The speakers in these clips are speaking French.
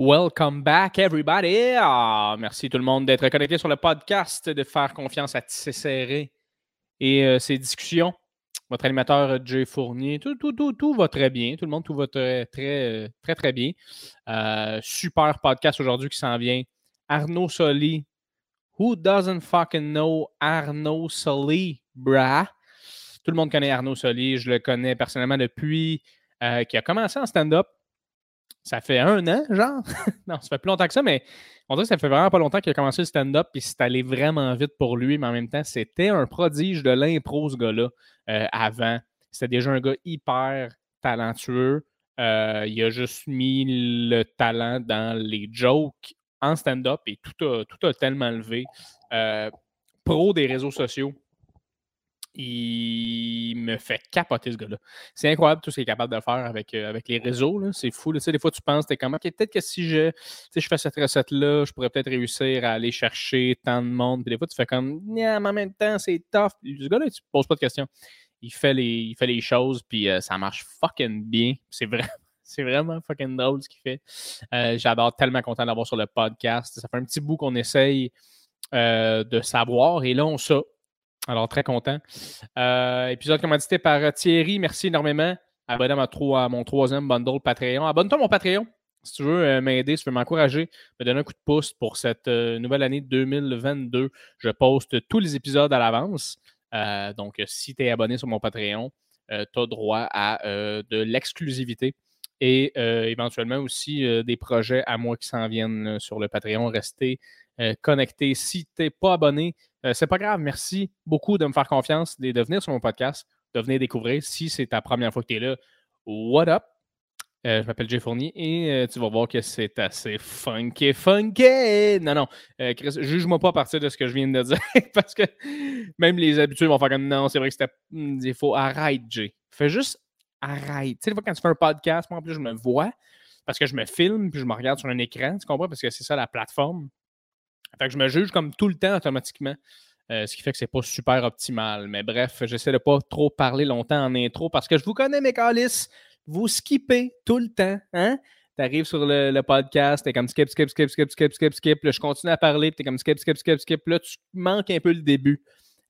Welcome back, everybody. Ah, merci tout le monde d'être connecté sur le podcast, de faire confiance à Tissé et euh, ses discussions. Votre animateur euh, Jay Fournier, tout, tout, tout, tout va très bien. Tout le monde, tout va très, très, très, très bien. Euh, super podcast aujourd'hui qui s'en vient. Arnaud Soli. Who doesn't fucking know Arnaud Soli, brah? Tout le monde connaît Arnaud Soli. Je le connais personnellement depuis qu'il a commencé en stand-up ça fait un an, genre? non, ça fait plus longtemps que ça, mais on dirait que ça fait vraiment pas longtemps qu'il a commencé le stand-up, puis c'est allé vraiment vite pour lui, mais en même temps, c'était un prodige de l'impro, ce gars-là, euh, avant. C'était déjà un gars hyper talentueux. Euh, il a juste mis le talent dans les jokes en stand-up et tout a, tout tellement levé. Euh, pro des réseaux sociaux, il me fait capoter ce gars-là. C'est incroyable tout ce qu'il est capable de faire avec, euh, avec les réseaux. C'est fou. des fois, tu penses, t'es comme, OK, peut-être que si je, je fais cette recette-là, je pourrais peut-être réussir à aller chercher tant de monde. Puis des fois, tu fais comme, mais en même temps, c'est tough. Ce gars-là, tu ne poses pas de questions. Il fait les, il fait les choses, puis euh, ça marche fucking bien. C'est vrai. C'est vraiment fucking drôle ce qu'il fait. Euh, j'adore tellement content d'avoir sur le podcast. Ça fait un petit bout qu'on essaye de savoir. Et là, on sait alors, très content. Euh, épisode commandité par euh, Thierry. Merci énormément. Abonne à, mon troisième bundle Patreon. Abonne-toi à mon Patreon si tu veux euh, m'aider, si tu veux m'encourager, me donner un coup de pouce pour cette nouvelle année 2022. Je poste tous les épisodes à l'avance. donc, si tu es abonné sur mon Patreon, tu as droit à de l'exclusivité et éventuellement aussi des projets à moi qui s'en viennent sur le Patreon. Restez connectés. Si tu n'es pas abonné, euh, c'est pas grave. Merci beaucoup de me faire confiance, de, venir sur mon podcast, de venir découvrir. Si c'est ta première fois que tu es là, what up? Euh, je m'appelle Jay Fournier et euh, tu vas voir que c'est assez funky, funky. Non, non, Chris, juge-moi pas à partir de ce que je viens de dire parce que même les habitués vont faire comme non, c'est vrai que c'était. Hmm, il faut arrête, Jay. Fais juste arrête. Tu sais, des fois, quand tu fais un podcast, moi en plus, je me vois parce que je me filme puis je me regarde sur un écran, tu comprends? Parce que c'est ça la plateforme. Fait que je me juge comme tout le temps automatiquement. Euh, ce qui fait que c'est pas super optimal. Mais bref, j'essaie de pas trop parler longtemps en intro parce que je vous connais, mes calices. Vous skippez tout le temps. Hein? Tu arrives sur le, podcast, tu es comme skip, skip, skip, skip, skip, skip, skip. Là, je continue à parler, tu es comme skip, skip, skip, skip. Là, tu manques un peu le début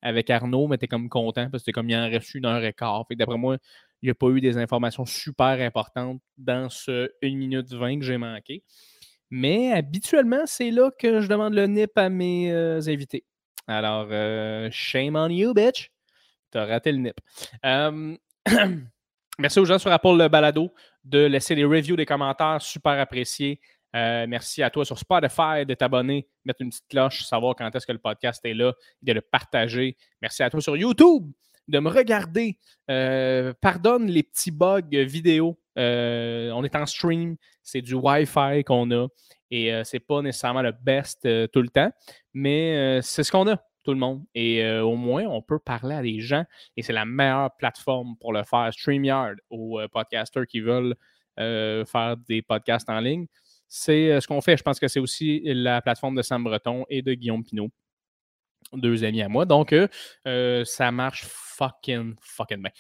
avec Arnaud, mais tu es comme content parce que tu comme il en reste une heure et. Fait d'après moi, il n'y a pas eu des informations super importantes dans ce 1 minute 20 que j'ai manqué. Mais habituellement, c'est là que je demande le NIP à mes euh, invités. Alors, euh, shame on you, bitch. T'as raté le NIP. merci aux gens sur Apple le Balado de laisser des reviews, des commentaires super appréciés. Euh, merci à toi sur Spotify de t'abonner, mettre une petite cloche, savoir quand est-ce que le podcast est là, de le partager. Merci à toi sur YouTube de me regarder. pardonne les petits bugs vidéo euh, on est en stream, c'est du Wi-Fi qu'on a et euh, c'est pas nécessairement le best euh, tout le temps, mais c'est ce qu'on a, tout le monde. Et au moins, on peut parler à des gens et c'est la meilleure plateforme pour le faire. StreamYard aux podcasters qui veulent faire des podcasts en ligne. C'est ce qu'on fait. Je pense que c'est aussi la plateforme de Sam Breton et de Guillaume Pinot deux amis à moi. Donc, ça marche fucking, fucking bien.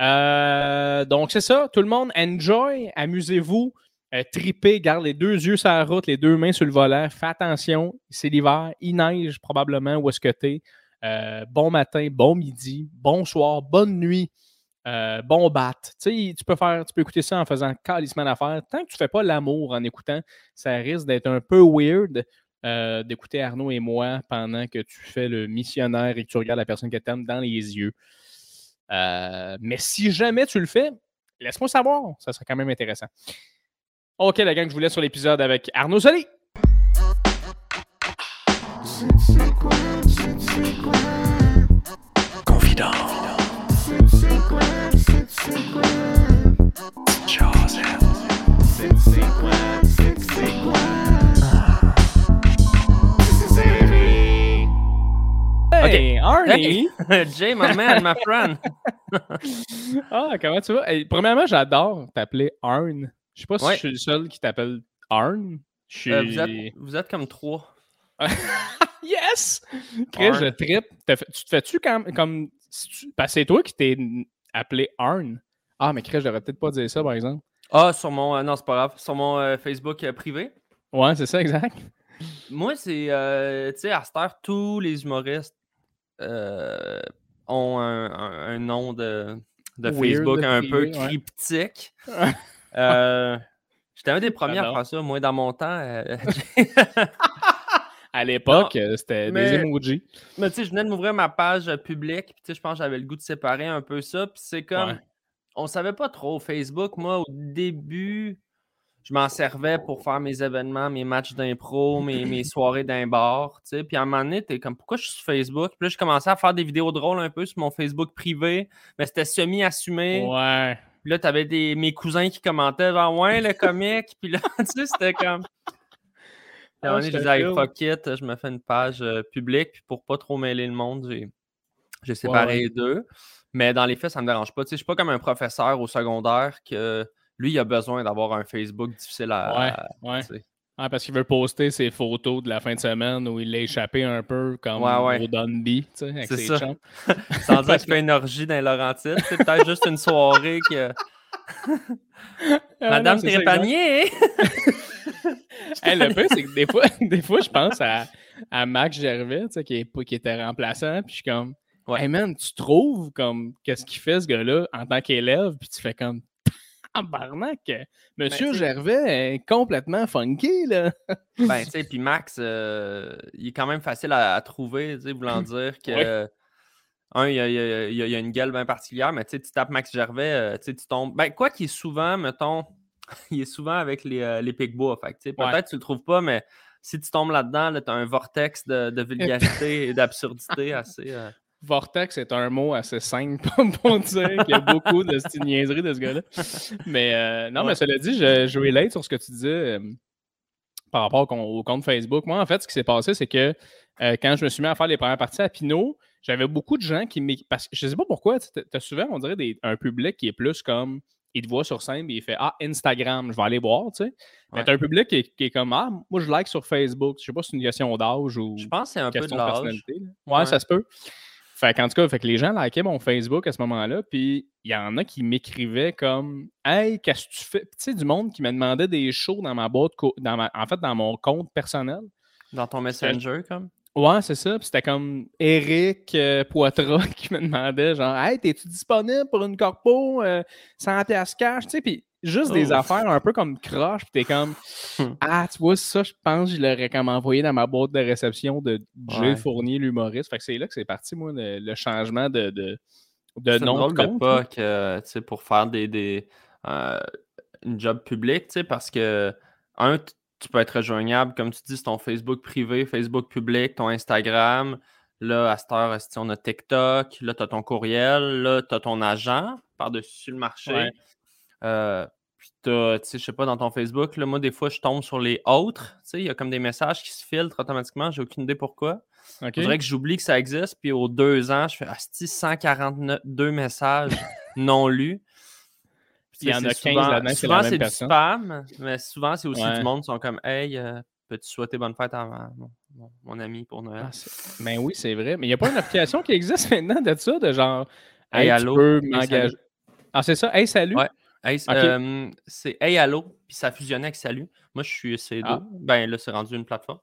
Euh, donc, c'est ça. Tout le monde, enjoy, amusez-vous, euh, tripez, garde les deux yeux sur la route, les deux mains sur le volant. Fais attention, c'est l'hiver, il neige probablement où est-ce que tu es. Euh, bon matin, bon midi, bon soir, bonne nuit, bon bat. Tu peux faire, tu peux écouter ça en faisant calissement d'affaires. Tant que tu ne fais pas l'amour en écoutant, ça risque d'être un peu weird. d'écouter Arnaud et moi pendant que tu fais le missionnaire et que tu regardes la personne que tu aimes dans les yeux. Euh, mais si jamais tu le fais, laisse-moi savoir. Ça serait quand même intéressant. OK, la gang, je vous laisse sur l'épisode avec Arnaud Soli. Hey, Arnie! Jay, my man, my friend! ah, comment tu vas? premièrement, j'adore t'appeler Arn. Je sais pas si je suis le seul qui t'appelle Arn. Euh, vous, êtes, vous, êtes, comme trois. yes! Chris, je trip. Tu te fais-tu comme. comme Parce que c'est toi qui t'es appelé Arn. Ah, mais Chris, je devrais peut-être pas dire ça, par exemple. Ah, sur mon. Euh, non, c'est pas grave. Sur mon euh, Facebook privé. Ouais, c'est ça, exact. Moi, c'est, euh, tu sais, à cette heure, tous les humoristes euh, ont un, nom de, Facebook un peu cryptique. euh, J'étais un des premiers à faire ça, moi, dans mon temps. Euh, à l'époque, c'était des emojis. Mais tu sais, je venais de m'ouvrir ma page publique, puis tu sais, je pense que j'avais le goût de séparer un peu ça, puis c'est comme... On savait pas trop Facebook. Moi, au début, je m'en servais pour faire mes événements, mes matchs d'impro, mes, mes soirées d'un bar. Puis à un moment donné, t'es comme, pourquoi je suis sur Facebook? Puis là, je commençais à faire des vidéos drôles un peu sur mon Facebook privé, mais c'était semi-assumé. Ouais. Puis là, t'avais des, mes cousins qui commentaient, genre, ouais, le comique. Puis là, tu sais, c'était comme... Puis à un moment donné, je disais, fuck it, je me fais une page euh, publique. Puis pour pas trop mêler le monde, j'ai séparé les deux. Mais dans les faits, ça me dérange pas. Tu sais, je suis pas comme un professeur au secondaire que lui, il a besoin d'avoir un Facebook difficile à. Ouais, ouais. Ah, parce qu'il veut poster ses photos de la fin de semaine où il l'a échappé un peu comme au Dunby, tu sais, avec ses ça. Sans dire qu'il fait une orgie dans Laurentides. C'est peut-être juste une soirée que. Ah, Madame Trépanier! hey, le pire, c'est que des fois, des fois je pense à, à Max Gervais, tu sais, qui, qui était remplaçant, puis je suis comme. Ouais. Hey man, tu trouves comme qu'est-ce qu'il fait ce gars-là en tant qu'élève, puis tu fais comme barnac, ben, Monsieur Gervais est complètement funky, là. ben, tu sais, puis Max, euh, il est quand même facile à, trouver, tu sais, voulant dire que. Un, il y, a, il, y a, une gueule bien particulière, mais tu sais, tu tapes Max Gervais, euh, tu tombes. Ben, quoi qu'il est souvent, mettons, il est souvent avec les, euh, les Picbois. Fait tu sais, peut-être que tu le trouves pas, mais si tu tombes là-dedans, là, tu as un vortex de, vulgarité et d'absurdité assez. Vortex est un mot assez simple pour dire qu'il y a beaucoup de cette niaiserie de ce gars-là. Mais euh, non, mais cela dit, je, je relate sur ce que tu disais euh, par rapport au, compte Facebook. Moi, en fait, ce qui s'est passé, c'est que euh, quand je me suis mis à faire les premières parties à Pinot, j'avais beaucoup de gens qui Parce que je sais pas pourquoi, tu as souvent, on dirait, un public qui est plus comme il te voit sur scène et il fait Ah, Instagram, je vais aller voir, tu sais. Mais t'as un public qui est, comme Ah, moi je like sur Facebook. Je sais pas si c'est une question d'âge ou. Je pense que c'est un peu de, personnalité. ouais, ça se peut. Fait qu'en tout cas, fait que les gens likaient mon Facebook à ce moment-là, puis il y en a qui m'écrivaient comme Hey, qu'est-ce que tu fais? Tu sais, du monde qui me demandait des shows dans ma boîte, dans en fait, dans mon compte personnel. Dans ton Messenger, comme? Ouais, c'est ça. Puis c'était comme Eric euh, Poitras qui me demandait genre Hey, t'es-tu disponible pour une corpo euh, 100 cash? Tu sais, puis juste des affaires un peu comme croche, puis t'es comme Ah, tu vois, ça, je pense que je l'aurais comme envoyé dans ma boîte de réception de J. Fournier, l'humoriste. Fait que c'est là que c'est parti, moi, le, changement de, de, de nom de pas que, tu sais, pour faire des, des euh, une job public, tu sais, parce que, un, tu peux être rejoignable, comme tu dis, c'est ton Facebook privé, Facebook public, ton Instagram. Là, à cette heure, on a TikTok? Là, tu as ton courriel. Là, tu as ton agent par-dessus le marché. Euh, puis tu sais, je sais pas, dans ton Facebook, là, moi, des fois, je tombe sur les autres. Tu sais, il y a comme des messages qui se filtrent automatiquement. J'ai aucune idée pourquoi. Je dirais que j'oublie que ça existe. Puis aux deux ans, je fais ah, 142 messages non lus. Il y en a 15 là-dedans, Souvent, c'est du spam, mais souvent, c'est aussi du monde qui sont comme Hey, euh, peux-tu souhaiter bonne fête à mon, ami pour Noël? Ah, mais oui, c'est vrai. Mais il n'y a pas une application qui existe maintenant de ça, de genre Hey, allô, m'engager. Ah, c'est ça? Hey, salut. c'est Hey Allo, puis ça fusionnait avec Salut. Moi, je suis C2. Ah. Ben là, c'est rendu une plateforme.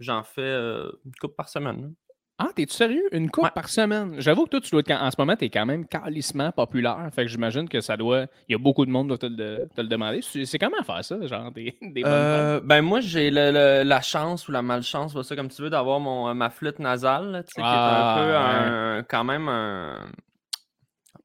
J'en fais une coupe par semaine. Ah, t'es-tu sérieux? Une coupe par semaine? J'avoue que toi, tu dois être, en ce moment, tu es quand même calissement populaire. Fait que j'imagine que ça doit. Il y a beaucoup de monde qui doit te le, demander. C'est comment faire ça, genre des, des euh, Ben moi, j'ai la chance ou la malchance, ça comme tu veux, d'avoir mon ma flûte nasale, qui est un peu ah, quand même un,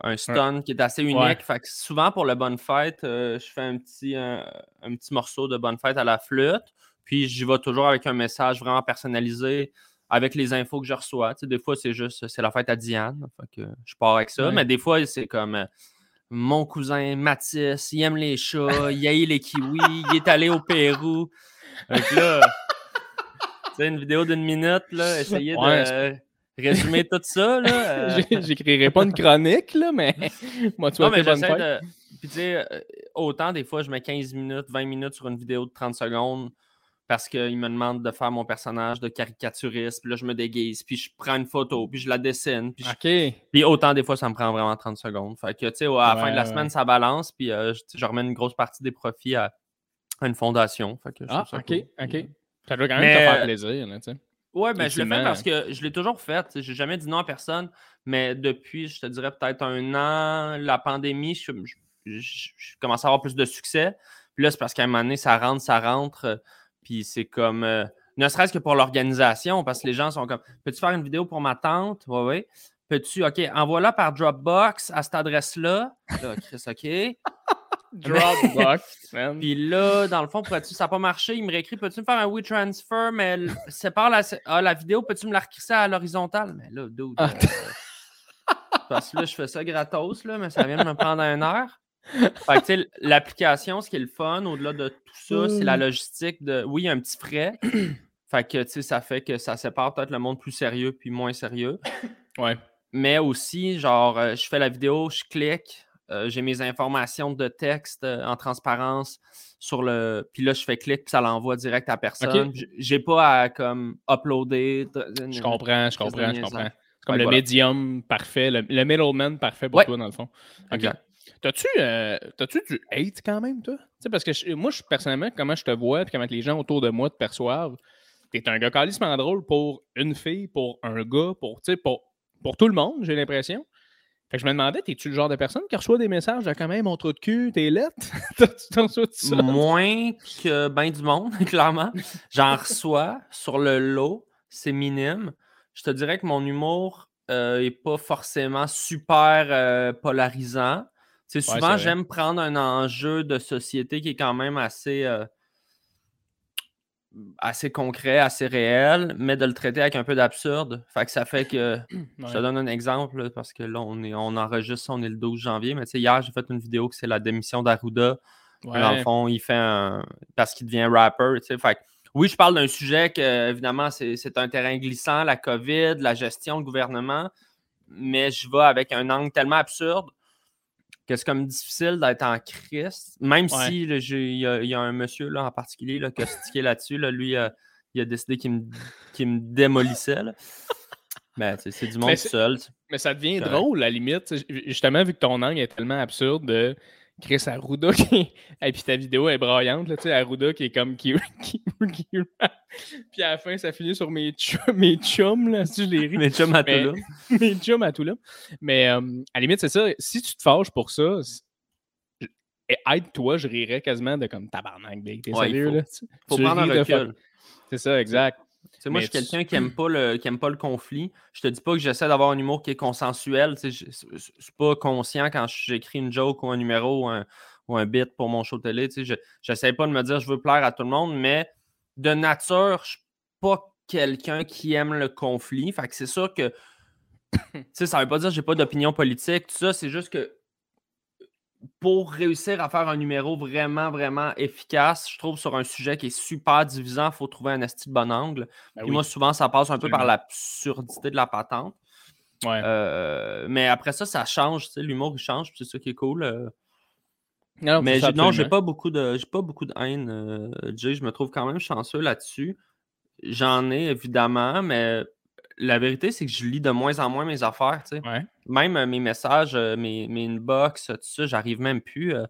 un stun qui est assez unique. Fait que souvent pour le bonne fête, euh, je fais un petit, un, petit morceau de bonne fête à la flûte. Puis j'y vais toujours avec un message vraiment personnalisé avec les infos que je reçois. Tu sais, des fois, c'est juste c'est la fête à Diane. Fait que je pars avec ça. Mais des fois, c'est comme euh, mon cousin Mathis, il aime les chats, il aime les kiwis, il est allé au Pérou. Donc là, tu une vidéo d'une minute, là, essayer de résumer tout ça. Là, euh. J'écrirai pas une chronique, là, mais moi, tu vois, bonne De... Puis, tu sais, euh, autant des fois, je mets 15 minutes, 20 minutes sur une vidéo de 30 secondes parce qu'il me demande de faire mon personnage de caricaturiste. Puis là, je me déguise, puis je prends une photo, puis je la dessine. Puis, puis autant des fois, ça me prend vraiment 30 secondes. Fait que, tu sais, à la fin de la semaine, ça balance, puis euh, je, remets une grosse partie des profits à, à une fondation. ah, OK, OK. Ça doit quand même te faire plaisir, tu sais. Oui, ben, je le fais parce que je l'ai toujours fait. J'ai jamais dit non à personne, mais depuis, je te dirais peut-être un an, la pandémie, je, commence à avoir plus de succès. Puis là, c'est parce qu'à un moment donné, ça rentre, ça rentre. Puis c'est comme. Euh, ne serait-ce que pour l'organisation, parce que les gens sont comme Peux-tu faire une vidéo pour ma tante? Oui, oui. Peux-tu, OK, envoie-la par Dropbox à cette adresse-là. Là, Chris, OK. Dropbox, man. Puis là, dans le fond, pourrais-tu, ça n'a pas marché. Il me réécrit Peux-tu me faire un WeTransfer, mais sépare la, ah, la vidéo, peux-tu me la recrisser à l'horizontale? Mais là, dude. Ah. Euh, parce que là, je fais ça gratos, là, mais ça vient de me prendre une heure. Fait que, l'application, ce qui est le fun, au-delà de tout ça, c'est la mmh. logistique de. Oui, il y a un petit frais. fait que, tu sais, ça fait que ça sépare peut-être le monde plus sérieux puis moins sérieux. Ouais. Mais aussi, genre, euh, je fais la vidéo, je clique, euh, j'ai mes informations de texte euh, en transparence sur le. Puis là, je fais clic, puis ça l'envoie direct à personne. J'ai pas à comme uploader. Je comprends, je comprends, je comprends. C'est comme le médium parfait, le, middleman parfait pour toi, dans le fond. Exact. T'as-tu euh, du hate quand même, toi? parce que moi, je, personnellement, comment je te vois et comment les gens autour de moi te perçoivent, t'es un gars calissement drôle pour une fille, pour un gars, pour, pour, pour tout le monde, j'ai l'impression. Fait que je me demandais, es-tu le genre de personne qui reçoit des messages de quand même mon trou de cul, t'es lettre? ça? Moins que ben du monde, clairement. J'en reçois sur le lot, c'est minime. Je te dirais que mon humour n'est euh, pas forcément super euh, polarisant souvent, j'aime prendre un enjeu de société qui est quand même assez, euh, assez concret, assez réel, mais de le traiter avec un peu d'absurde. Fait que ça fait que. Je te donne un exemple parce que là, on, est, on enregistre, on est le 12 janvier, mais hier, j'ai fait une vidéo que c'est la démission d'Arruda. Dans le fond, il fait un. Parce qu'il devient rapper. Fait oui, je parle d'un sujet que, évidemment, c'est un terrain glissant, la COVID, la gestion, le gouvernement, mais je vais avec un angle tellement absurde que c'est comme difficile d'être en crise. Même si il y, a un monsieur là, en particulier là, qui a stické là-dessus. Là, lui, euh, il a décidé qu'il me, me, démolissait. Mais c'est du monde seul. Mais ça devient drôle, à la limite. Justement, vu que ton angle est tellement absurde de Chris Arruda qui. Et puis ta vidéo est braillante, là, tu sais, Arruda qui est comme qui, Puis à la fin, ça finit sur mes, chums, mes chums, là, si je les ris. Mes chums à tout là. mes chums à tout là. Mais euh, à la limite, c'est ça. Si tu te fâches pour ça, aide-toi, je rirais quasiment de comme tabarnak, T'es sérieux, là? Faut prendre un recul. C'est ça, exact moi, je suis quelqu'un qui n'aime pas, le, pas le conflit. Je te dis pas que j'essaie d'avoir un humour qui est consensuel. Je ne suis pas conscient quand j'écris une joke ou un numéro ou un, bit pour mon show télé. Je n'essaie pas de me dire je veux plaire à tout le monde, mais de nature, je ne suis pas quelqu'un qui aime le conflit. Fait que c'est sûr que ça ne veut pas dire que je n'ai pas d'opinion politique. Tout ça, c'est juste que pour réussir à faire un numéro vraiment, vraiment efficace, je trouve, sur un sujet qui est super divisant, il faut trouver un esti de bon angle. Ben moi, souvent, ça passe un peu par l'absurdité de la patente. Euh, mais après ça, ça change. L'humour, change, c'est ça qui est cool. Euh. Non, mais non, j'ai pas beaucoup de j'ai pas beaucoup de haine, euh, Je me trouve quand même chanceux là-dessus. J'en ai évidemment, mais la vérité, c'est que je lis de moins en moins mes affaires. Même euh, mes messages, euh, mes, mes, inbox, tout ça, j'arrive même plus. Euh,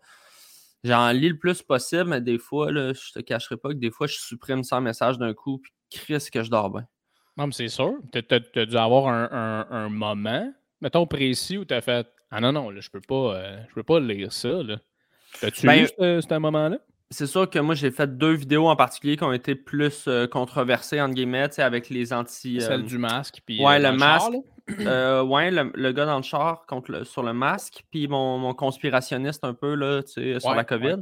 j'en lis le plus possible, mais des fois, là, je te cacherai pas que des fois, je supprime 100 messages d'un coup, puis Chris, que je dors bien. Non, mais c'est sûr. Tu as, dû avoir un, moment, mettons précis, où tu as fait Ah non, non, là, je peux pas, je peux pas lire ça. T'as-tu ben, lu ce moment-là? C'est sûr que moi, j'ai fait deux vidéos en particulier qui ont été plus euh, controversées, entre guillemets, avec les anti. Celle euh, du masque. Puis, ouais, euh, le masque. ouais, le, gars dans le char contre sur le masque. Puis mon, conspirationniste un peu là, sur la COVID.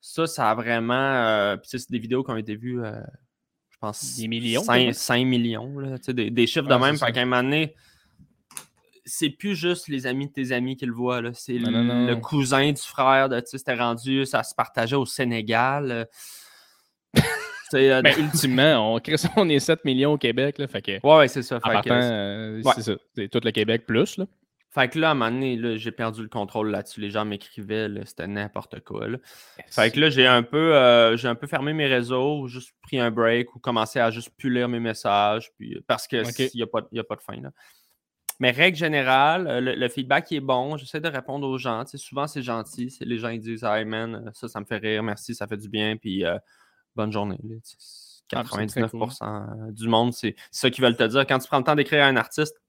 ça, ça a vraiment. puis c'est des vidéos qui ont été vues, je pense. Des millions. 5, millions. Là, des, des chiffres de même. Fait qu'à un moment donné c'est plus juste les amis de tes amis qui le voient. C'est le, cousin du frère de c'était rendu, ça se partageait au Sénégal. Euh. Euh, ben, ultimement, on, on est 7 millions au Québec. Là, fait que, ouais, c'est ça. Euh, c'est ça. C'est tout le Québec plus. Là. Fait que là, à un moment donné, j'ai perdu le contrôle là-dessus. Les gens m'écrivaient, c'était n'importe quoi. Fait que là, j'ai un, peu, un peu fermé mes réseaux, juste pris un break ou commencé à juste plus lire mes messages. Puis, parce qu'il n'y a, pas, a pas de fin. Là. Mais règle générale, euh, le, feedback est bon. J'essaie de répondre aux gens. souvent, c'est gentil. Les gens ils disent Hey man, ça, ça me fait rire, merci, ça fait du bien. Puis euh, bonne journée. 99% ah, du monde, c'est ça qu'ils veulent te dire. Quand tu prends le temps d'écrire à un artiste,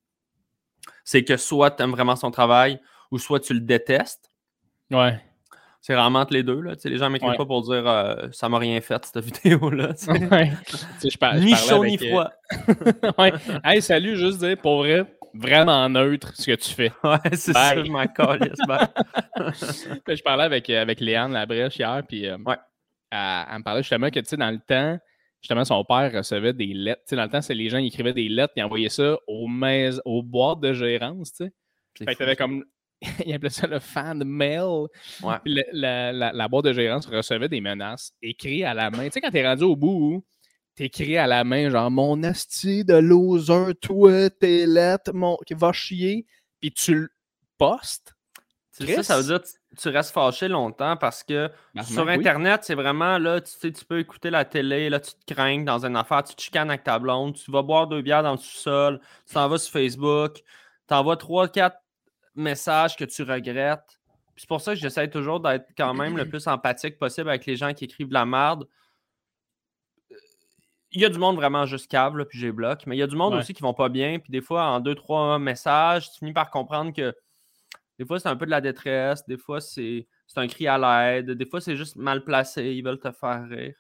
c'est que soit tu aimes vraiment son travail ou soit tu le détestes. Ouais. C'est vraiment entre les deux. Là. les gens ne m'écrivent pas pour dire euh, ça m'a rien fait cette vidéo-là. Ni chaud ni euh, froid. ouais. Hey, salut, juste dire pour vrai, vraiment neutre ce que tu fais. Ouais, c'est ça, je m'en Je parlais avec, euh, avec Léane Labrèche hier, puis ouais. elle, me parlait justement que tu sais, dans le temps, justement, son père recevait des lettres. Tu sais, dans le temps, c'est les gens qui écrivaient des lettres et envoyaient ça aux, aux boîtes de gérance. Tu sais. Fait que comme il appelait ça le fan mail. la, la, boîte de gérance recevait des menaces écrites à la main. Tu sais, quand t'es rendu au bout, t'écris à la main, genre mon asti de loser, toi, tes lettres, mon... qui va chier, puis tu le postes? Ça, ça veut dire que tu restes fâché longtemps parce que ben, sur Internet, c'est vraiment là, tu sais, tu peux écouter la télé, là, tu te crains dans une affaire, tu te chicanes avec ta blonde, tu vas boire deux bières dans le sous-sol, tu t'en vas sur Facebook, tu envoies trois, quatre message que tu regrettes. C'est pour ça que j'essaie toujours d'être quand même le plus empathique possible avec les gens qui écrivent de la merde. Il y a du monde vraiment juste câble, puis j'ai bloqué, mais il y a du monde aussi qui vont pas bien. Puis des fois, en deux, trois messages, tu finis par comprendre que des fois, c'est un peu de la détresse, des fois, c'est un cri à l'aide, des fois, c'est juste mal placé, ils veulent te faire rire.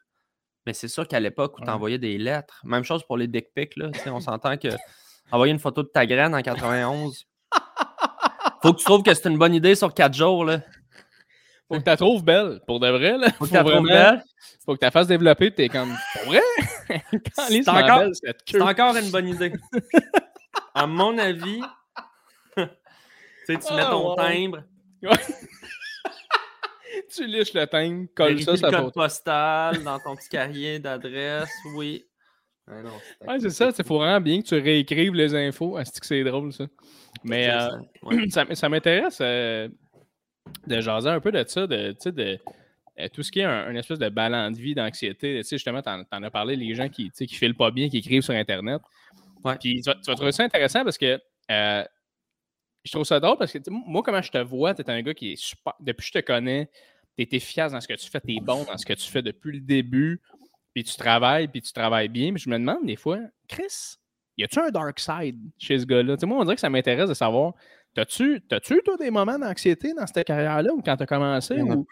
Mais c'est sûr qu'à l'époque où tu envoyais des lettres, même chose pour les dick pics, là, on s'entend que envoyer une photo de ta graine en 91, faut que tu trouves que c'est une bonne idée sur quatre jours. Là. Faut que tu la trouves belle, pour de vrai. Là. Faut, que tu la trouves belle. Faut que tu la fasses développer, t'es comme, pour vrai? c'est encore, encore une bonne idée. à mon avis, tu sais, tu mets ton ah, timbre. tu liches le timbre, colle ça, ça le code postal dans ton petit carrier d'adresse, oui. Ah ouais, c'est ça. Il faut vraiment bien que tu réécrives les infos. C'est que c'est drôle, ça? Mais euh, ça, m'intéresse euh, de jaser un peu de ça, de, de euh, tout ce qui est un, une espèce de ballon de vie, d'anxiété. Justement, tu en, as parlé, les gens qui ne filent pas bien, qui écrivent sur Internet. Puis tu vas, trouver ça intéressant parce que je trouve ça drôle parce que moi, comment je te vois, tu es un gars qui est super. Depuis que je te connais, tu es efficace dans ce que tu fais, tu es bon dans ce que tu fais depuis le début puis tu travailles, puis tu travailles bien. Mais je me demande des fois, Chris, y a-tu un dark side chez ce gars-là? moi, on dirait que ça m'intéresse de savoir, t'as-tu, tu toi, des moments d'anxiété dans cette carrière-là ou quand tu as commencé? ou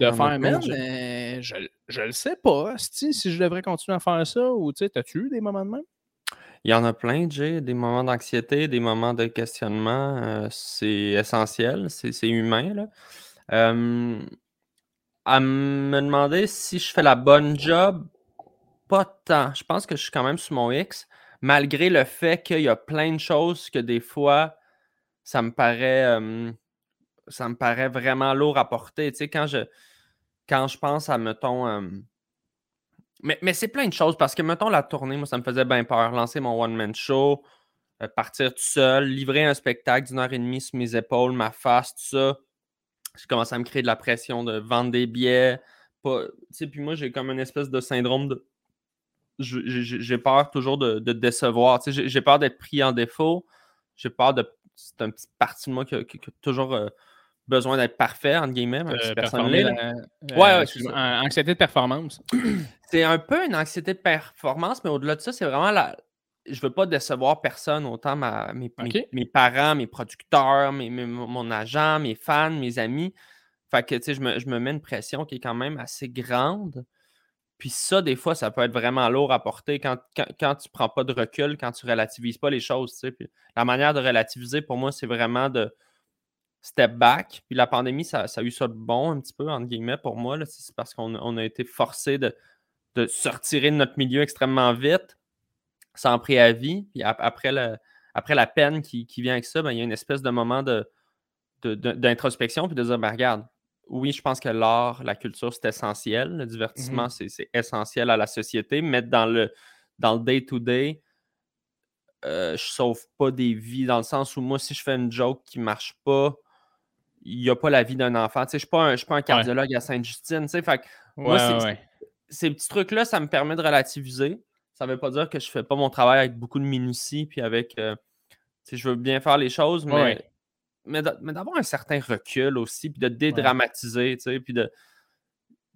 De faire, même, je, je le sais pas, si je devrais continuer à faire ça, ou tu sais, t'as-tu eu des moments de même? Il y en a plein, Jay, des moments d'anxiété, des moments de questionnement. Euh, c'est essentiel, c'est humain. Là. à me demander si je fais la bonne job, pas tant. Je pense que je suis quand même sur mon X, malgré le fait qu'il y a plein de choses que des fois, ça me paraît, ça me paraît vraiment lourd à porter. Tu sais, quand je, quand je pense à, mettons, mais, mais c'est plein de choses parce que, mettons, la tournée, moi, ça me faisait bien peur. Lancer mon one-man show, euh, partir tout seul, livrer un spectacle d'une heure et demie sur mes épaules, ma face, tout ça. Je commence à me créer de la pression de vendre des billets. Pas, puis moi, j'ai comme une espèce de syndrome de j'ai peur toujours de, décevoir. J'ai peur d'être pris en défaut. J'ai peur de. C'est un petit parti de moi qui a, toujours euh, besoin d'être parfait, entre guillemets. Euh, euh, ouais, anxiété de performance. C'est un peu une anxiété de performance, mais au-delà de ça, c'est vraiment la. Je veux pas décevoir personne, autant ma, mes, parents, mes producteurs, mes, mon agent, mes fans, mes amis. Fait que, tu sais, je me, je me mets une pression qui est quand même assez grande. Puis ça, des fois, ça peut être vraiment lourd à porter quand, quand, tu ne prends pas de recul, quand tu ne relativises pas les choses. la manière de relativiser, pour moi, c'est vraiment de step back. Puis la pandémie, ça, a eu ça de bon un petit peu, entre guillemets, pour moi. C'est parce qu'on a été forcé de, sortir de notre milieu extrêmement vite, sans préavis. Puis après, la peine qui, vient avec ça, ben, il y a une espèce de moment d'introspection, puis de dire, ben, regarde, oui, je pense que l'art, la culture, c'est essentiel. Le divertissement, mmh c'est essentiel à la société. Mais dans le dans le day-to-day, euh, je sauve pas des vies dans le sens où moi, si je fais une joke qui marche pas, il n'y a pas la vie d'un enfant. je ne suis, pas un cardiologue à Sainte-Justine. moi, ces, petits trucs-là, ça me permet de relativiser. Ça ne veut pas dire que je ne fais pas mon travail avec beaucoup de minutie puis avec euh, je veux bien faire les choses, mais, mais d'avoir un certain recul aussi, puis de dédramatiser, puis de,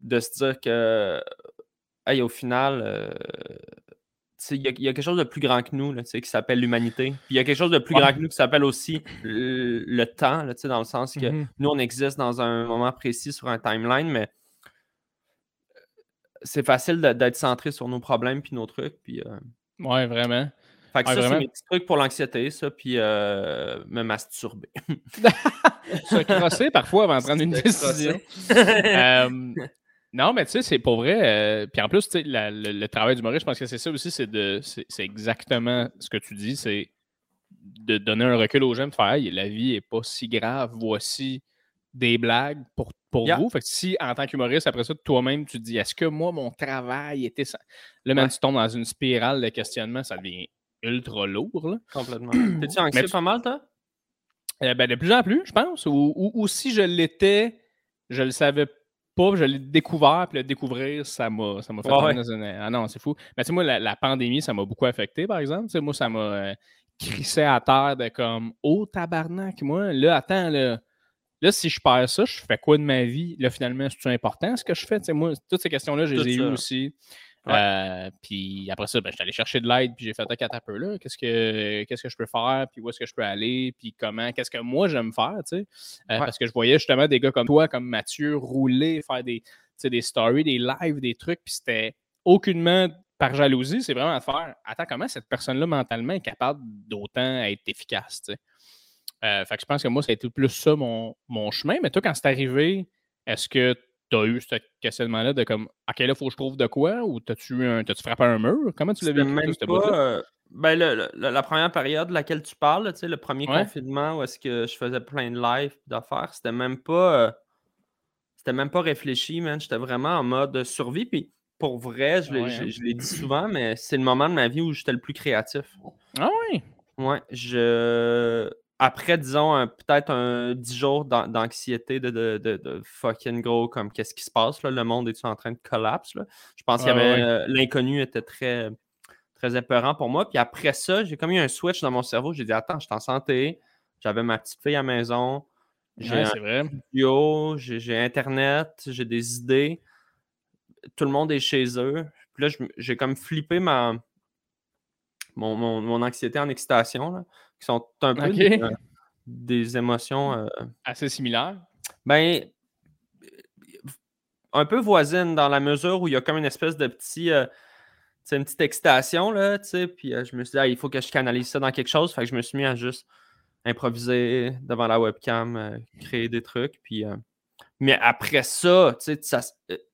de se dire que, hey, au final, euh, il y, a quelque chose de plus grand que nous qui s'appelle l'humanité. Puis il y a quelque chose de plus grand que nous qui s'appelle aussi le, temps, dans le sens que mm-hmm. nous, on existe dans un moment précis sur un timeline, mais c'est facile d'être centré sur nos problèmes puis nos trucs. Puis, euh, Ouais, vraiment. Fait que ça, c'est mes petits trucs pour l'anxiété, ça, puis euh, me masturber. Se crosser parfois avant de prendre une décision. Euh, non, mais tu sais, c'est pour vrai. Euh, puis en plus, tu sais, le, travail du Maurice, je pense que c'est ça aussi, c'est de c'est exactement ce que tu dis, c'est de donner un recul aux gens, de faire la vie n'est pas si grave, voici des blagues pour, pour vous. Fait que si, en tant qu'humoriste, après ça, toi-même, tu te dis est-ce que moi, mon travail était. Là, même, tu tombes dans une spirale de questionnement, ça devient ultra lourd. Là. Complètement. T'es-tu anxieux pas mal, toi? Euh, ben, de plus en plus, je pense. Ou, si je l'étais, je le savais pas, je l'ai découvert, puis le découvrir, ça m'a fait Ah non, c'est fou. Mais tu sais, moi, la, pandémie, ça m'a beaucoup affecté, par exemple. Tu sais, moi, ça m'a euh, crissé à terre de comme Oh tabarnak, moi, là, attends, là. Là, si je perds ça, je fais quoi de ma vie? Là, finalement, c'est important ce que je fais? Tu sais, moi, toutes ces questions-là, je les ai eues aussi. Euh, puis après ça, ben, je suis allé chercher de l'aide, puis j'ai fait un peu là. Qu'est-ce que, qu'est-ce que je peux faire, puis où est-ce que je peux aller, puis comment, qu'est-ce que moi j'aime faire, tu sais. Euh, parce que je voyais justement des gars comme toi, comme Mathieu, rouler, faire des, des stories, des lives, des trucs, puis c'était aucunement par jalousie, c'est vraiment de faire Attends, comment cette personne-là mentalement est capable d'autant être efficace, tu sais. Euh, fait que je pense que moi, ça a été plus ça mon, mon chemin. Mais toi, quand c'est arrivé, est-ce que tu as eu ce questionnement-là de comme, OK, là, faut que je trouve de quoi ou t'as-tu -tu frappé un mur? Comment tu l'as vécu? Même pas, euh, ben, la première période de laquelle tu parles, le premier confinement où est-ce que je faisais plein de live d'affaires, c'était même pas. Euh, c'était même pas réfléchi, man. J'étais vraiment en mode survie. Puis pour vrai, je l'ai hein? dit souvent, mais c'est le moment de ma vie où j'étais le plus créatif. Ah oui? Ouais, je après, disons, peut-être un 10 jours d'anxiété de, fucking gros, comme qu'est-ce qui se passe, là, le monde est en train de collapse. Je pense qu'il y avait. Euh, l'inconnu était très, très épeurant pour moi. Puis après ça, j'ai comme eu un switch dans mon cerveau. J'ai dit, attends, je suis en santé. J'avais ma petite fille à la maison. J'ai un studio, j'ai Internet, j'ai des idées. Tout le monde est chez eux. Puis là, j'ai comme flippé ma, mon, mon, anxiété en excitation. Là qui sont un peu des, émotions. Euh, Assez similaires. Ben, un peu voisines dans la mesure où il y a comme une espèce de petit. Euh, une petite excitation, là, tu sais, puis euh, je me suis dit, ah, il faut que je canalise ça dans quelque chose. Fait que je me suis mis à juste improviser devant la webcam, créer des trucs, puis... mais après ça, tu sais, ça,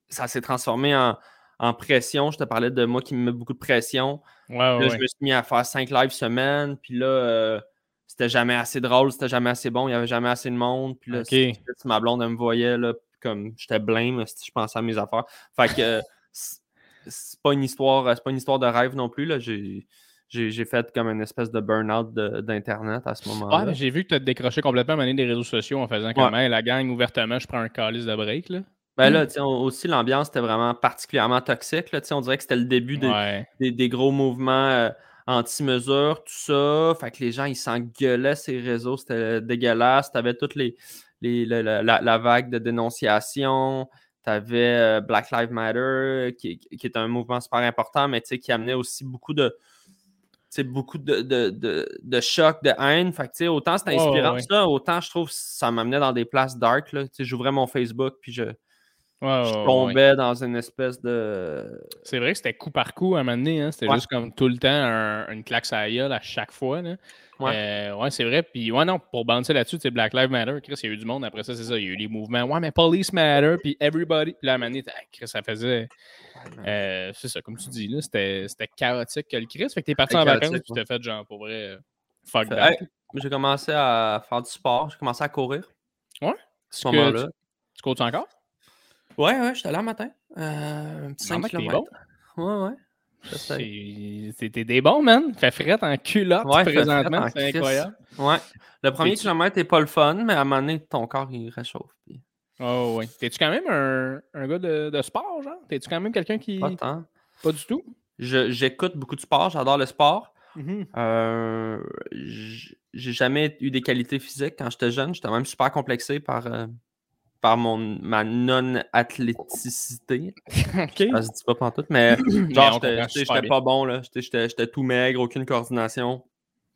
ça s'est transformé en, en pression. Je te parlais de moi qui me met beaucoup de pression. là, je me suis mis à faire cinq lives semaine. Puis là, euh, c'était jamais assez drôle, c'était jamais assez bon, il n'y avait jamais assez de monde. Puis là, si, ma blonde, elle me voyait, là, comme j'étais blême, si je pensais à mes affaires. Fait que c'est pas une histoire, c'est pas une histoire de rêve non plus. Là. J'ai. J'ai fait comme une espèce de burn-out d'Internet à ce moment-là. Ouais, j'ai vu que tu as décroché complètement à des réseaux sociaux en faisant comme la gang ouvertement, je prends un calice de break. Là. Ben là, mmh. aussi, l'ambiance était vraiment particulièrement toxique. Là, on dirait que c'était le début des, gros mouvements euh, anti-mesures, tout ça. Fait que les gens, ils s'engueulaient ces réseaux, c'était dégueulasse. Tu avais toutes les, la, vague de dénonciation. Tu avais euh, Black Lives Matter, qui, qui, est un mouvement super important, mais qui amenait aussi beaucoup de, beaucoup de, de, de, chocs, de haine. Fait que, autant c'était inspirant ça, autant je trouve que ça m'amenait dans des places dark. J'ouvrais mon Facebook puis je, je tombais dans une espèce de. C'est vrai que c'était coup par coup à un moment donné. Hein? C'était juste comme tout le temps une claque à la à chaque fois. Là. Ouais, euh, ouais c'est vrai. Puis, ouais, non, pour bouncer là-dessus, c'est Black Lives Matter. Chris, il y a eu du monde. Après ça, c'est ça. Il y a eu les mouvements. Ouais, mais Police Matter. Puis Everybody. Puis là, à un moment donné, Chris, ça faisait. Euh, c'est ça, comme tu dis, là, c'était, chaotique que le Chris. Fait que t'es parti en vacances tu t'es fait, genre, pour vrai, fuck that. j'ai commencé à faire du sport. J'ai commencé à courir. Ouais? ce moment-là. Tu, tu cours encore? Ouais, ouais, j'étais là matin. Euh, un petit 5 km. Bon. Ouais, ouais. C'était des bons, man. Fait fret en culotte présentement. C'est incroyable. Ouais. Le premier kilomètre n'est pas le fun, mais à un moment donné, ton corps, il réchauffe. Oh, ouais. T'es-tu quand même un, un gars de, de, sport, genre? T'es-tu quand même quelqu'un qui. Pas tant. Pas du tout? J'écoute beaucoup de sport, j'adore le sport. Mmh j'ai jamais eu des qualités physiques quand j'étais jeune. J'étais même super complexé par, par mon, ma non-athléticité. OK. Ça se dit pas pantoute, mais genre, j'étais pas bon, là. J'étais tout maigre, aucune coordination.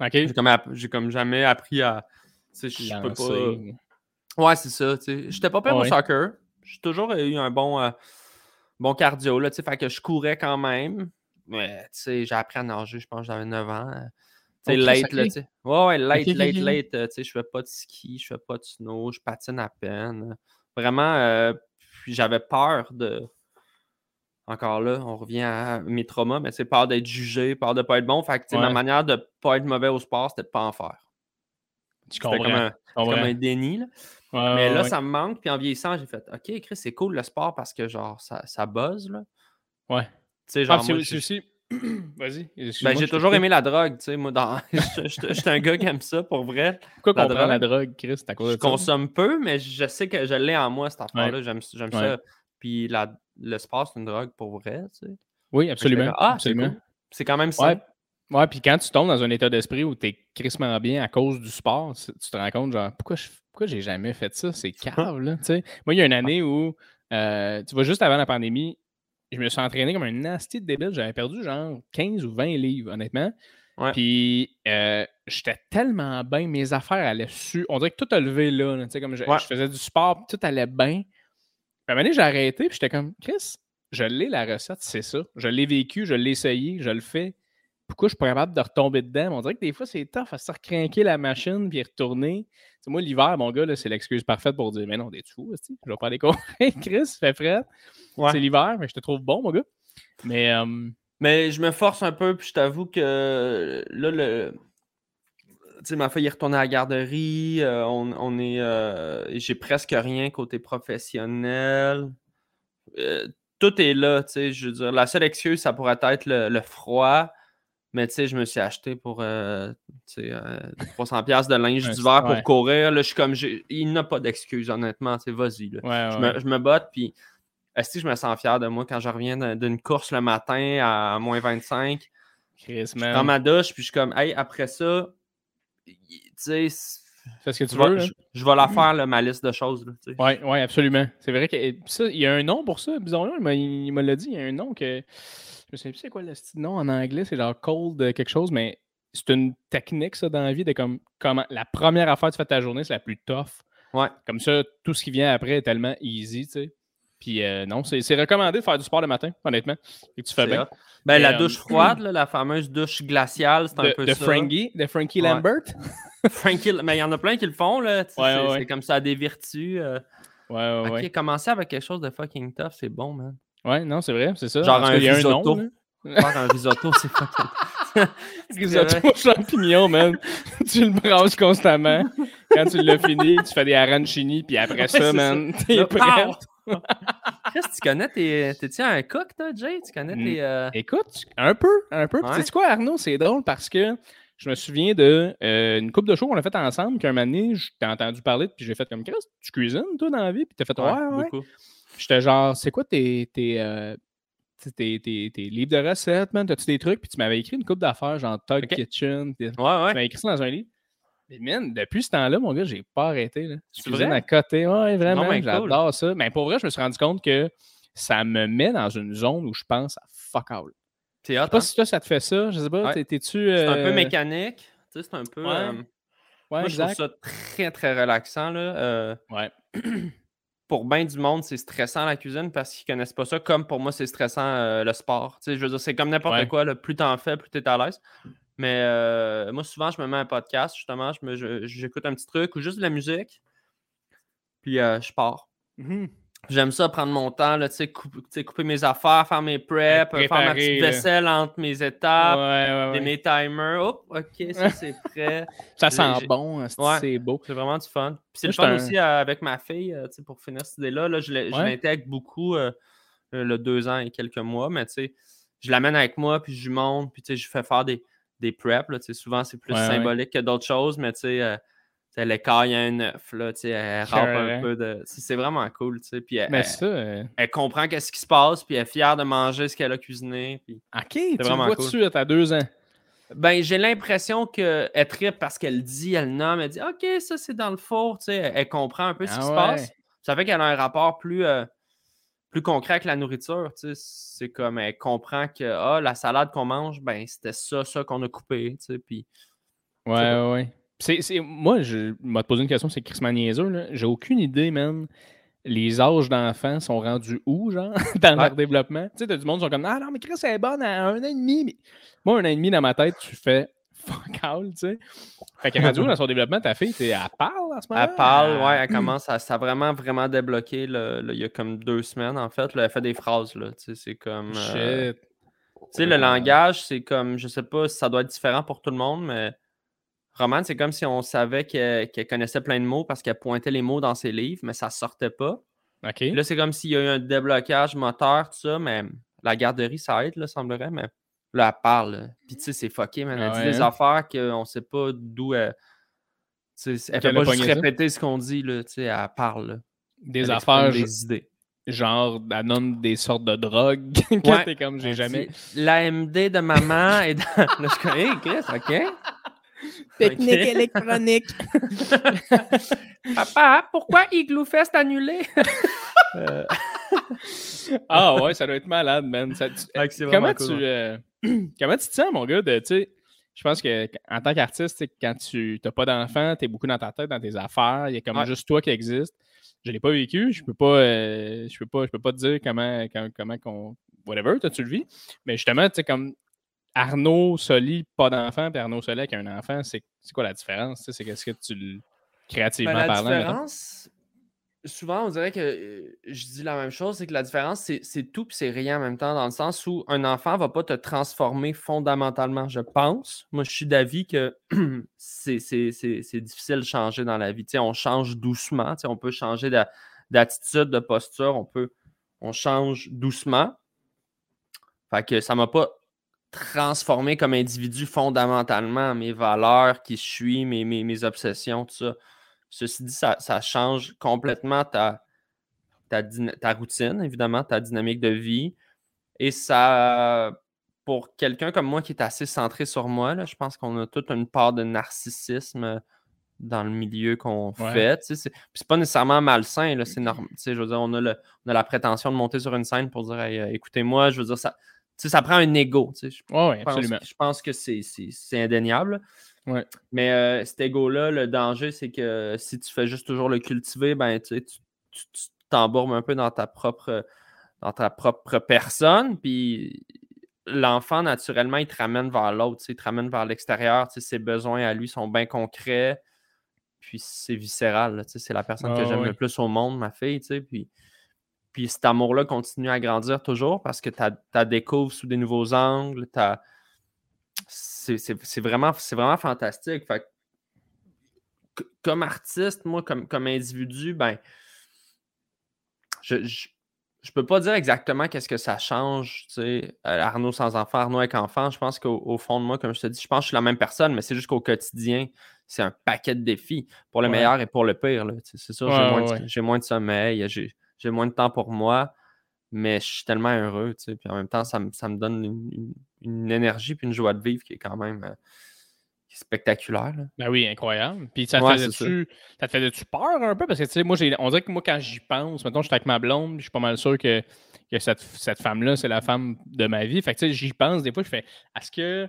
OK. J'ai comme, comme, jamais appris à. Je peux pas. Ouais, c'est ça. J'étais pas pire au soccer. J'ai toujours eu un bon, bon cardio, là. Fait que je courais quand même. Mais j'ai appris à nager, je pense que j'avais 9 ans. C'est late, là, tu sais. Ouais, ouais, late, late, late. Tu sais, je fais pas de ski, je fais pas de snow, je patine à peine. Vraiment, euh, j'avais peur de. Encore là, on revient à mes traumas, mais c'est peur d'être jugé, peur de pas être bon. Fait que, ma manière de pas être mauvais au sport, c'était de pas en faire. Tu comprends. Comme un, comme un déni, là. mais là, ça me manque. Puis en vieillissant, j'ai fait OK, Chris, c'est cool le sport parce que genre, ça, ça buzz, là. Ouais. Tu sais, genre. Ah, aussi Vas-y. Ben, j'ai toujours aimé la drogue, tu sais, moi, dans... j'étais un gars qui aime ça, pour vrai. Pourquoi qu'on prend la drogue, Chris? À cause je consomme peu, mais je sais que je l'ai en moi, cette affaire-là. J'aime ça. Puis la... le sport, c'est une drogue pour vrai, tu sais. Oui, absolument. ah, c'est quand même ça. Ouais. ouais, puis quand tu tombes dans un état d'esprit où tu es crissement bien à cause du sport, tu te rends compte, genre, pourquoi je pourquoi j'ai jamais fait ça? C'est cave, là, tu sais. Moi, il y a une année où, euh, tu vois, juste avant la pandémie, je me suis entraîné comme un nasty de débile. J'avais perdu genre 15 ou 20 livres, honnêtement. Puis euh, j'étais tellement bien, mes affaires allaient su. On dirait que tout a levé là. comme je, faisais du sport, tout allait bien. Puis à un moment donné, j'ai arrêté, puis j'étais comme, Chris, je l'ai la recette, c'est ça. Je l'ai vécu, je l'ai essayé, je le fais. Pourquoi je suis pas capable de retomber dedans? On dirait que des fois, c'est tough à se recrinquer la machine puis retourner. moi, l'hiver, mon gars, c'est l'excuse parfaite pour dire Mais non, t'es fou, je vais pas aller courir. Chris, fait frais. C'est l'hiver, mais je te trouve bon, mon gars. Mais, euh, mais je me force un peu, puis je t'avoue que là, le. Tu sais, ma fille est retournée à la garderie. Euh, on, est. Euh, j'ai presque rien côté professionnel. tout est là, tu sais. Je veux dire, la seule excuse, ça pourrait être le froid. Mais tu sais, je me suis acheté pour euh, euh, 300 pièces de linge d'hiver pour courir. Là, je suis comme, il n'a pas d'excuse, honnêtement. Vas-y. je, me, je me botte, puis est-ce que je me sens fier de moi quand je reviens d'une course le matin à moins 25? Chris, je dans ma douche, puis je suis comme, hey, après ça, tu sais, Fais ce que tu veux. Je, vais la faire, ma liste de choses. Oui, ouais, absolument. C'est vrai qu'il y a un nom pour ça, bizarrement. Il me l'a dit, il y a un nom que je sais plus c'est quoi le nom en anglais, c'est genre cold euh, quelque chose, mais c'est une technique, ça, dans la vie, de comme comment la première affaire que tu fais ta journée, c'est la plus tough. Ouais. Comme ça, tout ce qui vient après est tellement easy, tu sais. Puis euh, non, c'est recommandé de faire du sport le matin, honnêtement. Et tu fais bien. Ben, la euh, douche froide, la fameuse douche glaciale, c'est un peu de ça. Frankie, de Frankie Lambert. Frankie, mais il y en a plein qui le font, là. c'est comme ça, des vertus. Ouais, ouais, Ok, commencer avec quelque chose de fucking tough, c'est bon, man. Ouais, non, c'est vrai, c'est ça. Genre un risotto. Faire un risotto, c'est fucking. risotto aux champignons, man. tu le branches constamment. Quand tu l'as fini, tu fais des arancini, puis après ça, man, t'es prêt. Que tu connais tes. T'es-tu un cook, toi, Jay? Tu connais tes. Euh, Écoute, un peu, un peu. Tu sais quoi, Arnaud, c'est drôle parce que je me souviens de euh, une coupe de show qu'on a fait ensemble, qu'un moment donné, je t'ai entendu parler, puis j'ai fait comme, qu'est-ce tu cuisines, toi, dans la vie? Puis t'as fait, ouais, ouais. ouais. J'étais genre, c'est quoi tes, tes, euh, tes, tes, tes, livres de recettes, man? T'as-tu des trucs? Puis tu m'avais écrit une coupe d'affaires, genre Tug Kitchen. Ouais, ouais. Tu m'avais écrit ça dans un livre. Mais man, depuis ce temps-là, mon gars, j'ai pas arrêté. Là. Je cuisine à côté. Ouais, vraiment, j'adore ça. Mais pour vrai, je me suis rendu compte que ça me met dans une zone où je pense à fuck all. Je sais pas hein? si toi, ça te fait ça. Je sais pas. T'es-tu. C'est un peu euh, mécanique. Tu sais, c'est un peu. Ouais. Euh, ouais, moi, je trouve ça très, très relaxant. Là. Euh... Ouais. pour bien du monde, c'est stressant la cuisine parce qu'ils connaissent pas ça. Comme pour moi, c'est stressant euh, le sport. je veux dire, c'est comme n'importe quoi. Le plus t'en fais, plus t'es à l'aise. Mais euh, moi, souvent, je me mets un podcast, justement, j'écoute un petit truc ou juste de la musique. Puis euh, je pars. Mmh J'aime ça prendre mon temps, là, couper, couper mes affaires, faire mes preps, faire ma petite vaisselle entre mes étapes, ouais, mes timers. Hop, ok, ça c'est prêt. ça sent bon, c'est beau. C'est vraiment du fun. Puis c'est le fun aussi euh, avec ma fille, euh, pour finir cette idée-là. Là, je l'intègre beaucoup euh, le deux ans et quelques mois, mais je l'amène avec moi, puis je lui montre, puis je fais faire des, des preps. Là, souvent, c'est plus symbolique que d'autres choses, mais tu sais l'écart, il y a un œuf, là, tu sais, elle rampe un peu de... C'est vraiment cool, tu sais, puis elle, Mais ça, euh, elle, comprend qu'est-ce qui se passe, puis elle est fière de manger ce qu'elle a cuisiné, puis... OK, tu vraiment vois cool. dessus, t'as deux ans. Ben, j'ai l'impression qu'elle tripe parce qu'elle dit, elle nomme, elle dit OK, ça c'est dans le four, tu sais, elle, comprend un peu ce qui Ah se ouais. passe. Ça fait qu'elle a un rapport plus, euh, plus concret avec la nourriture, tu sais. C'est comme elle comprend que ah, la salade qu'on mange, ben c'était ça, ça qu'on a coupé, tu sais. Puis Ouais, ouais, ouais. C'est, c'est- moi, je m'a te posé une question, c'est Chris niaiseux, là. J'ai aucune idée, man. Les âges d'enfants sont rendus où, genre, dans Ouais. leur développement? Tu sais, t'as du monde qui sont comme Ah non, mais Chris, elle est bonne à un an et demi. Mais... Moi, un an et demi dans ma tête, tu fais fuck all, tu sais. Fait rendue où dans son développement, ta fille, t'es- elle parle en ce moment? elle parle, ouais, elle commence à. Ça a vraiment, vraiment débloqué là, là, il y a comme deux semaines, en fait. elle fait des phrases, là. Tu sais, c'est comme. euh, Shit. Tu sais, le langage, c'est comme, je sais pas si ça doit être différent pour tout le monde, mais Romane, c'est comme si on savait qu'elle connaissait plein de mots parce qu'elle pointait les mots dans ses livres, mais ça sortait pas. OK. Là, c'est comme s'il y a eu un déblocage moteur, tout ça, mais la garderie, ça aide, là, semblerait, mais là, elle parle. Puis tu sais, c'est fucké, man. Elle Ah dit ouais, des affaires qu'on sait pas d'où elle. Elle a pas juste ça? répéter ce qu'on dit, là, tu sais, elle parle. là. Des Elle affaires, des idées. genre, elle donne des sortes de drogues. Ouais. comme, j'ai jamais. L'AMD de maman est dans. Là, je hey, Chris, OK. Technique Ok. électronique. Papa, pourquoi Igloo Fest annulé? Euh, ah ouais, ça doit être malade, man. Ça- tu- vraiment comment, cool, tu, euh, comment tu te sens, mon gars, de, tu sais, je pense que en tant qu'artiste, quand tu n'as pas d'enfant, tu es beaucoup dans ta tête, dans tes affaires, il y a comme Ouais. juste toi qui existe. Je l'ai pas vécu, je peux pas, euh, je peux pas, je peux pas te dire comment, comment, comment qu'on, whatever, toi tu le vis. Mais justement, tu sais, comme Arnaud Soli, pas d'enfant, puis Arnaud Soli avec un enfant, c'est quoi la différence? C'est qu'est-ce que tu créativement Ben, la parlant? mettons? différence, souvent, on dirait que euh, je dis la même chose, c'est que la différence, c'est tout puis c'est rien en même temps, dans le sens où un enfant va pas te transformer fondamentalement, je pense. Moi, je suis d'avis que c'est difficile de changer dans la vie. On change doucement, on peut changer d'a- d'attitude, de posture, on peut, on change doucement. Fait que ça m'a pas transformé comme individu fondamentalement, mes valeurs, qui je suis, mes, mes, mes obsessions, tout ça. Ceci dit, ça, ça change complètement ta, ta, ta routine, évidemment, ta dynamique de vie. Et ça, pour quelqu'un comme moi qui est assez centré sur moi, là, je pense qu'on a toute une part de narcissisme dans le milieu qu'on Ouais. fait. C'est c'est pas nécessairement malsain, là, c'est normal. tu sais, Je veux dire, on a, le- on a la prétention de monter sur une scène pour dire Hey, euh, écoutez-moi, je veux dire, ça, sais, ça prend un ego. tu sais, absolument. je pense que c'est- c'est c'est indéniable. Ouais. Mais euh, cet ego-là, le danger, c'est que si tu fais juste toujours le cultiver, ben, tu t'embourbes un peu dans ta propre, dans ta propre personne. Puis l'enfant, naturellement, il te ramène vers l'autre, il te ramène vers l'extérieur. Ses besoins à lui sont bien concrets. Puis c'est viscéral. C'est la personne que j'aime le plus au monde, ma fille. Puis, puis cet amour-là continue à grandir toujours parce que tu la découvres sous des nouveaux angles. C'est vraiment, vraiment fantastique. Fait que, comme artiste, moi, comme, comme individu, ben, je, je, je peux pas dire exactement qu'est-ce que ça change, tu sais, euh, Arnaud sans enfant, Arnaud avec enfant. Je pense qu'au au fond de moi, comme je te dis, je pense que je suis la même personne, mais c'est juste qu'au quotidien, c'est un paquet de défis pour le Ouais. meilleur et pour le pire. C'est sûr, j'ai moins, ouais, moins de sommeil, j'ai j'ai moins de temps pour moi, mais je suis tellement heureux. tu sais, Puis en même temps, ça, me- ça me donne une, une- une énergie puis une joie de vivre qui est quand même euh, spectaculaire. là. Ben oui, incroyable. Puis ça te Ouais, faisait-tu ça te peur un peu? Parce que tu sais, moi, j'ai- on dirait que moi, quand j'y pense, mettons, je suis avec ma blonde, je suis pas mal sûr que, que cette, cette femme-là, c'est la femme de ma vie. Fait que tu sais, j'y pense des fois, je fais est-ce que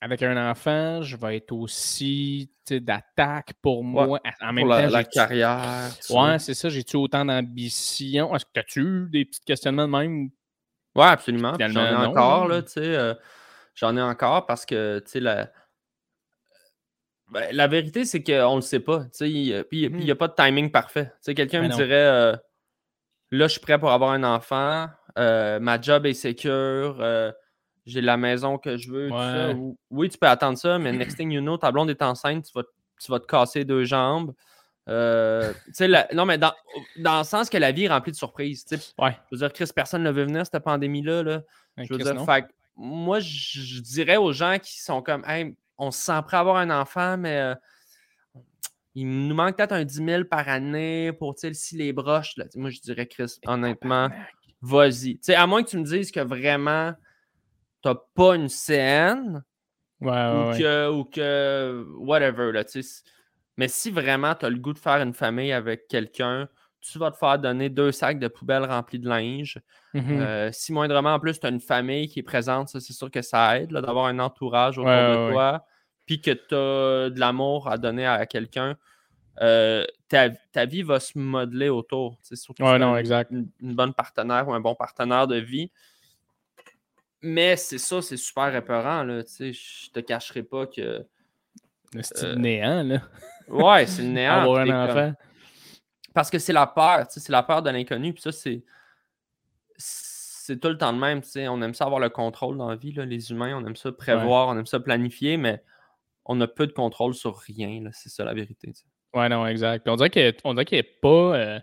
avec un enfant, je vais être aussi d'attaque pour moi en même Pour la, temps? la carrière. Ouais, c'est ça. J'ai-tu autant d'ambition? Est-ce que as-tu eu des petits questionnements de même? Ouais, absolument. J'en ai non, encore, là. là, tu sais. euh, J'en ai encore parce que, tu sais, la... ben, la vérité, c'est qu'on le sait pas. Puis il n'y a pas de timing parfait. Quelqu'un Ben me non. dirait euh, là, je suis prêt pour avoir un enfant, euh, ma job est sécure, euh, j'ai la maison que je veux, tout ça. Oui, tu peux attendre ça, mais next thing you know, ta blonde est enceinte, tu vas, tu vas te casser deux jambes. Euh, la- non, mais dans, dans le sens que la vie est remplie de surprises. Ouais. Je veux dire, Chris, personne ne veut venir, cette pandémie-là. Là. Je veux Chris, dire, fait moi, je dirais aux gens qui sont comme, hey, on se sent prêt à avoir un enfant, mais euh, il nous manque peut-être un 10 000 par année pour, si les broches. Là. Moi, je dirais, Chris, honnêtement, vas-y. À moins que tu me dises que vraiment, tu n'as pas une CN, Ouais, ou, que, ou que. Whatever, là. Mais si vraiment tu as le goût de faire une famille avec quelqu'un, tu vas te faire donner deux sacs de poubelle remplis de linge. Mhm. Euh, si moindrement, en plus, tu as une famille qui est présente, ça, c'est sûr que ça aide là, d'avoir un entourage autour Ouais, de toi, puis que tu as de l'amour à donner à quelqu'un. euh, ta, ta vie va se modeler autour. sais, Surtout Ouais, t'as non, une, exact. Une, une bonne partenaire ou un bon partenaire de vie. Mais c'est ça, c'est super épeurant. Là, tu sais, je te cacherai pas que. Le style Euh, néant, là. Ouais, c'est le néant. Avoir un comme- enfant. Parce que c'est la peur, tu sais, c'est la peur de l'inconnu. Puis ça, c'est. C'est tout le temps de même. tu sais, On aime ça avoir le contrôle dans la vie, là, les humains. On aime ça prévoir, on aime ça planifier, mais on a peu de contrôle sur rien. là, C'est ça la vérité. tu sais. Ouais, non, exact. Puis on dirait qu'il n'y a pas. euh,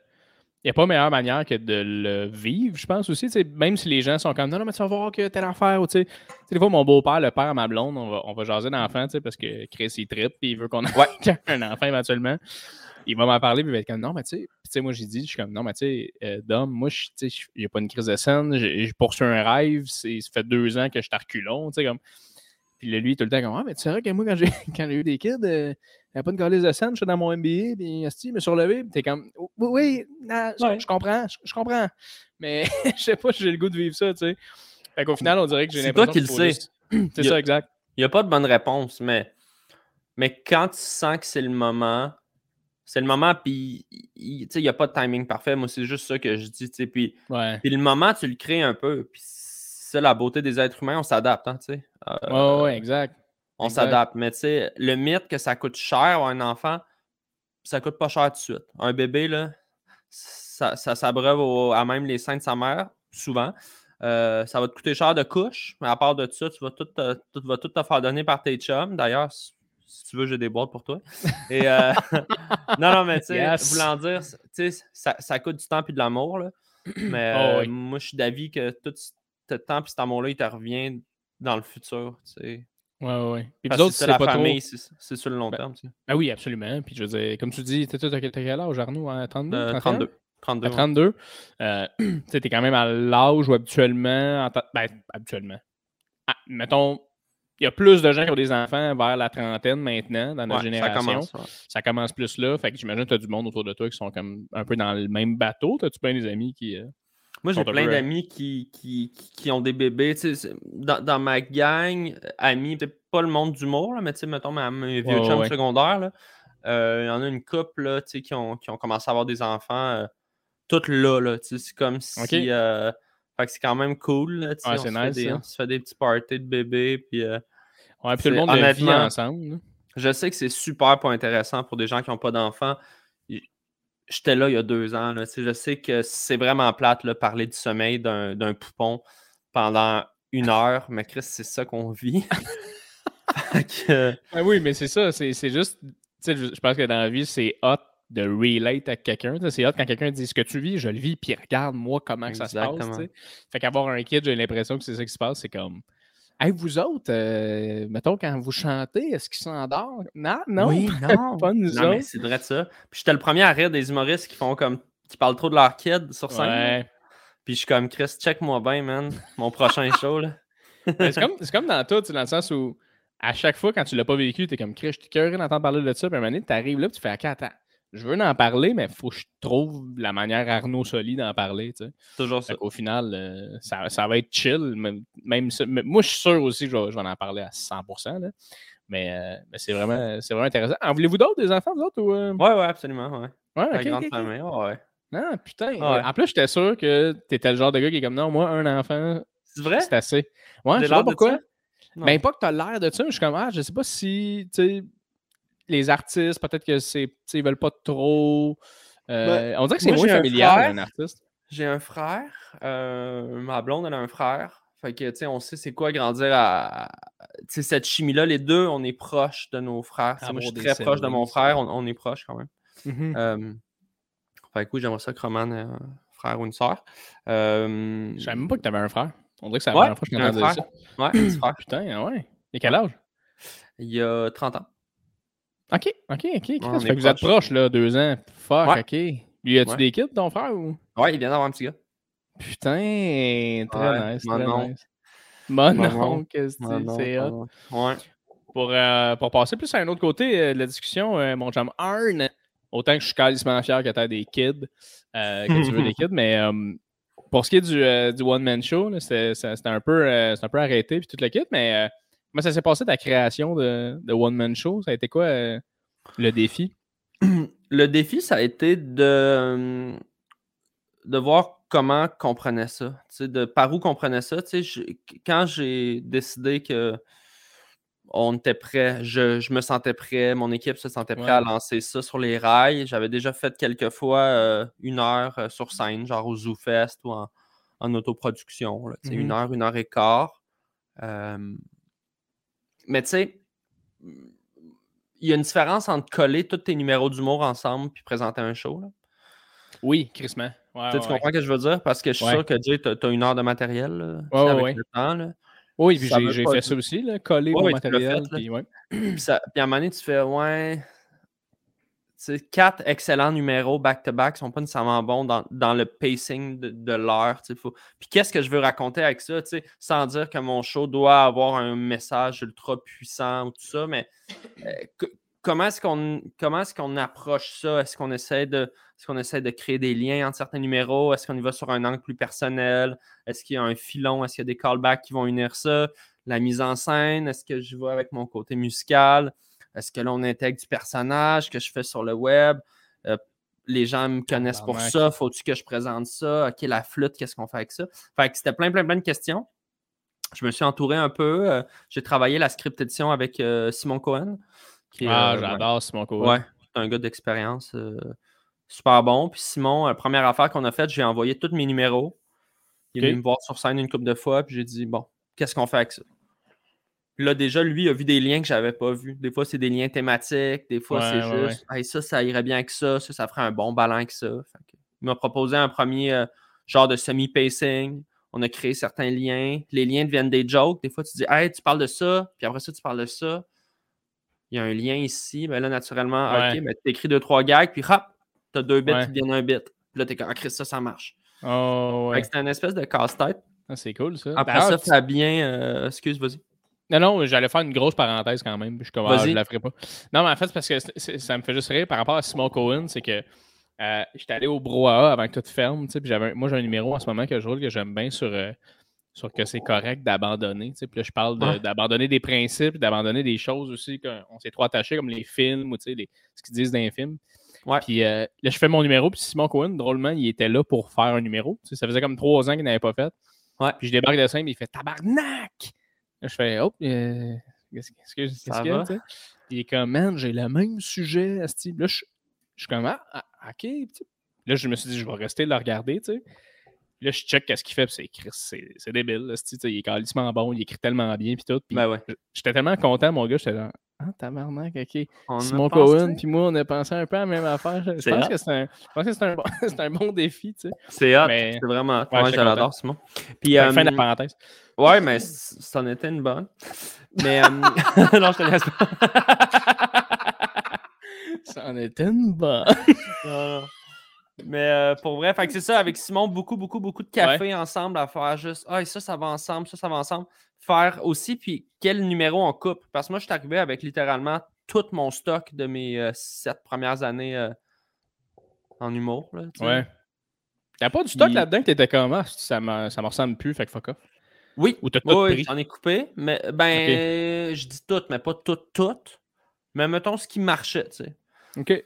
n'y a pas meilleure manière que de le vivre, je pense aussi. Même si les gens sont comme non, non, mais tu vas voir que telle affaire. Ou, tu sais, Tu sais, des fois, mon beau-père, le père à ma blonde, on va, on va jaser sais, parce que Chris, il trippe et il veut qu'on ait un enfant éventuellement. Il va m'en parler puis il va être comme non, mais tu sais. Moi, j'ai dit, je suis comme non, mais tu sais, euh, Dom, moi, je- j'ai pas une crise de scène, j'ai poursuivi un rêve, c'est- ça fait deux ans que je suis sais, comme. Puis là, lui, tout le temps, comme Ah, mais tu sais que moi, quand j'ai quand j'ai eu des kids, euh, il n'y a pas de calice de scène, je suis dans mon MBA, puis esti, je me suis relevé, puis t'es comme Oui, oui, non, je, Ouais. je comprends, je, je comprends. Mais je sais pas si j'ai le goût de vivre ça, tu sais. Fait qu'au final, on dirait que j'ai C'est toi l'impression. qui le sais. juste- C'est Il ça, exact. Il n'y a pas de bonne réponse, mais, mais quand tu sens que c'est le moment, c'est le moment, puis il tu sais, il n'y a pas de timing parfait. Moi, c'est juste ça que je dis. tu sais, Puis, Ouais. puis le moment, tu le crées un peu. Puis c'est la beauté des êtres humains, on s'adapte. Hein, tu sais. Euh, Ouais, ouais, exact. On s'adapte. Mais tu sais, le mythe que ça coûte cher à un enfant, ça coûte pas cher tout de suite. Un bébé, là, ça, ça s'abreuve à même les seins de sa mère, souvent. Euh, ça va te coûter cher de couche, mais à part de ça, tu vas tout te, tout, va tout te faire donner par tes chums. D'ailleurs, si, tu veux, j'ai des boîtes pour toi. Et, euh, non, non, mais tu sais, Yes. voulant dire, ça, ça coûte du temps et de l'amour. là. Mais Oh, euh, moi, je suis d'avis que tout ce temps et cet amour-là, il te revient dans le futur. Ouais, ouais. Puis que autres, c'est la pas famille, trop. c'est sur le long Ben, terme. Tu sais. Ah oui, absolument. Puis je veux dire, comme tu dis, t'as- t'as quel âge, Arnaud, à 32? Euh, 31? 32. 32. À ouais. 32, euh, tu sais, t'es quand même à l'âge où habituellement, ben, habituellement, ah, mettons, il y a plus de gens qui ont des enfants vers la trentaine maintenant, dans notre Ouais, ça génération. commence. ouais. Ça commence plus là. Fait que j'imagine que tu as du monde autour de toi qui sont comme un peu dans le même bateau. T'as-tu plein des amis qui. euh, Moi, j'ai plein d'amis qui, qui, qui- ont des bébés. Dans, dans ma gang, euh, amis, peut-être pas le monde d'humour, mais tu sais, mettons, ma- mes vieux Ouais, chums ouais. secondaires, euh, il y en a une couple là, qui, ont, qui ont commencé à avoir des enfants, euh, toutes là. là tu sais, c'est comme si. Ok. euh, fait que c'est quand même cool. là, tu sais, Ouais, on, se fait nice, des, on se fait des petits parties de bébés. Puis, Ouais, puis tout le monde de vie ensemble. je sais que c'est super pas intéressant pour des gens qui n'ont pas d'enfants. J'étais là il y a deux ans. là, Je sais que c'est vraiment plate là, parler du sommeil d'un poupon pendant une heure, mais Chris, c'est ça qu'on vit. Que, Ah oui, mais c'est ça. C'est juste. Tu sais, je je pense que dans la vie, c'est hot de relate à quelqu'un. C'est hot quand quelqu'un dit ce que tu vis, je le vis, puis regarde moi comment que ça se passe. Exactement. tu sais. Fait qu'avoir un kid, j'ai l'impression que c'est ça qui se passe. C'est comme. Hey, vous autres, euh, mettons, quand vous chantez, est-ce qu'ils s'endorment? Non, non. oui, non. pas nous non, mais autres. c'est vrai de ça. Puis j'étais le premier à rire des humoristes qui font comme qui parlent trop de leur kid sur scène. Ouais. Puis je suis comme Chris, check-moi bien, man. Mon prochain show. Là. C'est comme, dans tout, tu sais, dans le sens où à chaque fois, quand tu l'as pas vécu, tu es comme Chris, je suis curieux d'entendre parler de ça. Puis à un moment donné, tu arrives là, puis tu fais OK, attends, je veux en parler, mais il faut que je trouve la manière Arnaud Soli d'en parler. Tu sais. Toujours ça. Qu'au final, euh, ça, ça va être chill. Même, même ça- mais moi, je suis sûr aussi que je vais, je vais en parler à 100%. Là. Mais, euh, mais c'est vraiment, vraiment intéressant. En voulez-vous d'autres, des enfants, vous autres? Ou, euh? Ouais, ouais, absolument. Ouais. Ouais, La grande famille. Ouais. Ah, putain. Ah ouais. En plus, j'étais sûr que t'étais le genre de gars qui est comme non, moi, un enfant, C'est vrai? c'est assez. Ouais, je sais pas pourquoi. Non. Ben, pas que tu as l'air de ça, mais je suis comme, ah, je sais pas si, tu sais, les artistes, peut-être que c'est, ils veulent pas trop. euh, on dirait que c'est Ben, moi, moins un familial, un artiste. J'ai un frère. euh, ma blonde, elle a un frère. Fait que, tu sais, on sait c'est quoi grandir à. Tu sais, cette chimie-là, les deux, on est proches de nos frères. Sais, moi, je suis très proche de mon frère. On, on est proches quand même. Mhm. Euh, fait que oui, j'aimerais ça que Roman ait un frère ou une soeur. Euh, Je savais même pas que tu avais un frère. On dirait que c'est la Ouais, première fois que je t'entends dire ça. frère. Ouais, un petit frère. Putain, ah ouais. Et quel âge? Il y a 30 ans. Ok, ok, ok. On fait que vous êtes proches. là, deux ans. Fuck, Ouais. ok. Lui, as-tu Ouais. des kids, ton frère? Ou... Ouais, il vient d'avoir un petit gars. Putain, très nice, mon très nice. Mon c'est Ouais, non, c'est hot. Ouais. pour, pour passer plus à un autre côté de la discussion, mon chum Arn, autant que je suis quasiment fier que tu as des kids, que tu veux des kids, mais pour ce qui est du, du one-man show, c'était un, peu, un peu arrêté puis toute la kit, mais comment ça s'est passé ta création de, de one-man show? Ça a été quoi le défi? Le défi, ça a été de, de voir comment comprenait ça, de par où comprenait ça. quand j'ai décidé que on était prêt, je, me sentais prêt, mon équipe se sentait prêt à lancer ça sur les rails. J'avais déjà fait quelques fois euh, une heure euh, sur scène, genre au ZooFest ou en, autoproduction. Une mmh heure, une heure et quart. Mais tu sais, il y a une différence entre coller tous tes numéros d'humour ensemble puis présenter un show. Oui, Christmas. tu comprends ce que je veux dire? Parce que je suis sûr que tu as, une heure de matériel avec le temps. Oui, puis j'ai fait ça aussi, là, coller mon matériel. puis, puis, à un moment donné, tu fais ouais. Quatre excellents numéros back-to-back ne sont pas nécessairement bons dans, le pacing de, l'heure. Puis qu'est-ce que je veux raconter avec ça? Sans dire que mon show doit avoir un message ultra puissant ou tout ça, mais euh, comment est-ce qu'on est-ce approche ça? Est-ce qu'on essaie est-ce qu'on essaie de créer des liens entre certains numéros? Est-ce qu'on y va sur un angle plus personnel? Est-ce qu'il y a un filon? Est-ce qu'il y a des callbacks qui vont unir ça? La mise en scène, est-ce que je vais avec mon côté musical? Est-ce que l'on intègre du personnage que je fais sur le web? Euh, les gens me connaissent pour ça. Faut-tu que je présente ça? OK, la flûte, qu'est-ce qu'on fait avec ça? Fait que c'était plein, plein, plein de questions. Je me suis entouré un peu. Euh, j'ai travaillé la script édition avec euh, Simon Cohen ah, j'adore Simon Cohen. Ouais, c'est un gars d'expérience super bon. Puis Simon, première affaire qu'on a faite, j'ai envoyé tous mes numéros. Il est venu me voir sur scène une couple de fois, puis j'ai dit, bon, qu'est-ce qu'on fait avec ça? Là, déjà, lui, a vu des liens que je n'avais pas vus. Des fois, c'est des liens thématiques. Des fois, c'est juste, ça, ça irait bien avec ça. Ça, ça ferait un bon ballon avec ça. il m'a proposé un premier euh, genre de semi-pacing. On a créé certains liens. Les liens deviennent des jokes. Des fois, tu dis, hey, tu parles de ça. Puis après ça, tu parles de ça il y a un lien ici, mais là, naturellement, OK, ben, tu écris deux, trois gags, puis hop, tu as deux bits qui deviennent un bit. Puis là, tu es comme, ah, ça, ça marche. Oh, ouais. C'était une espèce de casse-tête. Ah, c'est cool, ça. Après ça, Fabien, euh, excuse, vas-y. Non, non, j'allais faire une grosse parenthèse quand même. Je, comme, ah, la ferai pas. Non, mais en fait, c'est parce que ça me fait juste rire par rapport à Simon Cohen, c'est que euh, j'étais allé au Broa avant que tout ferme. Puis moi, j'ai un numéro en ce moment que je roule que j'aime bien sur, euh, sur que c'est correct d'abandonner. Puis là, je parle d'abandonner des principes, d'abandonner des choses aussi qu'on s'est trop attaché, comme les films ou les, ce qu'ils disent dans les films. Puis euh, là, je fais mon numéro, puis Simon Cohen, drôlement, il était là pour faire un numéro. ça faisait comme trois ans qu'il n'avait pas fait. Ouais. Puis je débarque de scène, il fait Tabarnak! Là, je fais Oh, qu'est-ce qu'il y a? Il est comme Man, j'ai le même sujet. Là, je, je suis comme Ah, ah ok. Là, je me suis dit, je vais rester le regarder. tu sais. Là, je check qu'est-ce qu'il fait, c'est c'est débile. il est calissement bon, il écrit tellement bien, puis tout. ben ouais. J'étais tellement content, mon gars, j'étais là, ah, tabarnak, ok. Simon Cohen, puis moi, on a pensé un peu à la même affaire. Je pense, que c'est un, un, bon, un bon défi, tu sais. C'est hot, c'est vraiment. Ouais, moi, j'adore, Simon. Puis, euh, fin de la parenthèse. Ouais, mais ça en était une bonne. Mais, euh, non, je te laisse pas. ça en était une bonne. non, non. Mais euh, pour vrai, c'est ça, avec Simon, beaucoup, beaucoup, beaucoup de café ensemble à faire juste Ah, ça, ça va ensemble, ça, ça va ensemble. Faire aussi, puis quel numéro on coupe. Parce que moi, je suis arrivé avec littéralement tout mon stock de mes euh, sept premières années euh, en humour. Là, ouais. T'as pas du stock là-dedans que t'étais comme ah, ça me, ça me ressemble plus, fait que fuck off. Oui, Ou oui, j'en ai coupé. Mais ben, je dis tout, mais pas tout, tout. Mais mettons ce qui marchait, tu sais. OK.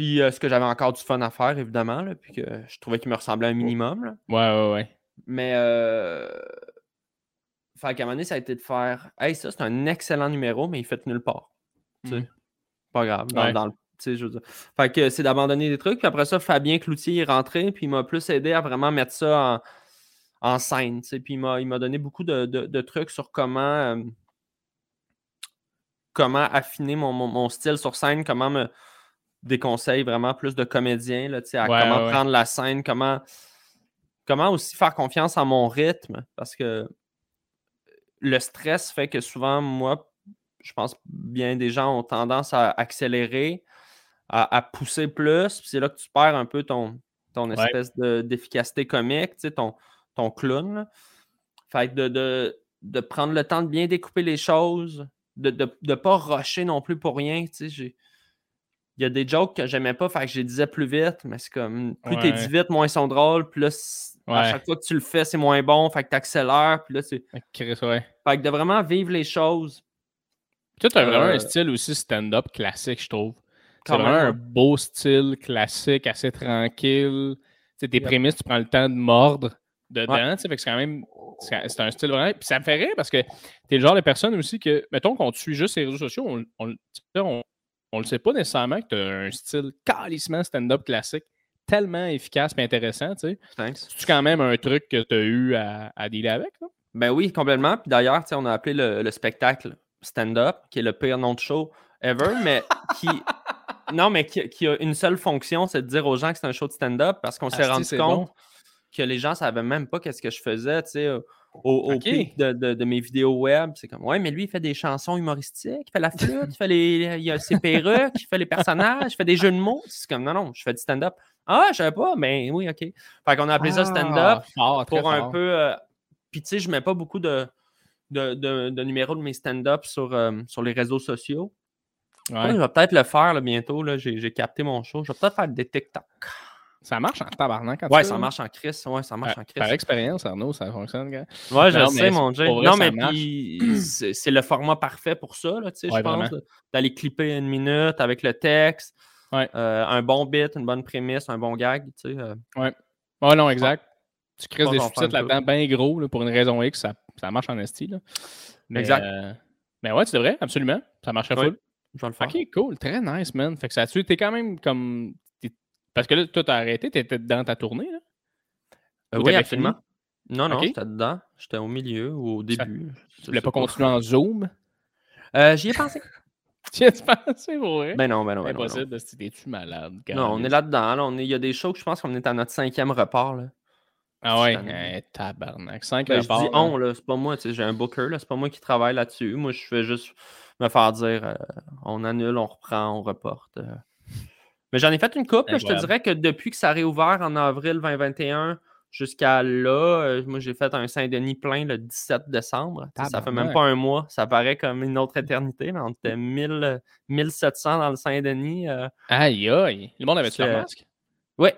Puis euh, ce que j'avais encore du fun à faire, évidemment, là, puis que je trouvais qu'il me ressemblait un minimum. Là. Ouais, ouais, ouais. Mais euh... Fait qu'à un moment donné, ça a été de faire Hey, ça, c'est un excellent numéro, mais il fait nulle part. Tu sais. Mmh. Pas grave. Dans, le, je veux dire. Fait que c'est d'abandonner des trucs. Puis après ça, Fabien Cloutier est rentré, puis il m'a plus aidé à vraiment mettre ça en, scène. Puis il m'a donné beaucoup de, trucs sur comment. Euh, comment affiner mon, style sur scène, comment me, des conseils vraiment plus de comédien, là, à comment prendre la scène, comment, comment aussi faire confiance en mon rythme. Parce que le stress fait que souvent, moi, je pense bien des gens ont tendance à accélérer, à, pousser plus. c'est là que tu perds un peu ton, ton espèce d'efficacité comique, ton, ton clown. Fait de, de, de, prendre le temps de bien découper les choses, de ne pas rusher non plus pour rien. Il y a des jokes que j'aimais pas, fait que je les disais plus vite, mais c'est comme plus tu t'es dit vite, moins ils sont drôles, plus là, à chaque fois que tu le fais, c'est moins bon, fait que accélères puis là, c'est. Fait que de vraiment vivre les choses. Tu as vraiment un euh, style aussi stand-up classique, je trouve. C'est vraiment un beau style classique, assez tranquille. Tu tes prémices, tu prends le temps de mordre dedans. Fait que c'est quand même. C'est un style vraiment. Puis ça me fait rire parce que t'es le genre de personne aussi que, mettons qu'on te suit juste les réseaux sociaux, on, on, on, le sait pas nécessairement que tu as un style calissement stand-up classique tellement efficace et intéressant. Tu sais. C'est quand même un truc que tu as eu à, à dealer avec? Là? Ben oui, complètement. Puis d'ailleurs, on a appelé le, le spectacle stand-up, qui est le pire nom de show ever, mais qui. non, mais qui, a une seule fonction, c'est de dire aux gens que c'est un show de stand-up parce qu'on s'est rendu compte que les gens ne savaient même pas qu'est-ce que je faisais, tu sais, au, pic de, mes vidéos web. C'est comme, ouais, mais lui, il fait des chansons humoristiques, il fait la flûte, il fait les, il a ses perruques, il fait les personnages, il fait des jeux de mots. C'est comme, non, non, je fais du stand-up. Ah, je savais pas, mais oui, OK. Fait qu'on a appelé ça stand-up ah, pour un peu. Euh, puis, tu sais, je mets pas beaucoup de, de, numéros de mes stand-up sur, euh, sur les réseaux sociaux. je vais peut-être le faire bientôt. J'ai capté mon show. Je vais peut-être faire des TikTok. Ça marche en tabarnak quand Ouais, ça marche en crise. Ouais, ça marche en crise. Par expérience, Arnaud, ça fonctionne. Gars. Ouais, je sais, mon Dieu. Non, mais c'est le format parfait pour ça, là, je pense. D'aller clipper une minute avec le texte. Euh, un bon bit, une bonne prémisse, un bon gag. Tu sais, euh. Ouais. Ouais, non, exact. Tu crées des sous-titres là-dedans bien gros pour une raison X, ça, ça marche en esti. exact. Euh, mais ouais, tu devrais, absolument. Ça marcherait full. Je vais le faire. Ok, cool. Très nice, man. Fait que ça tu es quand même comme. Parce que là, toi, t'as arrêté, t'étais dans ta tournée, là? Euh, oui, absolument. Non, non, j'étais dedans. J'étais au milieu ou au début. Tu voulais pas continuer en Zoom? Euh, J'y ai pensé. Tu as pensé, vrai? Ben non, ben non, ben non. Impossible, t'es-tu malade? Non, on est là-dedans. Il y a des shows que je pense qu'on est à notre cinquième report. Là. Ah ouais, eh, tabarnak. 5 ben, Je dis on, là, c'est pas moi, j'ai un booker, là, c'est pas moi qui travaille là-dessus. Moi, je fais juste me faire dire euh, on annule, on reprend, on reporte. Euh. Mais j'en ai fait une coupe. je te dirais que depuis que ça a réouvert en avril 2021 jusqu'à là, euh, moi j'ai fait un Saint-Denis plein le 17 décembre. ça fait même pas un mois. Ça paraît comme une autre éternité, mais on était 1000, 1700 dans le Saint-Denis. Aïe aïe. Le monde avait-tu un masque? Oui,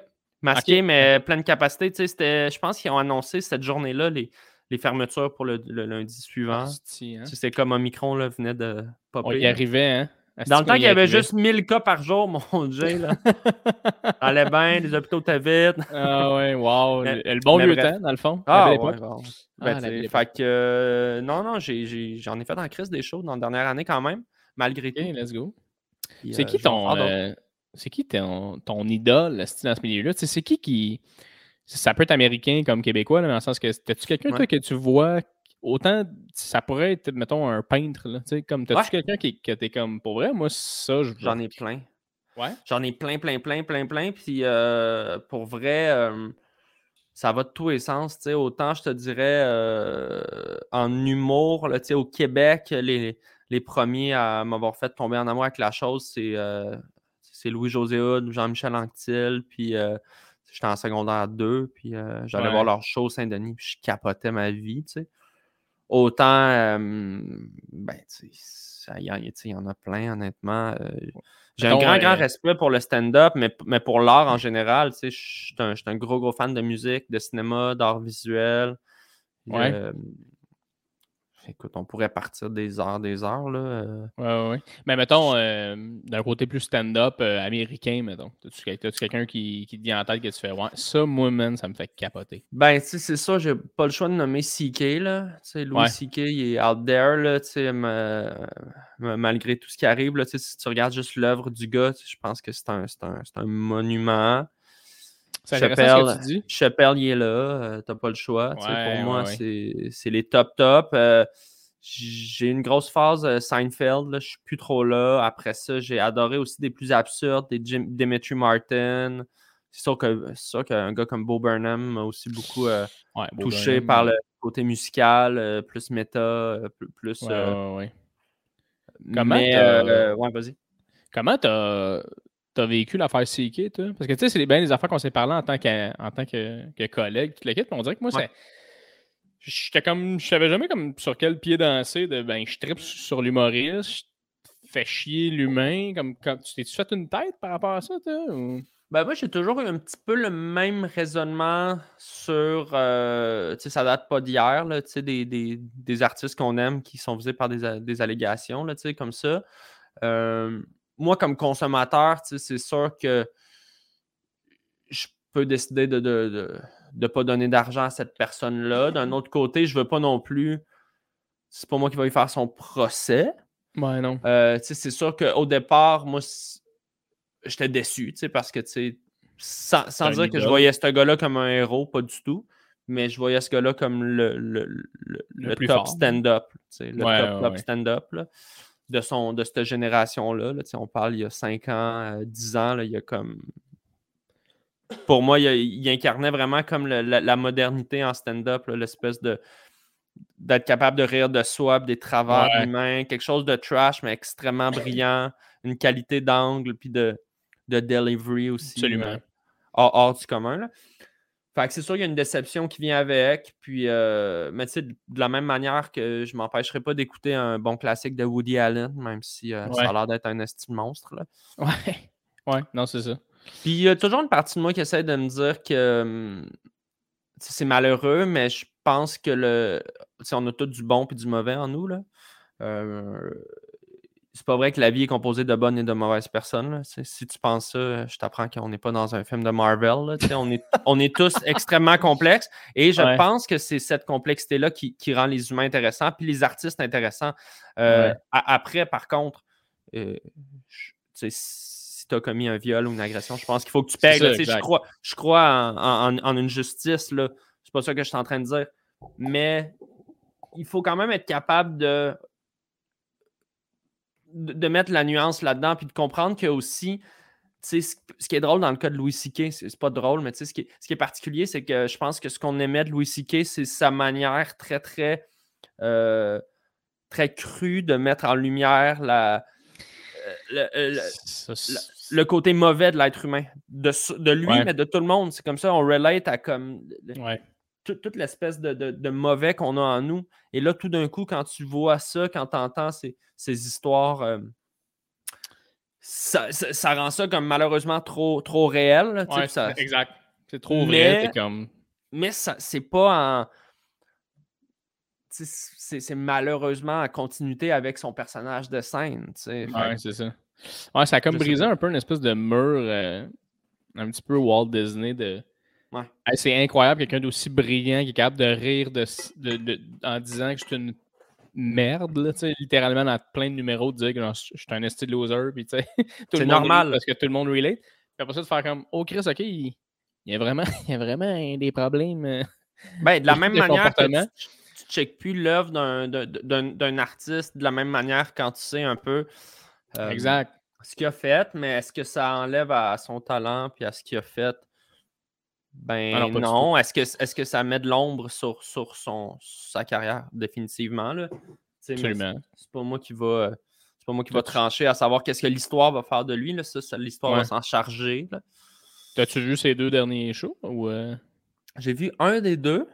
Masqué, mais pleine capacité. je pense qu'ils ont annoncé cette journée-là les, les fermetures pour le, lundi suivant. Hein. C'est comme Omicron là, venait de popper. On y arrivait, hein? Dans le temps qu'il y avait juste 1000 cas par jour, mon Dieu, là. allait bien, les hôpitaux étaient vides. ah ouais, wow. le, bon lieu temps, dans le fond. Ah, ouais, ben, ah, fait que, euh, non, non, j'en ai, fait en crise des shows dans la dernière année quand même, malgré tout. let's go. C'est qui euh, ton c'est qui ton, ton idole dans ce milieu-là? C'est qui qui. Ça peut être américain comme québécois, mais dans le sens que t'as-tu quelqu'un que tu vois autant ça pourrait être, mettons, un peintre, là, comme t'as-tu quelqu'un qui que t'es comme pour vrai, moi ça J'en ai plein. Ouais? J'en ai plein, plein, plein, plein, plein. Puis euh, pour vrai, euh, ça va de tous les sens. Autant je te dirais euh, en humour, là, au Québec, les, les premiers à m'avoir fait tomber en amour avec la chose, c'est c'est Louis-José Hood, Jean-Michel Anctil, puis j'étais en secondaire 2, puis j'allais voir leur show Saint-Denis, puis je capotais ma vie, tu sais. Autant, ben, tu sais, il y, en a plein, honnêtement. Euh, j'ai un grand, grand respect pour le stand-up, mais, mais pour l'art en général, tu sais, je suis un, un, gros, gros fan de musique, de cinéma, d'art visuel. Ouais. Écoute, on pourrait partir des heures, des heures. Là. Euh. Ouais, ouais. Mais mettons, euh, d'un côté plus stand-up euh, américain, mettons. As-tu quelqu'un qui, qui, te vient en tête que tu fais Ouais, ça, moi, man, ça me fait capoter. Ben, tu sais, c'est ça, j'ai pas le choix de nommer CK, là. Tu sais, Louis CK, il est out there, là, tu sais, malgré tout ce qui arrive, là. Tu sais, si tu regardes juste l'œuvre du gars, je pense que c'est un, un, un monument. Chappelle, Chappelle, il est là, euh, t'as pas le choix. pour moi, c'est les top top. Euh, j'ai une grosse phase euh, Seinfeld, je suis plus trop là. Après ça, j'ai adoré aussi des plus absurdes, des Dimitri Martin. C'est sûr qu'un gars comme Bo Burnham m'a aussi beaucoup touché par le côté musical, plus méta, plus. Comment Mais, ouais, vas-y. Comment t'as T'as vécu l'affaire CK, toi? Parce que tu sais, c'est bien les affaires qu'on s'est parlé en tant que, en tant que, que collègue, toute l'équipe. On dirait que moi, c'est. j'étais comme. Je savais jamais comme sur quel pied danser de ben je tripe sur l'humoriste, je fais chier l'humain. Comme, tu t'es-tu fait une tête par rapport à ça, toi? Ben moi, j'ai toujours eu un petit peu le même raisonnement sur. Euh, tu sais, ça date pas d'hier, tu sais, des, des, artistes qu'on aime qui sont visés par des, des allégations, tu sais, comme ça. Euh, moi, comme consommateur, c'est sûr que je peux décider de ne de, pas donner d'argent à cette personne-là. D'un autre côté, je veux pas non plus. C'est pas moi qui vais lui faire son procès. Ouais, non. Euh, c'est sûr qu'au départ, moi, j'étais déçu, parce que, sans, sans dire que je voyais ce gars-là comme un héros, pas du tout, mais je voyais ce gars-là comme le, le, le, top stand-up, le top, top stand-up de, son, de cette génération-là. on parle il y a 5 ans, 10 euh, ans, là, il y a comme. Pour moi, il, incarnait vraiment comme la, modernité en stand-up, l'espèce de d'être capable de rire de soi, des travers humains, quelque chose de trash, mais extrêmement brillant, une qualité d'angle, puis de, de delivery aussi. Absolument. Euh, hors, du commun. Là. Fait que c'est sûr qu'il y a une déception qui vient avec. Puis, euh, mais tu sais, de la même manière que je m'empêcherai pas d'écouter un bon classique de Woody Allen, même si euh, ça a l'air d'être un estime monstre. Là. Ouais. Ouais, non, c'est ça. Puis il y a toujours une partie de moi qui essaie de me dire que hum, c'est malheureux, mais je pense que le. On a tout du bon et du mauvais en nous. Là. Euh, c'est pas vrai que la vie est composée de bonnes et de mauvaises personnes. Si tu penses ça, je t'apprends qu'on n'est pas dans un film de Marvel. On, est, on est tous extrêmement complexes. Et je pense que c'est cette complexité-là qui, rend les humains intéressants, puis les artistes intéressants. Euh, après, par contre, euh, si tu as commis un viol ou une agression, je pense qu'il faut que tu payes. je crois, je crois en, une justice. C'est pas ça que je suis en train de dire. Mais il faut quand même être capable de de, mettre la nuance là-dedans, puis de comprendre que aussi, ce, ce qui est drôle dans le cas de Louis C.K., c'est pas drôle, mais ce qui, est, ce qui est particulier, c'est que je pense que ce qu'on aimait de Louis C.K., c'est sa manière très, très, euh, très crue de mettre en lumière la, euh, euh, le, côté mauvais de l'être humain. De, de lui, mais de tout le monde. C'est comme ça, on relate à comme. Ouais toute l'espèce de, mauvais qu'on a en nous. Et là, tout d'un coup, quand tu vois ça, quand tu entends ces, histoires, euh, ça, rend ça comme malheureusement trop, trop réel. exact. C'est trop vrai. Comme... Mais c'est pas en. C'est malheureusement en continuité avec son personnage de scène. Ouais, c'est ça. Ouais, ça a comme brisé un peu une espèce de mur euh, un petit peu Walt Disney de c'est incroyable, quelqu'un d'aussi brillant qui est capable de rire de, en disant que je suis une merde, là, littéralement dans plein de numéros, de dire que je suis un esti loser. c'est normal. Parce que tout le monde relate. Puis après ça, de faire comme Oh Chris, ok, il, y, a vraiment, il y a vraiment des problèmes. Euh, ben, de la même manière que tu, ne checkes plus l'œuvre d'un artiste de la même manière quand tu sais un peu euh, exact. ce qu'il a fait, mais est-ce que ça enlève à son talent puis à ce qu'il a fait? Ben non. Est-ce que, est que ça met de l'ombre sur, sur son, sa carrière, définitivement? Là? Absolument. C'est pas moi qui va. C'est pas moi qui va trancher à savoir qu'est-ce que l'histoire va faire de lui. Là. Ça, l'histoire va s'en charger. T'as-tu vu ces deux derniers shows? Ou euh? J'ai vu un des deux.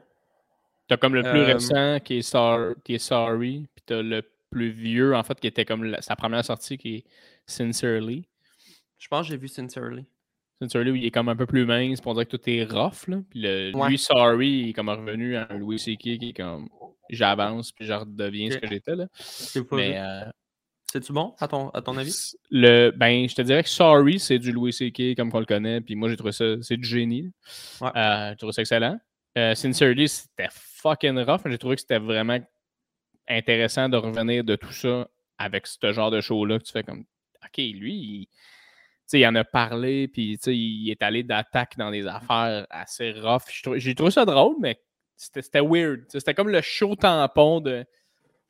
T'as comme le plus euh, récent qui est, qui est Sorry, puis t'as le plus vieux, en fait, qui était comme sa première sortie, qui est Sincerely. Je pense que j'ai vu Sincerely. Sincerely, où il est comme un peu plus mince, pour dire que tout est rough. Là. Puis le, lui, Sorry, il est comme revenu à un Louis C.K. qui est comme j'avance, puis je redeviens ce que j'étais. là. Mais. Euh, C'est-tu bon, à ton, à ton avis? Le, ben, je te dirais que Sorry, c'est du Louis C.K. comme on le connaît, puis moi, j'ai trouvé ça, c'est du génie. Ouais. Euh, j'ai trouvé ça excellent. Euh, Sincerely, c'était fucking rough, mais j'ai trouvé que c'était vraiment intéressant de revenir de tout ça avec ce genre de show-là, que tu fais comme, OK, lui, il il en a parlé, puis il est allé d'attaque dans des affaires assez rough. J'ai trouvé ça drôle, mais c'était weird. C'était comme le show tampon de.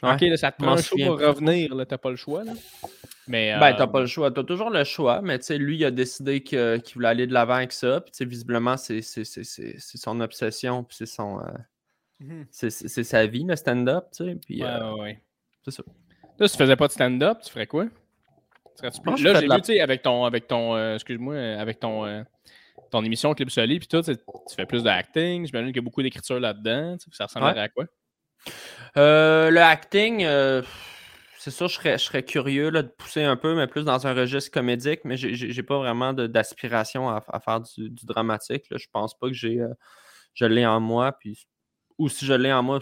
ok, ça te prend un show pour revenir, t'as pas le choix. Là. Mais, Ben, t'as euh, pas le choix. T'as toujours le choix, mais lui, il a décidé qu'il voulait aller de l'avant avec ça. Puis visiblement, c'est son obsession, puis c'est son. Euh, mhm. C'est sa vie, le stand-up. Puis, ouais, euh, ouais. C'est ça. Là, si tu faisais pas de stand-up, tu ferais quoi? Là, j'ai vu, tu sais, avec ton, avec ton, euh, excuse-moi, avec ton, euh, ton émission Clip Soli, puis tout, tu fais plus de acting. J'imagine qu'il y a beaucoup d'écriture là-dedans. Ça ressemblerait à quoi? Euh, le acting, euh, c'est sûr, je serais, je serais curieux là, de pousser un peu, mais plus dans un registre comédique, mais j'ai pas vraiment d'aspiration à, faire du, dramatique. Là. Je pense pas que j'ai euh, je l'ai en moi, puis ou si je l'ai en moi,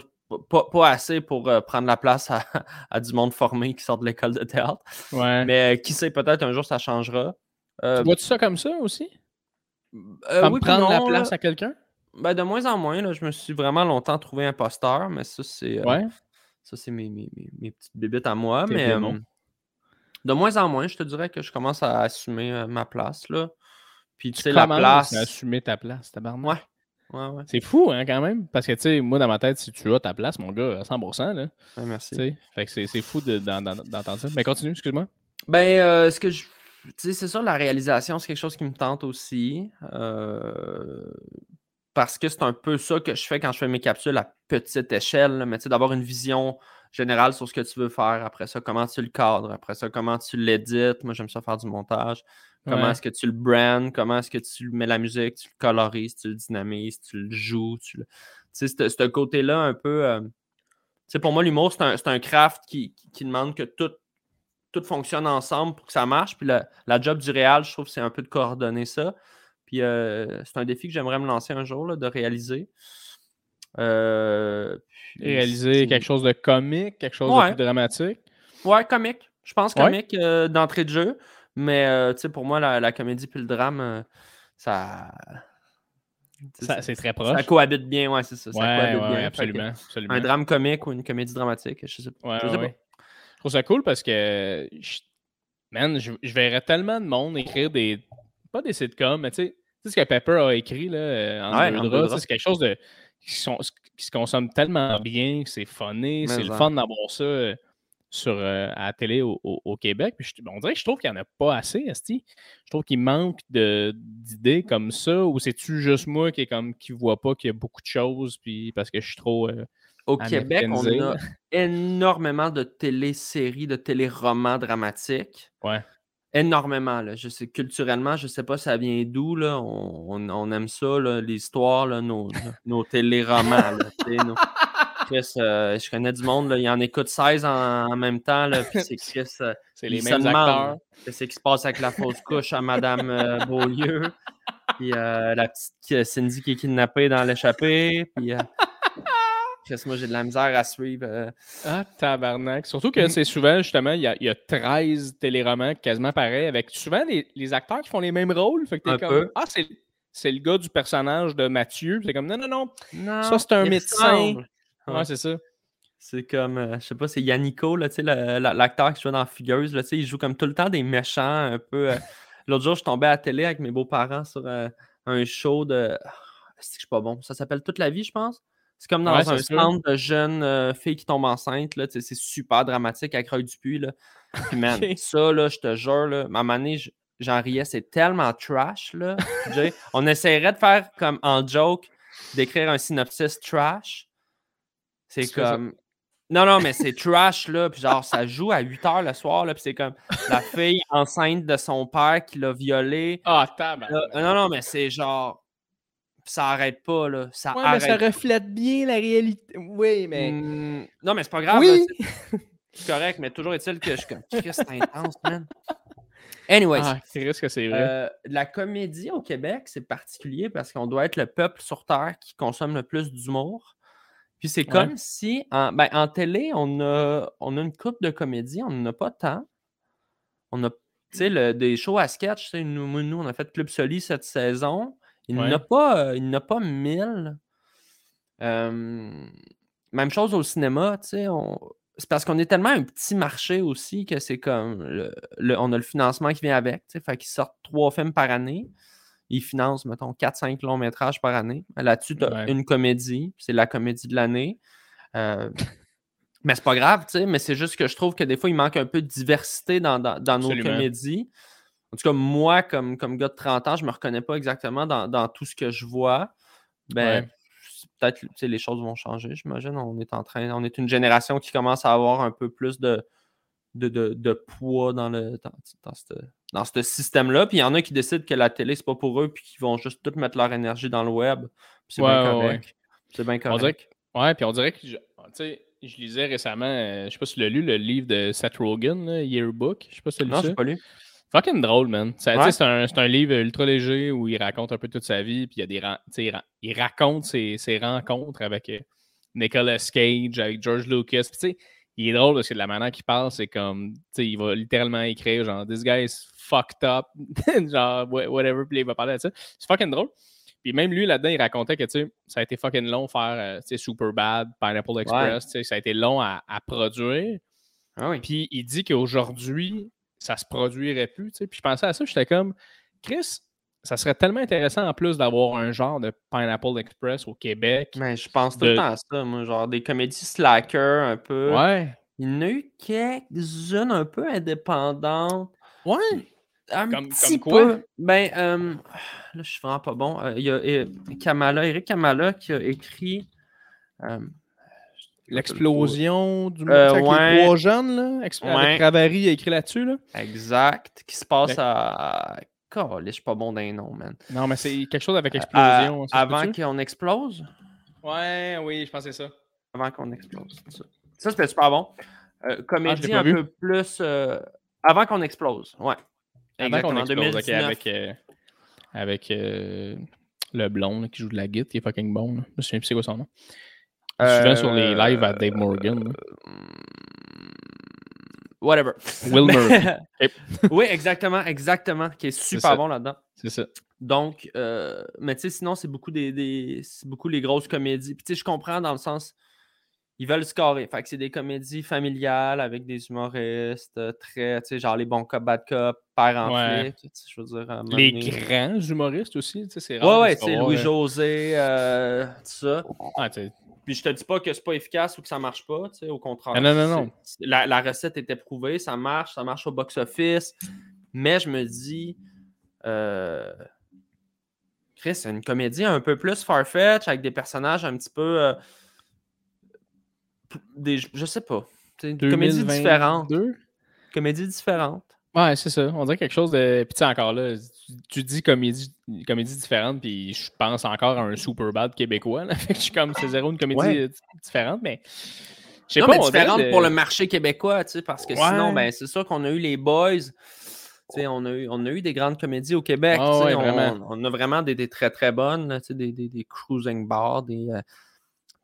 pas, assez pour prendre la place à, du monde formé qui sort de l'école de théâtre. Mais qui sait, peut-être un jour ça changera. tu vois-tu ça comme ça aussi? Comme prendre la place à quelqu'un? Ben, de moins en moins, là, je me suis vraiment longtemps trouvé imposteur, mais ça, c'est. Euh, ça, c'est mes, mes, mes, petites bébites à moi. mais de moins en moins, je te dirais que je commence à assumer euh, ma place. Là. Puis, tu sais, la place. À assumer ta place, tabarnak. Ouais. Ouais, ouais. C'est fou, hein, quand même. Parce que, tu sais, moi, dans ma tête, si tu as ta place, mon gars, à 100%, là. merci. Fait que c'est fou d'entendre ça. Mais continue, excuse-moi. Ben, euh, ce que je. Tu sais, c'est sûr, la réalisation, c'est quelque chose qui me tente aussi. Euh parce que c'est un peu ça que je fais quand je fais mes capsules à petite échelle, mais d'avoir une vision générale sur ce que tu veux faire. Après ça, comment tu le cadres. Après ça, comment tu l'édites. Moi, j'aime ça faire du montage. Comment est-ce que tu le brands? Comment est-ce que tu mets la musique, tu le colorises, tu le dynamises, tu le joues. Tu sais, ce côté-là, un peu. Euh, pour moi, l'humour, c'est un, un, craft qui, demande que tout, tout fonctionne ensemble pour que ça marche. Puis la, la job du réal, je trouve, c'est un peu de coordonner ça. Puis euh, c'est un défi que j'aimerais me lancer un jour, de réaliser. Euh, réaliser quelque chose de comique, quelque chose de plus dramatique. Ouais, comique. Je pense comique euh, d'entrée de jeu. Mais pour moi, la, comédie puis le drame, ça. c'est très proche. Ça cohabite bien, ouais, c'est ça. ça cohabite bien. Absolument, Un drame comique ou une comédie dramatique, je sais, pas. je trouve ça cool parce que, man, je verrais tellement de monde écrire des, pas des sitcoms, mais tu sais, ce que Pepper a écrit là, euh, en c'est quelque chose de, qui, se consomme tellement bien, c'est funné, c'est le fun d'avoir ça euh, sur, euh, à la télé au, Québec. Puis on dirait que je trouve qu'il n'y en a pas assez, Esti. Je trouve qu'il manque d'idées comme ça, ou c'est-tu juste moi qui est comme qui voit pas qu'il y a beaucoup de choses, puis parce que je suis trop. au Québec, on a énormément de téléséries, de téléromans dramatiques. Ouais. Énormément, là. Je sais, culturellement, je ne sais pas ça vient d'où, là. On, on, aime ça, l'histoire, nos, nos téléromans, euh, je connais du monde, là, il en écoute 16 en, même temps, c'est Chris. Euh, c'est les mêmes acteurs. Qu'est-ce qui se passe avec la fausse couche à Madame euh, Beaulieu, puis la petite Cindy qui est kidnappée dans l'échappée, puis moi, j'ai de la misère à suivre. Ah, tabarnak. Surtout que c'est souvent, justement, il y, a, il y, a, 13 téléromans quasiment pareils, avec souvent les, acteurs qui font les mêmes rôles. Fait que t'es comme, ah, c'est le gars du personnage de Mathieu. C'est comme, non, non, non. ça, c'est un médecin. Ouais, c'est ça. C'est comme, euh, je sais pas, c'est Yannico, l'acteur qui joue dans Figures. Là, il joue comme tout le temps des méchants, un peu. Euh. L'autre jour, je tombais à la télé avec mes beaux-parents sur un show de. Ah, c'est que je suis pas bon. Ça s'appelle Toute la vie, je pense. C'est comme dans un centre de jeunes euh, filles qui tombent enceintes. C'est super dramatique avec Roy Dupuis. Là. Puis, man, ça, là, je te jure, là, à un moment j'en riais. C'est tellement trash. Là, On essaierait de faire comme en joke, d'écrire un synopsis trash. C'est comme. Non, non, mais c'est trash, là. Puis genre, ça joue à 8 h le soir, là. Puis c'est comme la fille enceinte de son père qui l'a violée. Ah, oh, Non, non, mais c'est genre ça arrête pas, là. Ça Mais ça reflète bien la réalité. Oui, mais. Mmh, non, mais c'est pas grave. Oui. C'est correct, mais toujours est-il que je suis comme c'est intense, man. Anyways. Ah, c'est que c'est vrai. Euh, la comédie au Québec, c'est particulier parce qu'on doit être le peuple sur Terre qui consomme le plus d'humour. Puis c'est comme si, en, ben, en télé, on a, on a une coupe de comédie, on n'en a pas tant. On a des shows à sketch. Nous, nous, on a fait Club Soli cette saison. Il n'a pas, il n'a pas mille. même chose au cinéma, tu sais. C'est parce qu'on est tellement un petit marché aussi que c'est comme. Le, on a le financement qui vient avec. Tu sais, fait qu'ils sortent trois films par année. Ils financent, mettons, 4-5 longs métrages par année. Là-dessus, tu as une comédie. C'est la comédie de l'année. Euh, mais c'est pas grave, tu sais. Mais c'est juste que je trouve que des fois, il manque un peu de diversité dans, dans nos comédies. En tout cas, moi, comme, comme gars de 30 ans, je ne me reconnais pas exactement dans, tout ce que je vois. Ben, peut-être que les choses vont changer, j'imagine. On est en train, on est une génération qui commence à avoir un peu plus de, de, poids dans, le, dans, dans ce système-là. Puis il y en a qui décident que la télé, c'est pas pour eux, puis qui vont juste tout mettre leur énergie dans le web. C'est bien correct. C'est bien correct. ouais, puis on dirait que, tu sais, je lisais récemment, euh, je sais pas si tu l'as lu, le livre de Seth Rogen, Yearbook. Je sais pas si tu l'as lu. Non, pas lu. Fucking drôle, man. C'est un, livre ultra léger où il raconte un peu toute sa vie, puis il, y a des, il raconte ses, rencontres avec euh, Nicolas Cage, avec George Lucas. tu sais, il est drôle parce que de la manière qu'il parle, c'est comme, tu sais, il va littéralement écrire genre, This guy is fucked up, genre, whatever, puis il va parler de ça. C'est fucking drôle. Puis même lui, là-dedans, il racontait que, tu sais, ça a été fucking long faire, euh, tu sais, Super Bad, Pineapple Express, tu sais, ça a été long à, produire. Ah oui. Puis il dit qu'aujourd'hui, ça se produirait plus, tu sais. Puis je pensais à ça, j'étais comme, Chris, ça serait tellement intéressant en plus d'avoir un genre de Pineapple Express au Québec. Mais je pense tout le temps à ça, moi, genre des comédies slacker un peu. Ouais. Il y en a eu quelques-unes un peu indépendantes. Ouais. Un petit peu. Ben, euh, là, je suis vraiment pas bon. Euh, il y a euh, Kamala, Eric Kamala qui a écrit. L'explosion du euh, ouais. les trois jeunes, là. Ouais. a écrit là-dessus, là. Exact. Qui se passe à. Je suis pas bon d'un nom, man. Non, mais c'est quelque chose avec explosion. avant qu'on explose? Ouais, oui, je pensais ça. Avant qu'on explose. Ça, ça c'était super bon. Euh, comédie ah, un peu plus. Euh, avant qu'on explose, ouais. Avant qu'on explose, ok, avec, euh, avec le blond qui joue de la guitare, qui est fucking bon. Je me souviens plus c'est quoi son nom. Souvent sur les lives à Dave Morgan. Whatever. Wilmer. oui, exactement, exactement, qui est super bon là-dedans. C'est ça. Donc, euh, mais tu sais, sinon, c'est beaucoup des, beaucoup les grosses comédies. Puis tu sais, je comprends dans le sens, ils veulent scorer. Fait que c'est des comédies familiales avec des humoristes euh, très, tu sais, genre les bons cop, bad cop, père en ouais. je veux dire. Les grands humoristes aussi, tu sais, c'est rare. Ouais, ouais, tu sais, Louis-José, euh, tout ça. Ouais, puis je te dis pas que c'est pas efficace ou que ça marche pas, tu sais, au contraire. Non, non, non. La, recette était prouvée, ça marche, ça marche au box-office. Mais je me dis, euh... Chris, c'est une comédie un peu plus farfetch avec des personnages un petit peu. Euh... Des, je sais pas. Une comédie différente. Comédie différente. Ouais, c'est ça. On dirait quelque chose de. Puis tu encore là, tu, dis comédie, comédie différente, puis je pense encore à un super bad québécois. Là. Fait que je suis comme, c'est zéro une comédie différente, mais. Je sais pas. Mais différente pour le marché québécois, tu sais, parce que sinon, ben, c'est sûr qu'on a eu les boys. Tu sais, on, a eu, on a eu des grandes comédies au Québec. Ah on, on, a vraiment des, des très très bonnes, tu sais, des, des, des, cruising bars, des. Euh,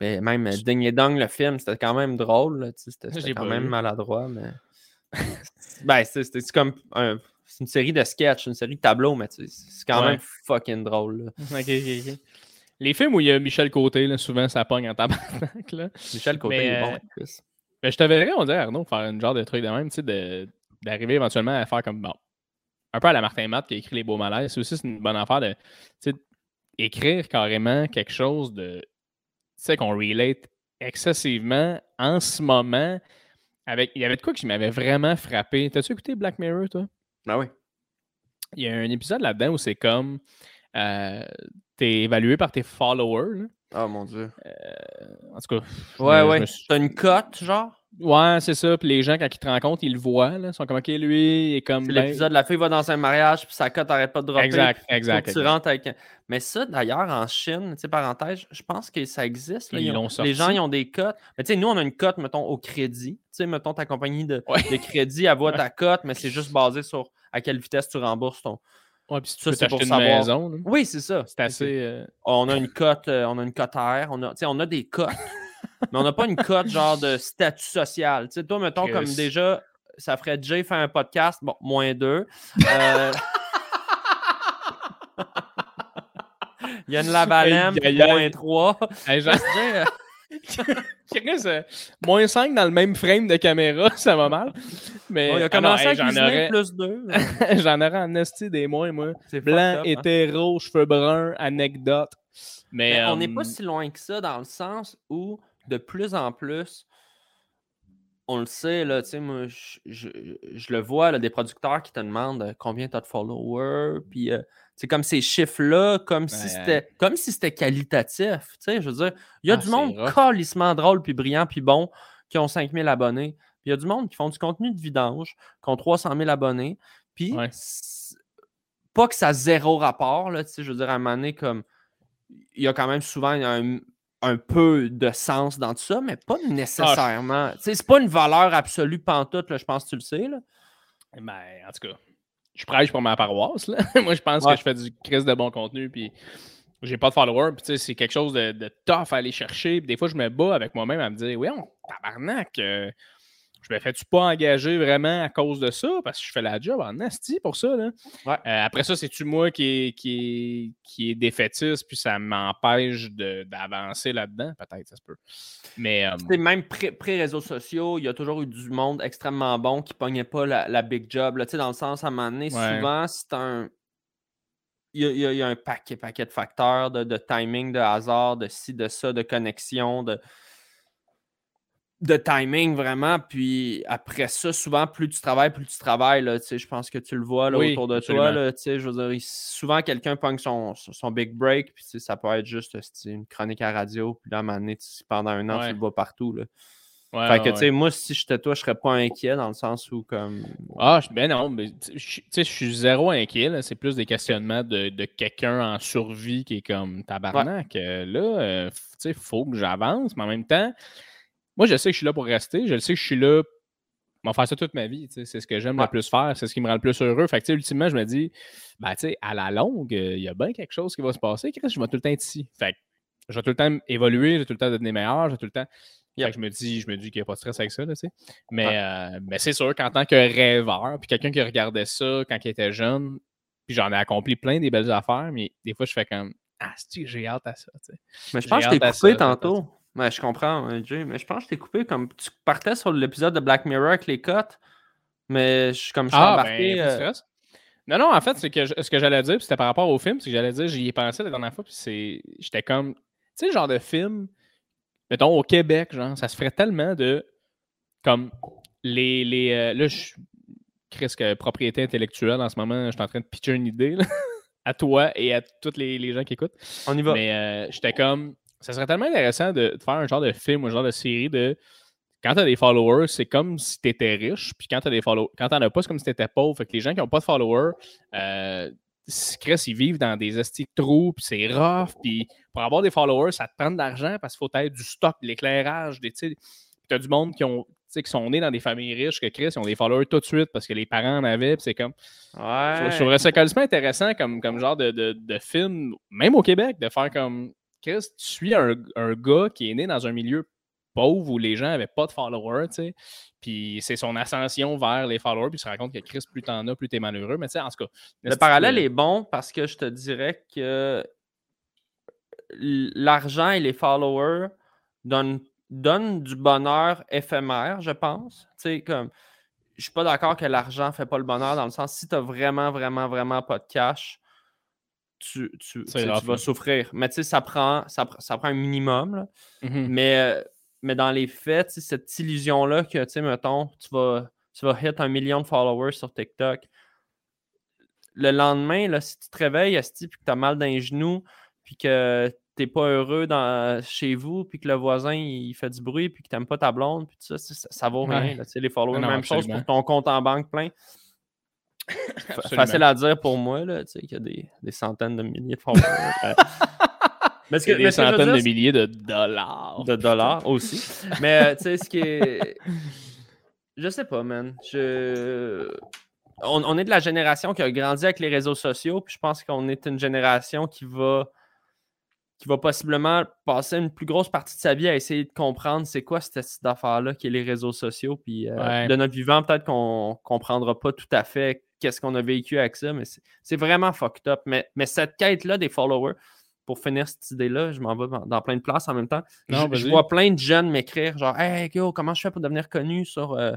ben, même Ding et Dong, le film, c'était quand même drôle. C'était quand même maladroit, mais ben, c'est comme une série de sketchs, une série de tableaux, mais c'est quand même fucking drôle. Les films où il y a Michel Côté, là, souvent ça pogne en tabarnak. Michel Côté est bon. Euh, ben, je te verrais, on dirait, Arnaud, faire un genre de truc de même, d'arriver éventuellement à faire comme bon. Un peu à la Martin Matt qui a écrit Les Beaux Malaises. C'est aussi une bonne affaire de écrire carrément quelque chose de. Tu sais, qu'on relate excessivement en ce moment il y avait de quoi qui m'avait vraiment frappé. T'as-tu écouté Black Mirror, toi? Ah oui. Il y a un épisode là-dedans où c'est comme euh, t'es évalué par tes followers. Oh mon dieu. Euh, en tout cas. Ouais, ouais. T'as une cote, genre? Ouais, c'est ça. Puis les gens, quand ils te rencontrent, ils le voient. Là. Ils sont comme, OK, lui, est comme. C'est ben l'épisode, la fille va dans un mariage, puis sa cote n'arrête pas de dropper. Exact, exact. Tu rentres avec. Mais ça, d'ailleurs, en Chine, tu sais, parenthèse, je pense que ça existe. les gens, ils ont des cotes. Mais tu sais, nous, on a une cote, mettons, au crédit. Tu sais, mettons, ta compagnie de, crédit, elle voit ta cote, mais c'est juste basé sur à quelle vitesse tu rembourses ton. Ouais, puis ça, c'est pour savoir. Maison, oui, c'est ça. C'est assez. Euh, on a une cote, euh, on a une cote R, on a, on a des cotes. Mais on n'a pas une cote genre de statut social. Tu sais, toi, mettons, comme déjà, ça ferait Jay faire un podcast, bon, moins deux. Euh... Yann Lavalem, moins trois. Euh, moins 5 dans le même frame de caméra, ça va mal. Mais il a commencé à j'en aurais plus 2. j'en aurais en esti des moins, moi. Blanc, hein. hétéro, cheveux bruns, anecdote. Mais, on n'est pas euh, si loin que ça dans le sens où de plus en plus, on le sait, là, moi, je, le vois, là, des producteurs qui te demandent euh, combien tu as de followers, puis c'est euh, comme ces chiffres-là, comme, si c'était, comme si c'était qualitatif. Je veux dire, il y a ah, du monde calissement drôle, puis brillant, puis bon, qui ont 5000 abonnés. Puis il y a du monde qui font du contenu de vidange, qui ont 300 000 abonnés. Puis, pas que ça a zéro rapport, là, je veux dire, à un moment donné, comme, il y a quand même souvent un, un peu de sens dans tout ça, mais pas ah, nécessairement. c'est pas une valeur absolue pantoute, là, je pense que tu le sais. Là. Ben, en tout cas, je prêche pour ma paroisse. Là. Moi, je pense que je fais du crise de bon contenu, puis j'ai pas de followers, puis c'est quelque chose de, de, tough à aller chercher. Puis des fois, je me bats avec moi-même à me dire, oui, on tabarnak, euh, je me fais-tu pas engager vraiment à cause de ça? Parce que je fais la job en asti pour ça. Là. Euh, après ça, c'est-tu moi qui est, qui, qui est défaitiste, puis ça m'empêche d'avancer là-dedans? Peut-être, ça se peut. Mais. Euh, même pré-réseaux sociaux, il y a toujours eu du monde extrêmement bon qui pognait pas la, big job. Là, dans le sens, à un moment donné, souvent, c'est un. Il y, a, un paquet, paquet de facteurs de, de timing, de hasard, de ci, de ça, de connexion, de de timing vraiment. Puis après ça, souvent, plus tu travailles, plus tu travailles. Là, je pense que tu le vois là, autour de toi. Là, je veux dire, souvent, quelqu'un pogne son, son big break. Puis ça peut être juste une chronique à radio. Puis là, à un moment donné, pendant un an, tu le vois partout. Là. fait que, tu sais, moi, si j'étais toi, je serais pas inquiet dans le sens où, comme. Ah, ben non, mais tu sais, je suis zéro inquiet. C'est plus des questionnements de, de quelqu'un en survie qui est comme tabarnak. Euh, là, euh, tu sais, faut que j'avance, mais en même temps, moi, je sais que je suis là pour rester. Je sais que je suis là pour faire ça toute ma vie. C'est ce que j'aime le plus faire. C'est ce qui me rend le plus heureux. Fait que, ultimement, je me dis, ben, à la longue, il y a bien quelque chose qui va se passer. Chris, je vais tout le temps être ici. Fait que, je vais tout le temps évoluer, je vais tout le temps devenir meilleur, je vais tout le temps. Fait que je me dis, je me dis qu'il n'y a pas de stress avec ça, là, mais, euh, mais c'est sûr qu'en tant que rêveur, puis quelqu'un qui regardait ça quand il était jeune, puis j'en ai accompli plein des belles affaires, mais des fois, je fais comme Ah, j'ai hâte à ça. Mais je pense que je t'ai coupé tantôt. Ouais, je comprends, euh, Jay, mais je pense que je t'ai coupé comme tu partais sur l'épisode de Black Mirror avec les cotes, mais je, comme je suis ah, embarqué. Ben, euh, non, non, en fait, c'est que ce que j'allais dire, c'était par rapport au film, c'est que j'allais dire, j'y ai pensé la dernière fois, puis c'est. J'étais comme. Tu sais, le genre de film, mettons, au Québec, genre, ça se ferait tellement de. Comme les. les euh, là, je suis presque propriété intellectuelle en ce moment, je suis en train de pitcher une idée, à toi et à tous les, les, gens qui écoutent. On y va. Mais j'étais comme ça serait tellement intéressant de, faire un genre de film ou un genre de série de quand tu as des followers, c'est comme si tu étais riche, puis quand tu as des followers, quand tu as pas, c'est comme si tu étais pauvre. Fait que les gens qui n'ont pas de followers, euh, ils vivent dans des estiques trous, puis c'est rough, puis pour avoir des followers, ça te prend de l'argent parce qu'il faut être du stock, de l'éclairage, des tu as du monde qui ont qui sont nés dans des familles riches que Chris, ils ont des followers tout de suite parce que les parents en avaient, puis c'est comme. Ouais. Je trouverais ça quasiment intéressant comme, comme genre de, de, de film, même au Québec, de faire comme Chris, tu suis un, gars qui est né dans un milieu pauvre où les gens n'avaient pas de followers, tu sais. Puis c'est son ascension vers les followers, puis il se rend compte que Chris, plus t'en as, plus t'es malheureux. Mais tu sais, en tout cas. Le parallèle est bon parce que je te dirais que l'argent et les followers donnent, du bonheur éphémère, je pense. Tu sais, comme. Je suis pas d'accord que l'argent fait pas le bonheur dans le sens si tu vraiment, vraiment, vraiment pas de cash, tu, tu, vas souffrir. Mais tu sais, ça prend, ça, prend un minimum. Mmh mais, euh, mais dans les faits, cette illusion-là que, tu sais, mettons, tu vas, tu vas hit un million de followers sur TikTok. Le lendemain, là, si tu te réveilles, et que tu as mal d'un genou, puis que tu n'es pas heureux dans, chez vous, puis que le voisin il fait du bruit, puis que tu n'aimes pas ta blonde, puis tout ça, ça, vaut rien. les followers, même chose pour ton compte en banque plein. Facile à dire pour moi, là, tu sais, qu'il y a des, des, centaines de milliers de followers. mais que, des centaines de milliers de dollars. De dollars aussi. mais euh, tu sais, ce qui est. Je sais pas, man. Je... On, on, est de la génération qui a grandi avec les réseaux sociaux, puis je pense qu'on est une génération qui va qui va possiblement passer une plus grosse partie de sa vie à essayer de comprendre c'est quoi cette, affaire-là qui est les réseaux sociaux. Puis euh, de notre vivant, peut-être qu'on ne comprendra pas tout à fait qu'est-ce qu'on a vécu avec ça, mais c'est vraiment fucked up. Mais, mais cette quête-là des followers, pour finir cette idée-là, je m'en vais dans plein de places en même temps. je, vois plein de jeunes m'écrire genre Hey yo, comment je fais pour devenir connu sur, euh,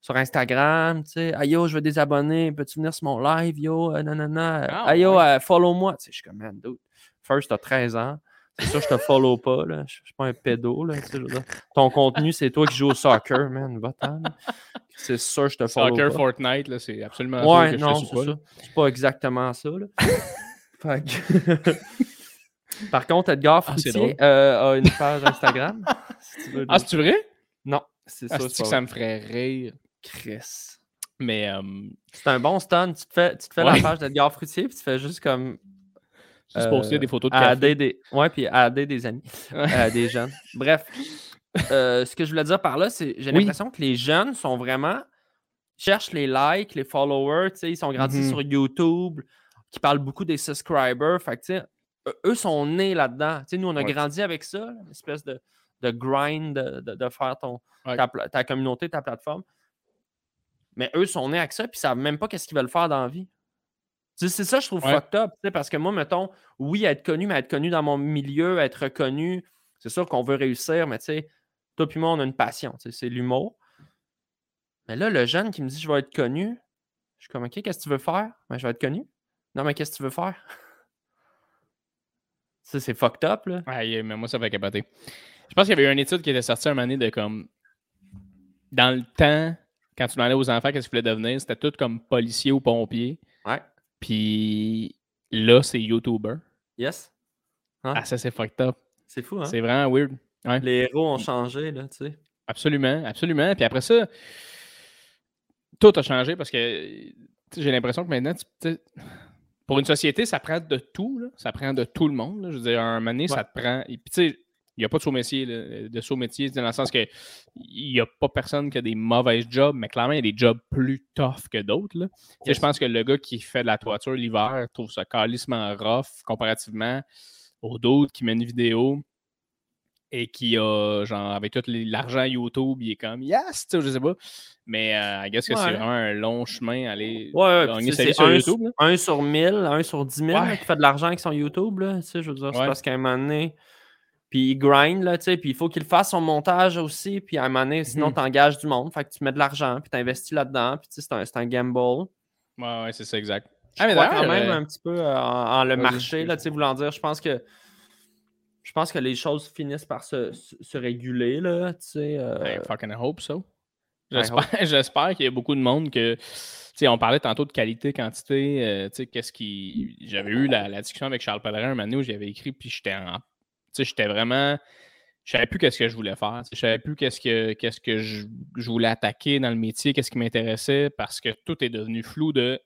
sur Instagram? Tu sais, yo, je veux des abonnés, peux-tu venir sur mon live, yo? Euh, nanana. Ah, yo, follow-moi. Tu sais, je suis comme man, dude. First, t'as 13 ans. C'est sûr, je te follow pas. Là. Je suis pas un pédo. Là, Ton contenu, c'est toi qui joues au soccer, man. Va-t'en. C'est sûr, je te follow soccer, pas. Fortnite, là, c'est absolument ouais, non, c'est ça. C'est pas exactement ça. Là. Par contre, Edgar ah, Fruitier euh, a une page Instagram. ah, c'est vrai? Non. C'est ça. que ça me ferait rire? Chris. Mais. Euh, c'est un bon stun. Tu te fais, tu te fais la page d'Edgar Fruitier, puis tu fais juste comme. Juste poster euh, des photos de café. Des... Ouais, puis aider des amis, euh, des jeunes. Bref, ce que je voulais dire par là, c'est j'ai l'impression que les jeunes sont vraiment cherchent les likes, les followers, ils sont grandis mm-hmm. sur YouTube, qui parlent beaucoup des subscribers. Fait que, eux sont nés là-dedans. nous, on a grandi avec ça, une espèce de, de grind de, faire ton, ta, communauté, ta plateforme. Mais eux sont nés avec ça, puis ils savent même pas qu'est-ce qu'ils veulent faire dans la vie. C'est ça, je trouve fucked up, parce que moi, mettons, oui, être connu, mais être connu dans mon milieu, être reconnu, c'est sûr qu'on veut réussir, mais tu sais, toi puis moi, on a une passion, c'est l'humour. Mais là, le jeune qui me dit je vais être connu, je suis comme OK, qu'est-ce que tu veux faire? Ben, je vais être connu. Non, mais qu'est-ce que tu veux faire? Ça, c'est fucked up, là. Ouais, mais moi, ça fait capoter. Je pense qu'il y avait une étude qui était sortie un moment donné de comme. Dans le temps, quand tu demandais aux enfants qu'est-ce qu'ils voulaient devenir, c'était tout comme policier ou pompier. Ouais. Puis là, c'est YouTuber. Yes. Hein? Ah, ça, c'est fucked up. C'est fou, hein? C'est vraiment weird. Les héros ont changé, là, tu sais. Absolument, absolument. Puis après ça, tout a changé parce que j'ai l'impression que maintenant, pour une société, ça prend de tout. Là. Ça prend de tout le monde. Je veux dire, un moment donné, ça te prend. Et puis, tu sais, il n'y a pas de saut-métier, de saut-métier, dans le sens que il n'y a pas personne qui a des mauvais jobs, mais clairement, il y a des jobs plus tough que d'autres. Je pense que le gars qui fait de la toiture l'hiver trouve ça calissement rough comparativement aux d'autres qui mènent une vidéo et qui a, genre, avec tout l'argent YouTube, il est comme yes, tu sais, je sais pas. Mais euh, I guess que c'est vraiment un long chemin aller ouais, gagner sa sur YouTube. Un sur 1000, un sur 10 000 qui fait de l'argent avec son YouTube, là, tu sais, je veux dire, c'est parce qu'à un moment donné, puis il grind, là, tu sais, puis il faut qu'il fasse son montage aussi, puis à un moment donné, sinon, mmh. tu engages du monde, fait que tu mets de l'argent, puis tu investis là-dedans, puis tu sais, c'est un, un, gamble. Ouais, ouais, c'est ça, exact. Je ah, mais crois quand même euh, un petit peu euh, en, le marché, là, tu sais, voulant dire, je pense que je pense que les choses finissent par se, se, réguler, là, tu sais. Euh... fucking hope so. J'espère qu'il y a beaucoup de monde que. Tu sais, on parlait tantôt de qualité, quantité. Euh, tu sais, qu'est-ce qui. J'avais eu la, la, discussion avec Charles Pellerin un moment où j'avais écrit, puis j'étais en j'étais vraiment. Je savais plus qu'est-ce que je voulais faire. Je savais plus qu'est-ce que, qu'est-ce que je, voulais attaquer dans le métier, qu'est-ce qui m'intéressait, parce que tout est devenu flou de.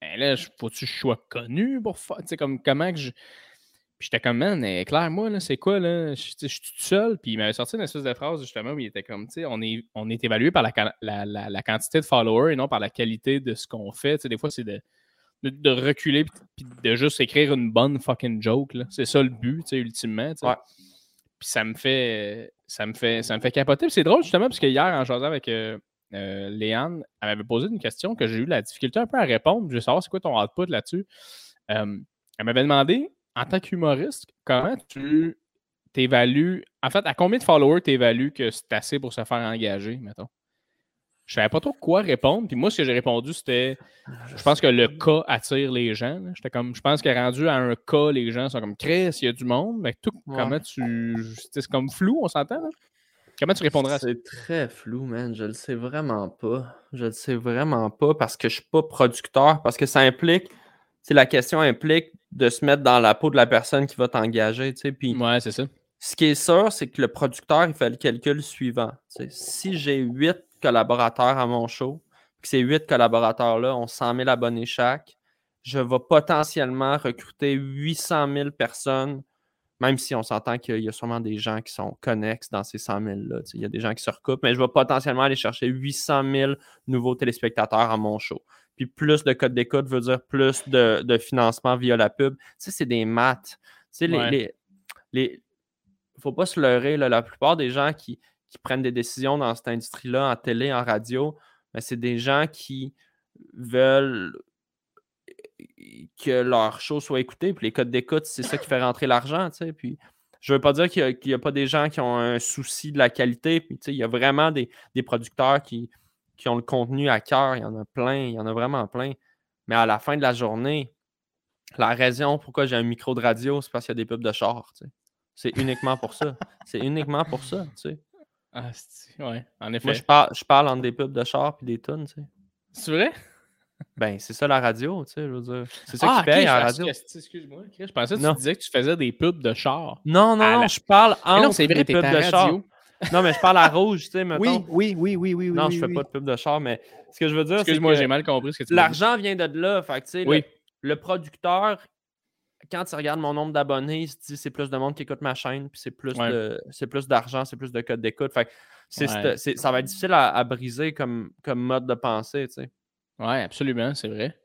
Ben là, faut-tu que je sois connu pour faire. Tu sais, comme comment que je. Puis j'étais comme, man, Claire, moi, là, c'est quoi, là? Je, suis tout seul. Puis il m'avait sorti une espèce de phrase, justement, où il était comme, tu sais, on est, on est évalué par la, la, quantité de followers et non par la qualité de ce qu'on fait. Tu sais, des fois, c'est de, de, reculer puis de juste écrire une bonne fucking joke. C'est ça le but, ultimement. Puis ça me fait ça me fait ça me fait capoter. c'est drôle justement parce que hier, en jasant avec euh, euh, Léane, elle m'avait posé une question que j'ai eu la difficulté un peu à répondre. Je veux savoir c'est quoi ton output là-dessus. Euh, elle m'avait demandé, en tant qu'humoriste, comment tu t'évalues. En fait, à combien de followers tu évalues que c'est assez pour se faire engager, mettons? Je savais pas trop quoi répondre. Puis moi, ce que j'ai répondu, c'était je pense que le cas attire les gens. J'étais comme je pense que rendu à un cas, les gens sont comme Chris, il y a du monde. Mais tout, comment tu. C'est comme flou, on s'entend, Comment tu répondras à ça? C'est très flou, man. Je le sais vraiment pas. Je le sais vraiment pas parce que je suis pas producteur, parce que ça implique. c'est la question implique de se mettre dans la peau de la personne qui va t'engager. Puis, ouais, c'est ça. Ce qui est sûr, c'est que le producteur, il fait le calcul suivant. si j'ai huit collaborateurs à mon show, que ces huit collaborateurs-là ont 100 000 abonnés chaque, je vais potentiellement recruter 800 000 personnes, même si on s'entend qu'il y a sûrement des gens qui sont connexes dans ces 100 000-là. Il y a des gens qui se recoupent, mais je vais potentiellement aller chercher 800 000 nouveaux téléspectateurs à mon show. Puis plus de code d'écoute veut dire plus de, financement via la pub. Tu sais, c'est des maths. Tu sais, les, les, faut pas se leurrer. la plupart des gens qui, qui prennent des décisions dans cette industrie-là, en télé, en radio, ben, c'est des gens qui veulent que leur show soit écouté. Puis les codes d'écoute, c'est ça qui fait rentrer l'argent. Puis je ne veux pas dire qu'il n'y a, pas des gens qui ont un souci de la qualité. Puis il y a vraiment des, producteurs qui, qui, ont le contenu à cœur. Il y en a plein, il y en a vraiment plein. Mais à la fin de la journée, la raison pourquoi j'ai un micro de radio, c'est parce qu'il y a des pubs de char. C'est uniquement pour ça. C'est uniquement pour ça. Ah, ouais, en effet. Moi, je parle, je parle entre des pubs de char et des tunes, tu sais. C'est vrai? Ben, c'est ça la radio, tu sais, je veux dire. C'est ça qui ah, paye à la radio. Excuse-moi, je pensais que tu disais que tu faisais des pubs de char. Non, non, je parle entre non, c'est vrai, des pubs de char. Non, mais je parle à rouge, tu sais, mettons. Oui, oui, oui, oui, oui. Non, je fais pas de pub de char, mais ce que je veux dire, c'est. Excuse-moi, j'ai mal compris ce que tu L'argent vient de là. Fait tu sais, oui. le, producteur, quand il regarde mon nombre d'abonnés, il se dit c'est plus de monde qui écoute ma chaîne, puis c'est plus c'est plus d'argent, c'est plus de code d'écoute. Fait c'est, ça va être difficile à, briser comme, comme mode de pensée, tu sais. Oui, absolument, c'est vrai.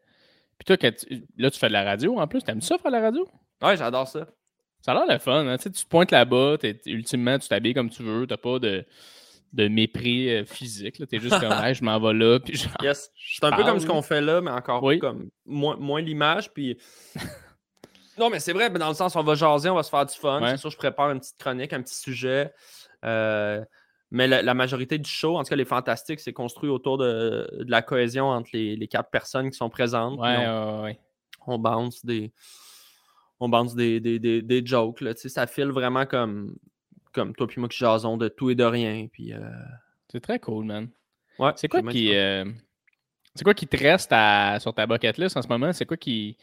Puis toi, là, tu fais de la radio en plus. T'aimes ça faire de la radio? Ouais, j'adore ça. Ça a l'air le fun. Hein? Tu, te pointes là-bas, ultimement, tu t'habilles comme tu veux. T'as pas de, de mépris euh, physique. T'es juste comme, hey, je m'en vais là. Puis yes. C'est un peu comme ce qu'on fait là, mais encore comme moins, moins l'image. Puis. non, mais c'est vrai, dans le sens, on va jaser, on va se faire du fun. C'est sûr, je prépare une petite chronique, un petit sujet. Euh, mais la, majorité du show, en tout cas les fantastiques, c'est construit autour de, la cohésion entre les, quatre personnes qui sont présentes. Ouais, on, ouais, on bounce des. On bounce des, des, jokes. Là, ça file vraiment comme, comme toi puis moi qui jason de tout et de rien. Puis, euh, C'est très cool, man. Ouais, c'est quoi qui. Euh, c'est quoi qui te reste sur ta bucket list en ce moment? C'est quoi qui.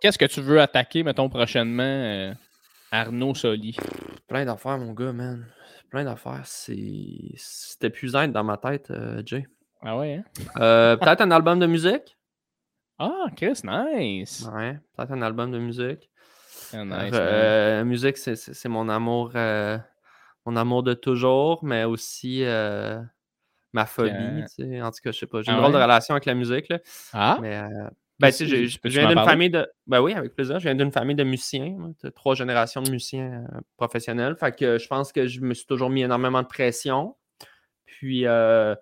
Qu'est-ce que tu veux attaquer, mettons, prochainement, euh, Arnaud Soli? Plein d'affaires, mon gars, man plein d'affaires. C'est épuisant dans ma tête, euh, Jay. Ah ouais, hein? euh, peut-être un album de musique. Ah, Chris, nice. Ouais, peut-être un album de musique. Ah, nice, euh, musique, c'est mon amour, mon amour de toujours, mais aussi ma phobie. En tout cas, je sais pas. J'ai une ah drôle de relation avec la musique. Là. Ah? Mais ben, tu sais, je viens d'une famille de. Ben oui, avec plaisir. Je viens d'une famille de musiciens, trois générations de musiciens euh, professionnels. Fait que je pense que je me suis toujours mis énormément de pression. Puis, euh,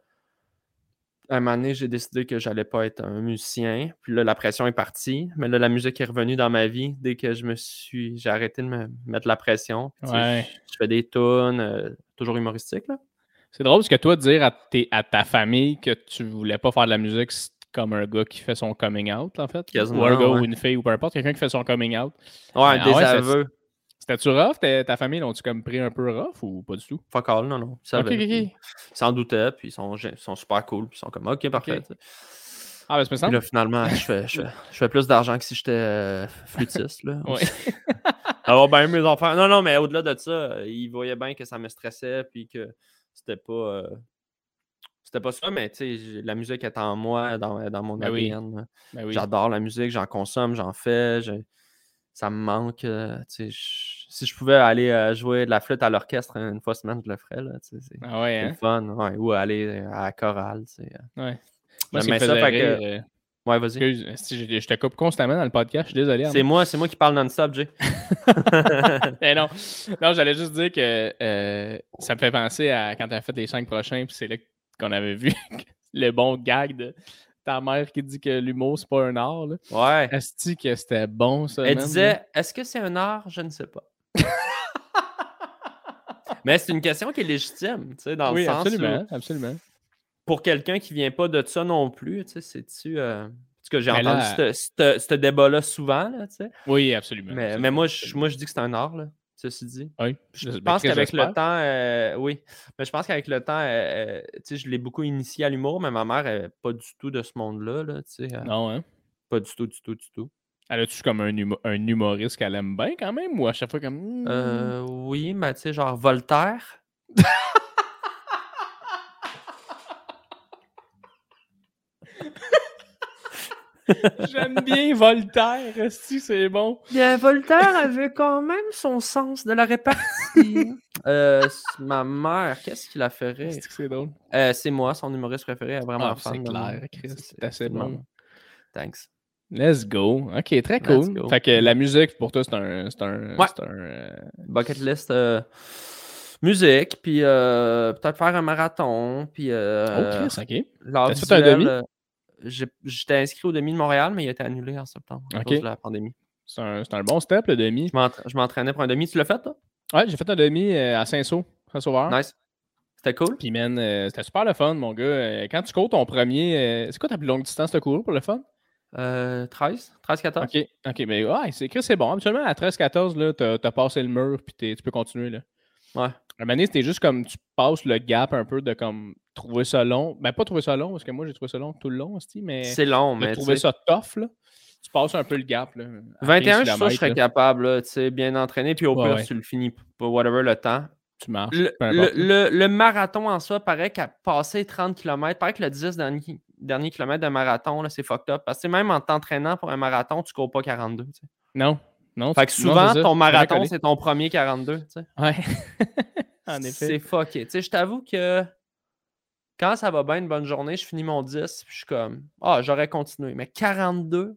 à un moment donné, j'ai décidé que j'allais pas être un musicien. Puis là, la pression est partie. Mais là, la musique est revenue dans ma vie dès que je me suis. J'ai arrêté de me mettre la pression. je, fais des tunes, euh, toujours humoristiques. C'est drôle parce que toi, dire à, à, ta famille que tu voulais pas faire de la musique, comme un gars qui fait son coming out, en fait. ou un gars ou une fille ou peu importe, quelqu'un qui fait son coming out. Ouais, un désaveu. C'était-tu rough? Ta famille, l'ont-tu comme pris un peu rough ou pas du tout? Fuck all, non, non. Ils okay, s'en doutaient, puis ils sont, sont, super cool, puis ils sont comme, OK, parfait. Ah, ben, c'est ça. là, finalement, je fais, je, fais, plus d'argent que si j'étais euh, flûtiste. Là. oui. Alors, ben, mes enfants. Non, non, mais au-delà de ça, ils voyaient bien que ça me stressait, puis que c'était pas. Euh, c'était pas ça, mais la musique est en moi, dans, dans mon ben ADN. Ben J'adore la musique, j'en consomme, j'en fais. Ça me manque. Euh, si je pouvais aller euh, jouer de la flûte à l'orchestre une fois semaine, je le ferais. C'est ah ouais, hein? fun. ou aller à la chorale. Euh. Ouais. Moi, ça, fait Ouais, vas-y. Je, te coupe constamment dans le podcast, je suis désolé. C'est moi, c'est moi qui parle non-stop, Jay. Mais non, non j'allais juste dire que ça me fait penser à quand tu as fait les cinq prochains, puis c'est là que qu'on avait vu le bon gag de ta mère qui dit que l'humour, c'est pas un art. Là. Ouais. Est-ce que c'était bon, ça? Elle disait Est-ce que c'est un art? Je ne sais pas. Mais c'est une question qui est légitime, tu sais, dans le sens. Absolument, absolument. Pour quelqu'un qui vient pas de ça non plus, tu sais, c'est-tu. Euh... Que j'ai entendu ce débat-là souvent, là, tu sais. Oui, absolument. Mais, mais moi, je, moi, je dis que c'est un art, là ceci dit. Oui. Je ben, pense qu'avec le temps, euh, oui. Mais je pense qu'avec le temps, euh, euh, tu sais, je l'ai beaucoup initié à l'humour, mais ma mère n'est pas du tout de ce monde-là. Là, non, hein? Pas du tout, du tout, du tout. Elle a-tu comme un, un humoriste qu'elle aime bien quand même ou à chaque fois comme. Euh, oui, mais tu sais, genre Voltaire. J'aime bien Voltaire, si c'est bon. Bien, Voltaire avait quand même son sens de la répartie. euh, ma mère, qu'est-ce qu'il a fait rire? C'est drôle. Euh, c'est moi, son humoriste préféré, elle est vraiment ah, C'est clair, Chris, c'est assez bon. Thanks. Let's go. Ok, très cool. Fait que la musique, pour toi, c'est un. C'est un, ouais. un euh, Bucket list. Euh, musique, puis peut-être faire un marathon, puis. oh, Chris, ok. T'as fait un demi? J'étais inscrit au demi de Montréal, mais il a été annulé en septembre à cause de la pandémie. C'est un, un, bon step, le demi. Je m'entraînais pour un demi. Tu l'as fait, toi? Ouais, j'ai fait un demi euh, à Saint-Saul, Saint-Sauveur. Nice. C'était cool. Puis, man, euh, c'était super le fun, mon gars. Euh, quand tu cours ton premier. c'est quoi ta plus longue distance de cours pour le fun? 13, 13-14. OK, OK, mais ouais, c'est c'est bon. Habituellement, à 13-14, tu as, passé le mur, puis tu peux continuer. Là. Ouais. Un moment donné, c'était juste comme tu passes le gap un peu de comme trouver ça long. Ben, pas trouver ça long, parce que moi, j'ai trouvé ça long tout le long, aussi, mais. C'est long, mais. Trouver ça tough, là. Tu passes un peu le gap. Là, 21, je, je serais capable, là, bien entraîné, puis au pire, tu le finis, whatever le temps. tu marches. Le, marathon en soi, paraît qu'à passer 30 km, paraît que le 10 dernier, dernier kilomètre de marathon, c'est fucked up. Parce que même en t'entraînant pour un marathon, tu cours pas 42. Non. Non, fait que souvent, ton marathon, c'est ton premier 42. Ouais. en effet. C'est fucké. Tu sais, je t'avoue que quand ça va bien une bonne journée, je finis mon 10, puis je suis comme, ah, j'aurais continué. Mais 42,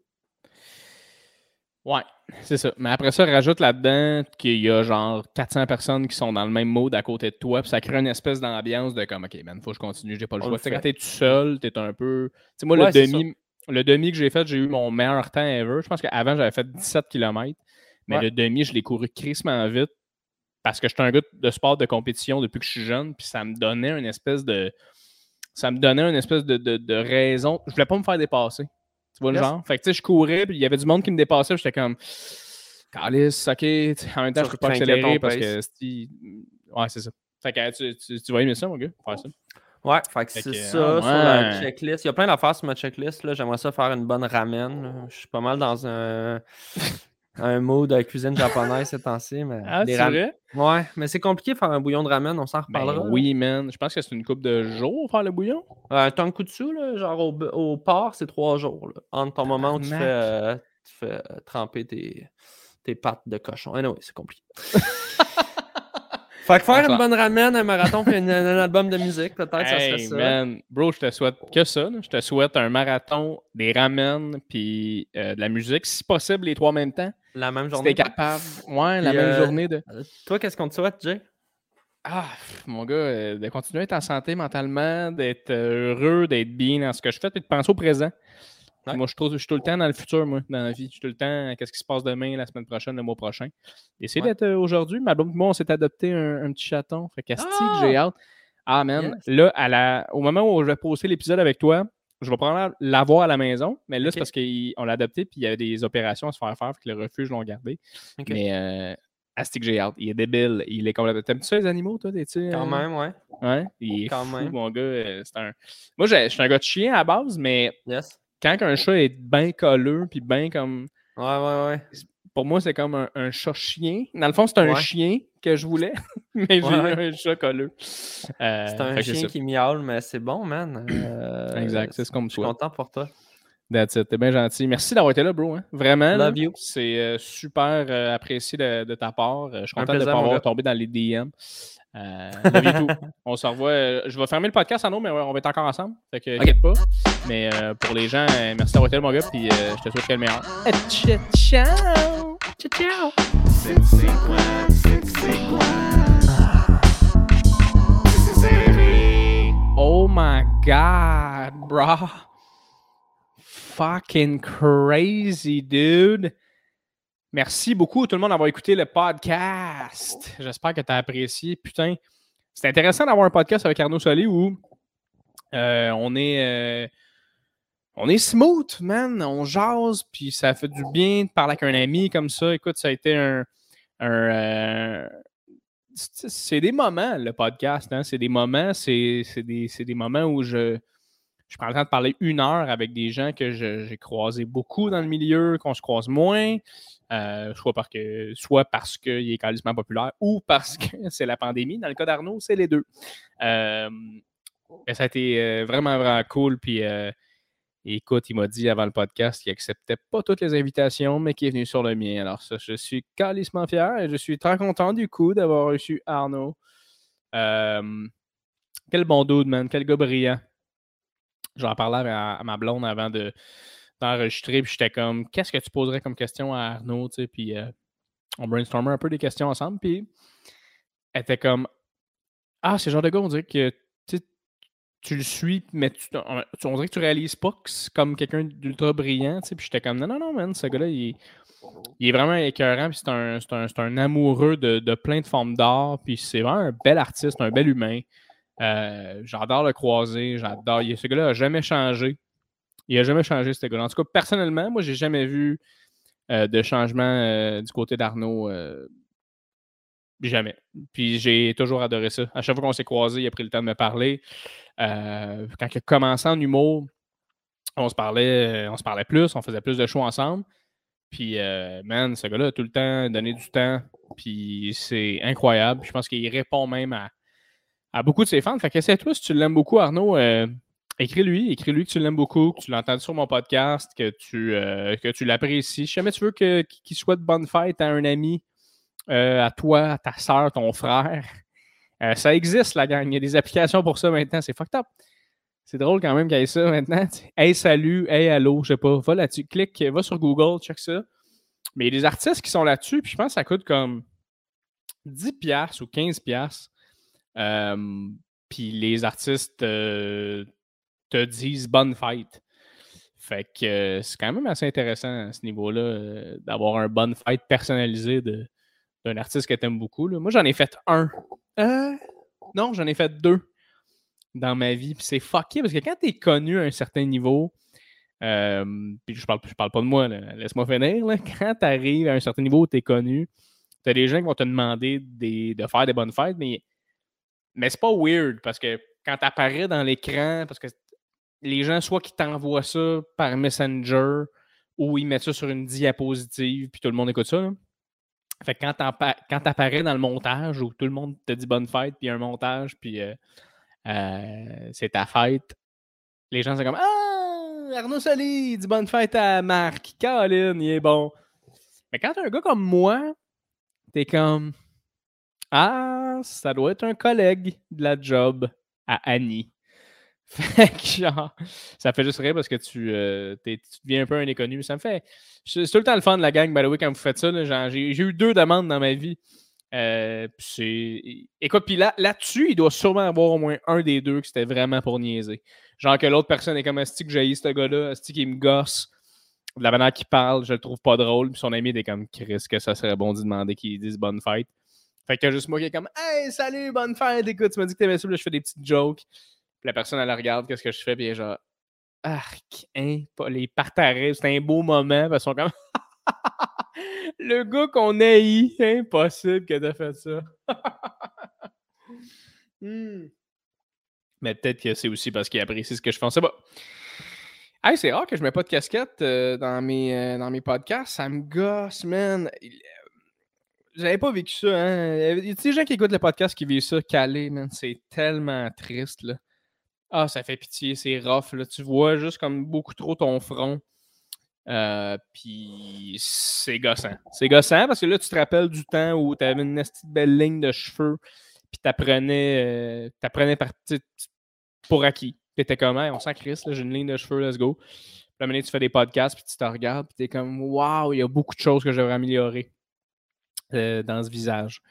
Ouais, c'est ça. Mais après ça, rajoute là-dedans qu'il y a genre 400 personnes qui sont dans le même mode à côté de toi, puis ça crée une espèce d'ambiance de comme, OK, man, faut que je continue, j'ai pas le choix. Tu quand t'es tout seul, t'es un peu. Tu sais, moi, le, demi, le demi que j'ai fait, j'ai eu mon meilleur temps ever. Je pense qu'avant, j'avais fait 17 km, mais le demi, je l'ai couru crissement vite parce que j'étais un gars de sport de compétition depuis que je suis jeune, puis ça me donnait une espèce de. Ça me donnait une espèce de, de, de raison. Je voulais pas me faire dépasser. Tu vois le genre? Fait que tu sais, je courais, puis il y avait du monde qui me dépassait, j'étais comme. Calice, ok. En même temps, je peux pas accélérer parce que. Ouais, c'est ça. Fait que tu, tu, tu vas aimer ça, mon gars, faire ça. Ouais, fait que c'est ça ah, sur la checklist. Il y a plein d'affaires sur ma checklist. J'aimerais ça faire une bonne ramen. Je suis pas mal dans un un mot de cuisine japonaise ces temps-ci. Mais ah, c'est vrai? Ouais, mais c'est compliqué de faire un bouillon de ramen, on s'en ben reparlera. oui, man. Je pense que c'est une coupe de jours faire le bouillon? Un euh, tonkutsu, là, genre au, au port, c'est trois jours. Là, entre ton moment où tu fais, euh, tu fais euh, tremper tes, tes pâtes de cochon. Ah non, c'est compliqué. Fait que faire une bonne ramen, un marathon, puis un, album de musique, peut-être, ça serait ça. Man. Bro, je te souhaite que ça. Je te souhaite un marathon, des ramen, puis de la musique. Si possible, les trois en même temps. La même journée. C'était capable. Ouais, la même euh, journée de. Toi, qu'est-ce qu'on te souhaite, Jay? Ah, mon gars, euh, de continuer à être en santé mentalement, d'être heureux, d'être bien dans ce que je fais, puis de penser au présent. Moi, je, trouve, je suis tout le temps dans le futur, moi, dans la vie. Je suis tout le temps, qu'est-ce qui se passe demain, la semaine prochaine, le mois prochain. Essayez d'être euh, aujourd'hui. Ma blonde, moi, on s'est adopté un, petit chaton. Fait qu'Asti, ah! j'ai hâte. Ah, man. Là, à la, au moment où je vais poster l'épisode avec toi, je vais probablement l'avoir à la maison, mais là, c'est parce qu'on l'a adopté, puis il y a des opérations à se faire faire, que le refuge l'ont gardé. Mais euh, Astic j'ai hâte. Il est débile. Il est complètement. T'aimes-tu ça, les animaux, toi? -tu, Quand même, ouais. Ouais. Il est Quand fou, même. mon gars. Euh, c'est un... Moi, je suis un gars de chien à la base, mais quand un chat est bien colleux, puis bien comme. Ouais, ouais, ouais pour moi, c'est comme un, chat-chien. Dans le fond, c'est un chien que je voulais, mais j'ai eu un chat colleux. Euh, c'est un chien qui miaule, mais c'est bon, man. Euh, exact, c'est ce qu'on me Je suis content pour toi. That's it. T'es bien gentil. Merci d'avoir été là, bro. Hein. Vraiment. Love you. C'est euh, super apprécié de, ta part. je suis content de ne pas avoir tombé dans les DM. Euh, on se revoit. Je vais fermer le podcast eau, mais on va être encore ensemble. Fait que, okay. pas. Mais euh, pour les gens, merci d'avoir été là, mon gars. Puis je te souhaite le meilleur. Ciao! Ciao! Ciao! Oh my god, bro. Fucking crazy, dude. Merci beaucoup tout le monde d'avoir écouté le podcast. J'espère que tu as apprécié. Putain, c'est intéressant d'avoir un podcast avec Arnaud Solé où euh, on est euh, on est smooth, man. On jase, puis ça fait du bien de parler avec un ami comme ça. Écoute, ça a été un. Euh, c'est des moments, le podcast. Hein? C'est des moments, c'est des, des, moments où je, je prends le temps de parler une heure avec des gens que j'ai croisés beaucoup dans le milieu, qu'on se croise moins. Euh, soit, parce que, soit parce qu'il est quasiment populaire ou parce que c'est la pandémie. Dans le cas d'Arnaud, c'est les deux. Euh, ça a été vraiment, vraiment cool. Puis écoute, il m'a dit avant le podcast qu'il acceptait pas toutes les invitations, mais qu'il est venu sur le mien. Alors, ça, je suis calissement fier et je suis très content du coup d'avoir reçu Arnaud. quel bon dude, man. Quel gars brillant. J'en parlais à ma blonde avant de, enregistré, puis j'étais comme, qu'est-ce que tu poserais comme question à Arnaud, tu sais, puis euh, on brainstormait un peu des questions ensemble, puis elle était comme, ah, c'est genre de gars, on dirait que tu le suis, mais tu, on, dirait que tu réalises pas que c'est comme quelqu'un d'ultra brillant, puis j'étais comme, non, non, non, man, ce gars-là, il, est vraiment écœurant, puis c'est un, un, un, amoureux de, de, plein de formes d'art, puis c'est vraiment un bel artiste, un bel humain. Euh, j'adore le croiser, j'adore. Ce gars-là n'a jamais changé. Il n'a jamais changé, ce gars En tout cas, personnellement, moi, j'ai jamais vu euh, de changement euh, du côté d'Arnaud. Euh, jamais. Puis j'ai toujours adoré ça. À chaque fois qu'on s'est croisés, il a pris le temps de me parler. quand il a commencé en humour, on se parlait, on se parlait plus, on faisait plus de shows ensemble. Puis, euh, man, ce gars-là a tout le temps donné du temps. Puis, c'est incroyable. Je pense qu'il répond même à, beaucoup de ses fans. Fait que toi, si tu l'aimes beaucoup, Arnaud, euh, écris-lui. Écris-lui que tu l'aimes beaucoup, que tu l'entends sur mon podcast, que tu, euh, que tu l'apprécies. Si jamais tu veux qu'il souhaite bonne fête à un ami, à toi, à ta soeur, ton frère, ça existe, la gang. Il y a des applications pour ça maintenant. C'est fucked up. C'est drôle quand même qu'il y ait ça maintenant. Hey, salut, hey, allô, je sais pas. Va là-dessus, clique, va sur Google, check ça. Mais il y a des artistes qui sont là-dessus, puis je pense que ça coûte comme 10$ ou 15$. Euh, puis les artistes te disent bonne fête. Fait que euh, c'est quand même assez intéressant à ce niveau-là euh, d'avoir un bonne fête personnalisé d'un artiste que tu aimes beaucoup. Moi, j'en ai fait un. non, j'en ai fait deux dans ma vie. Puis c'est fucké parce que quand tu es connu à un certain niveau, euh, puis je parle, je parle pas de moi, laisse-moi finir. Quand tu arrives à un certain niveau où tu es connu, tu as des gens qui vont te demander de faire des bonnes fêtes, mais, mais c'est pas weird parce que quand tu apparais dans l'écran, parce que les gens, soit qui t'envoient ça par Messenger ou ils mettent ça sur une diapositive, puis tout le monde écoute ça. Fait que quand tu apparais dans le montage où tout le monde te dit bonne fête, puis un montage, puis euh, euh, c'est ta fête. Les gens sont comme Ah, Arnaud Soli, dis bonne fête à Marc. Colin, il est bon. Mais quand t'as un gars comme moi, t'es comme Ah, ça doit être un collègue de la job à Annie. Fait que genre, ça fait juste rire parce que tu, euh, deviens un peu un inconnu. Ça me fait. C'est tout le temps le fun de la gang, by the way, quand vous faites ça. J'ai eu deux demandes dans ma vie. Euh, Écoute, puis là, là-dessus, il doit sûrement avoir au moins un des deux qui c'était vraiment pour niaiser. Genre que l'autre personne est comme un stick que j'ai ce gars-là, un qui me gosse. De la manière qu'il parle, je le trouve pas drôle. Puis son ami est comme Chris, que ça serait bon d'y demander qu'il dise bonne fête. Fait que juste moi qui est comme Hey, salut, bonne fête, écoute, tu m'as dit que t'aimais ça, là, je fais des petites jokes. La personne, elle regarde, qu'est-ce que je fais, puis elle est genre Arc, hein, les partager, c'est un beau moment, parce qu'ils comme le gars qu'on haït, impossible que t'aies fait ça. Hmm. Mais peut-être que c'est aussi parce qu'il apprécie ce que je fais. C'est bon. Hey, c'est rare que je mets pas de casquette euh, dans, mes, euh, dans mes podcasts. Ça me gosse, man. J'avais pas vécu ça, hein. Il y a des gens qui écoutent le podcast qui vivent ça calé, man. C'est tellement triste, là. Ah, ça fait pitié, c'est rough, là. Tu vois juste comme beaucoup trop ton front. Euh, puis c'est gossant. C'est gossant parce que là, tu te rappelles du temps où tu avais une belle ligne de cheveux, puis tu apprenais, euh, par, pour acquis. Tu étais comme, on sent Chris, j'ai une ligne de cheveux, let's go. Puis là, tu fais des podcasts, puis tu te regardes, puis tu es comme, waouh, il y a beaucoup de choses que j'aurais améliorer euh, dans ce visage.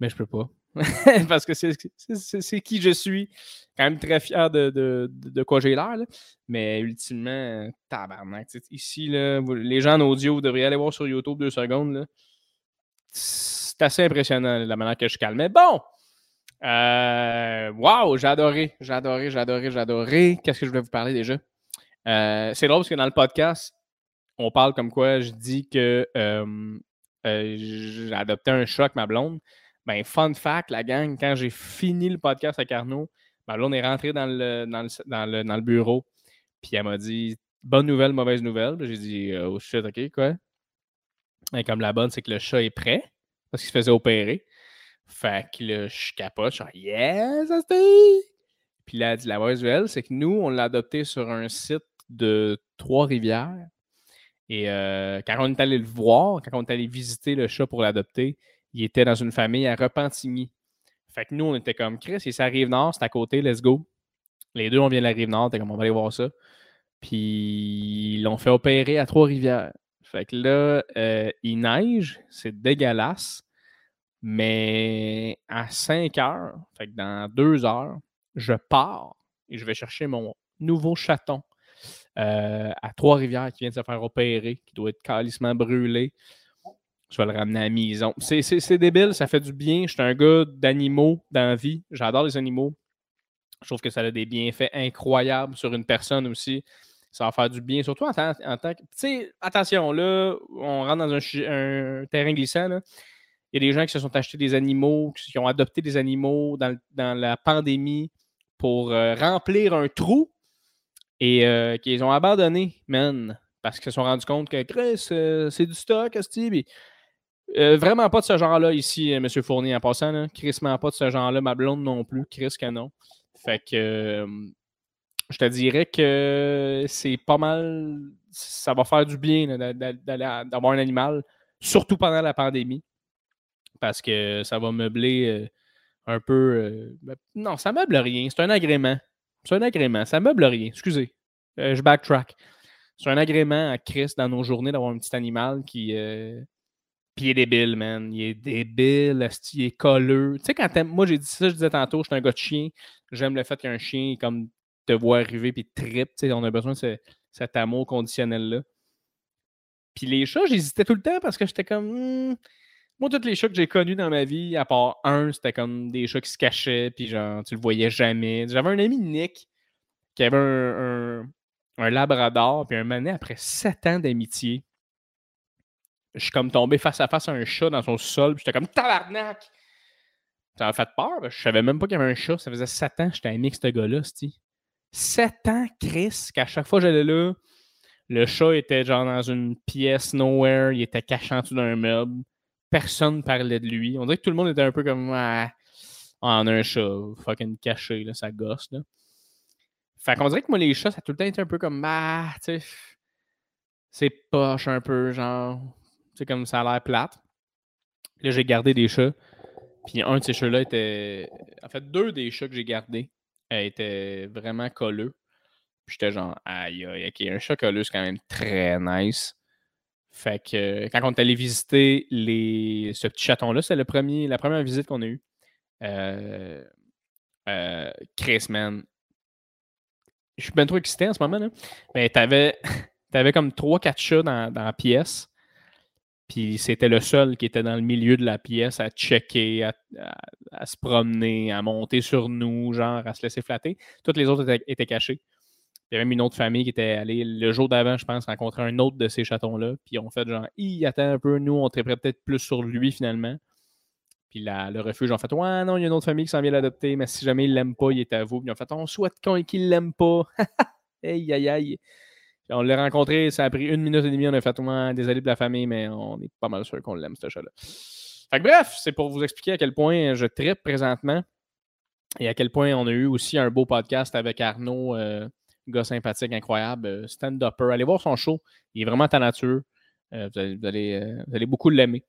Mais je peux pas. parce que c'est qui je suis. Quand même très fier de, quoi j'ai l'air. Mais ultimement, tabarnak. Ici, là, les gens en audio, vous devriez aller voir sur YouTube deux secondes. C'est assez impressionnant la manière que je calme. Mais bon! Euh, wow, j'ai adoré, j'ai adoré, j'ai adoré, j'ai adoré. Qu'est-ce que je voulais vous parler déjà? Euh, c'est drôle parce que dans le podcast, on parle comme quoi je dis que euh, j'ai adopté un choc, ma blonde. Ben, fun fact, la gang, quand j'ai fini le podcast avec Arnaud, ben là, on est rentré dans le, dans le, dans le, bureau. Puis elle m'a dit Bonne nouvelle, mauvaise nouvelle. J'ai dit Oh shit, ok, quoi? Et comme la bonne, c'est que le chat est prêt parce qu'il se faisait opérer. Fait que là, je capote, je suis Yes, ça Puis là, dit La mauvaise nouvelle, c'est que nous, on l'a adopté sur un site de Trois-Rivières. Et euh, quand on est allé le voir, quand on est allé visiter le chat pour l'adopter, il était dans une famille à Repentigny. Fait que nous, on était comme Chris, et ça arrive nord, c'est à côté, let's go. Les deux, on vient de la rive nord, t'es comme on va aller voir ça. Puis ils l'ont fait opérer à Trois-Rivières. Fait que là, euh, il neige, c'est dégueulasse. Mais à 5 heures, fait dans 2 heures, je pars et je vais chercher mon nouveau chaton euh, à Trois-Rivières qui vient de se faire opérer, qui doit être calissement brûlé. Je vais le ramener à la maison. C'est débile, ça fait du bien. Je suis un gars d'animaux dans la vie. J'adore les animaux. Je trouve que ça a des bienfaits incroyables sur une personne aussi. Ça va faire du bien, surtout en tant, que. Tu sais, attention, là, on rentre dans un, terrain glissant. Il y a des gens qui se sont achetés des animaux, qui ont adopté des animaux dans, la pandémie pour euh, remplir un trou et euh, qui les ont abandonnés, man parce qu'ils se sont rendus compte que Chris, c'est du stock, Steve. Vraiment pas de ce genre-là ici, M. Fournier, en passant. Là. Crissement pas de ce genre-là. Ma blonde non plus. Chris que non. Fait que je te dirais que c'est pas mal. Ça va faire du bien d'avoir un animal, surtout pendant la pandémie. Parce que ça va meubler un peu. Ben, non, ça meuble rien. C'est un agrément. C'est un agrément. Ça meuble rien. Excusez. je backtrack. C'est un agrément à Chris dans nos journées d'avoir un petit animal qui. Puis il est débile, man. Il est débile, il est colleux. Tu sais, quand Moi, j'ai dit ça, je disais tantôt, je suis un gars de chien. J'aime le fait qu'un chien, comme, te voit arriver puis trip. Tu sais, on a besoin de cet amour conditionnel-là. Puis les chats, j'hésitais tout le temps parce que j'étais comme. Hmm, moi, tous les chats que j'ai connus dans ma vie, à part un, c'était comme des chats qui se cachaient, puis genre, tu le voyais jamais. J'avais un ami, Nick, qui avait un, un, labrador, puis un manet après sept ans d'amitié je suis comme tombé face à face à un chat dans son sol, puis j'étais comme tabarnak! Ça m'a fait peur, je savais même pas qu'il y avait un chat. Ça faisait 7 ans j'étais ami avec ce gars-là, 7 ans, Chris, qu'à chaque fois que j'allais là, le chat était genre dans une pièce nowhere, il était caché en dessous d'un meuble. Personne parlait de lui. On dirait que tout le monde était un peu comme ah, on a un chat, fucking caché, là, ça gosse. Là. Fait qu'on dirait que moi, les chats, ça a tout le temps été un peu comme ah, tu sais, c'est poche un peu, genre, c'est comme ça a l'air plate. Là, j'ai gardé des chats. Puis un de ces chats-là était. En fait, deux des chats que j'ai gardés euh, étaient vraiment colleux. Puis j'étais genre, aïe, aïe, ok, un chat colleux, c'est quand même très nice. Fait que quand on est allé visiter les... ce petit chaton-là, c'est premier, la première visite qu'on a eue. Euh, euh, Chris, man. Je suis bien trop excité en ce moment. Là. Mais t'avais, avais comme 3-4 chats dans, dans la pièce. Puis c'était le seul qui était dans le milieu de la pièce à checker, à, se promener, à monter sur nous, genre à se laisser flatter. Toutes les autres étaient, cachées. Il y avait même une autre famille qui était allée le jour d'avant, je pense, rencontrer un autre de ces chatons-là. Puis on fait genre, il attend un peu, nous, on triperait peut-être plus sur lui finalement. Puis le refuge, on fait, ouais, non, il y a une autre famille qui s'en vient l'adopter, mais si jamais il l'aime pas, il est à vous. Puis on fait, on souhaite qu'il l'aime pas. aïe, aïe, aïe. On l'a rencontré, ça a pris une minute et demie. On a fait moins désolé de la famille, mais on est pas mal sûr qu'on l'aime, ce chat-là. Fait que bref, c'est pour vous expliquer à quel point je tripe présentement et à quel point on a eu aussi un beau podcast avec Arnaud, euh, gars sympathique, incroyable, euh, stand-upper. Allez voir son show, il est vraiment talentueux. Euh, vous, allez, vous, allez, beaucoup l'aimer.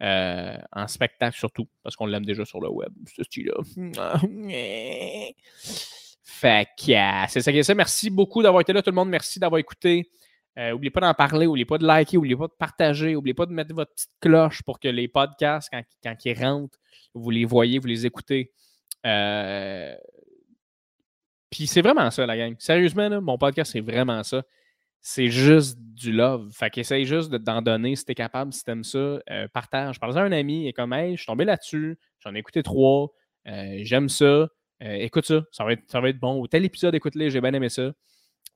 en spectacle surtout, parce qu'on l'aime déjà sur le web, ce style-là. Fait que euh, c'est ça qui est ça. Merci beaucoup d'avoir été là, tout le monde. Merci d'avoir écouté. Euh, n'oubliez pas d'en parler, n'oubliez pas de liker, n'oubliez pas de partager, n'oubliez pas de mettre votre petite cloche pour que les podcasts, quand, quand ils rentrent, vous les voyez, vous les écoutez. Euh, puis c'est vraiment ça, la gang. Sérieusement, mon podcast, c'est vraiment ça. C'est juste du love. Fait qu'essaye juste d'en donner si t'es capable, si t'aimes ça. Euh, partage. Parle à un ami et comme, hey, je suis tombé là-dessus, j'en ai écouté trois, j'aime ça. Euh, écoute ça, ça va, être, ça va être bon. Tel épisode, écoute-les, j'ai bien aimé ça.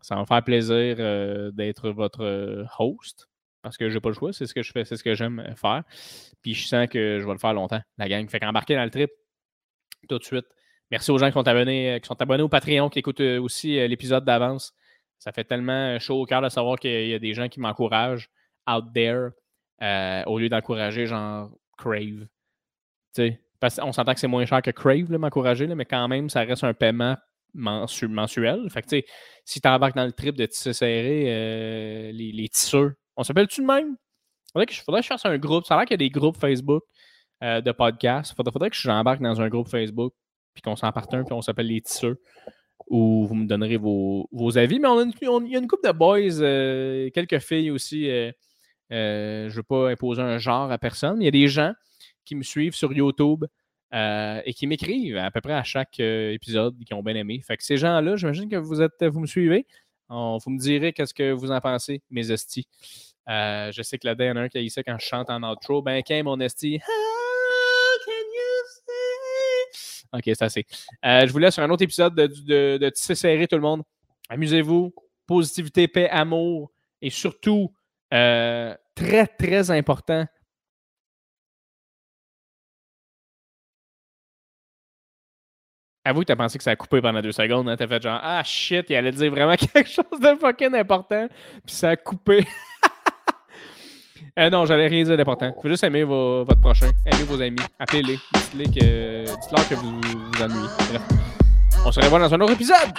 Ça va me faire plaisir euh, d'être votre euh, host parce que j'ai pas le choix, c'est ce que je fais, c'est ce que j'aime faire. Puis je sens que je vais le faire longtemps, la gang. Fait qu'embarquer dans le trip tout de suite. Merci aux gens qui sont abonnés, qui sont abonnés au Patreon, qui écoutent aussi l'épisode d'avance. Ça fait tellement chaud au cœur de savoir qu'il y a des gens qui m'encouragent out there au lieu d'encourager genre Crave. Tu sais, on s'entend que c'est moins cher que Crave, m'encourager, mais quand même, ça reste un paiement mensuel. Fait que, si tu embarques dans le trip de tisser serré, euh, les, tisseurs, on s'appelle-tu de même? Faudrait que, je, faudrait que je fasse un groupe. Ça a l'air qu'il y a des groupes Facebook euh, de podcasts. Faudrait, faudrait que j'embarque dans un groupe Facebook, puis qu'on s'en parte un, puis on s'appelle les tisseurs. Ou vous me donnerez vos, avis. Mais il y a une couple de boys, euh, quelques filles aussi. je ne veux pas imposer un genre à personne. Il y a des gens qui me suivent sur YouTube euh, et qui m'écrivent à peu près à chaque euh, épisode qui ont bien aimé. Fait que ces gens-là, j'imagine que vous êtes, vous me suivez. vous me direz qu'est-ce que vous en pensez, mes estis. Euh, je sais que là-dedans, il y en a un qui a ça quand je chante en outro. Ben, qu'est mon esti? Ok, c'est assez. je vous laisse sur un autre épisode de, de, de Tisser serré, tout le monde. Amusez-vous. Positivité, paix, amour. Et surtout, très, très important, Avoue que t'as pensé que ça a coupé pendant deux secondes. Hein? T'as fait genre, ah shit, il allait dire vraiment quelque chose de fucking important. Puis ça a coupé. euh, non, j'allais rien dire d'important. Faut juste aimer votre prochain. Aimez vos amis. Appelez-les. Dites-les que, dites-leur que vous vous ennuyez. On se revoit dans un autre épisode.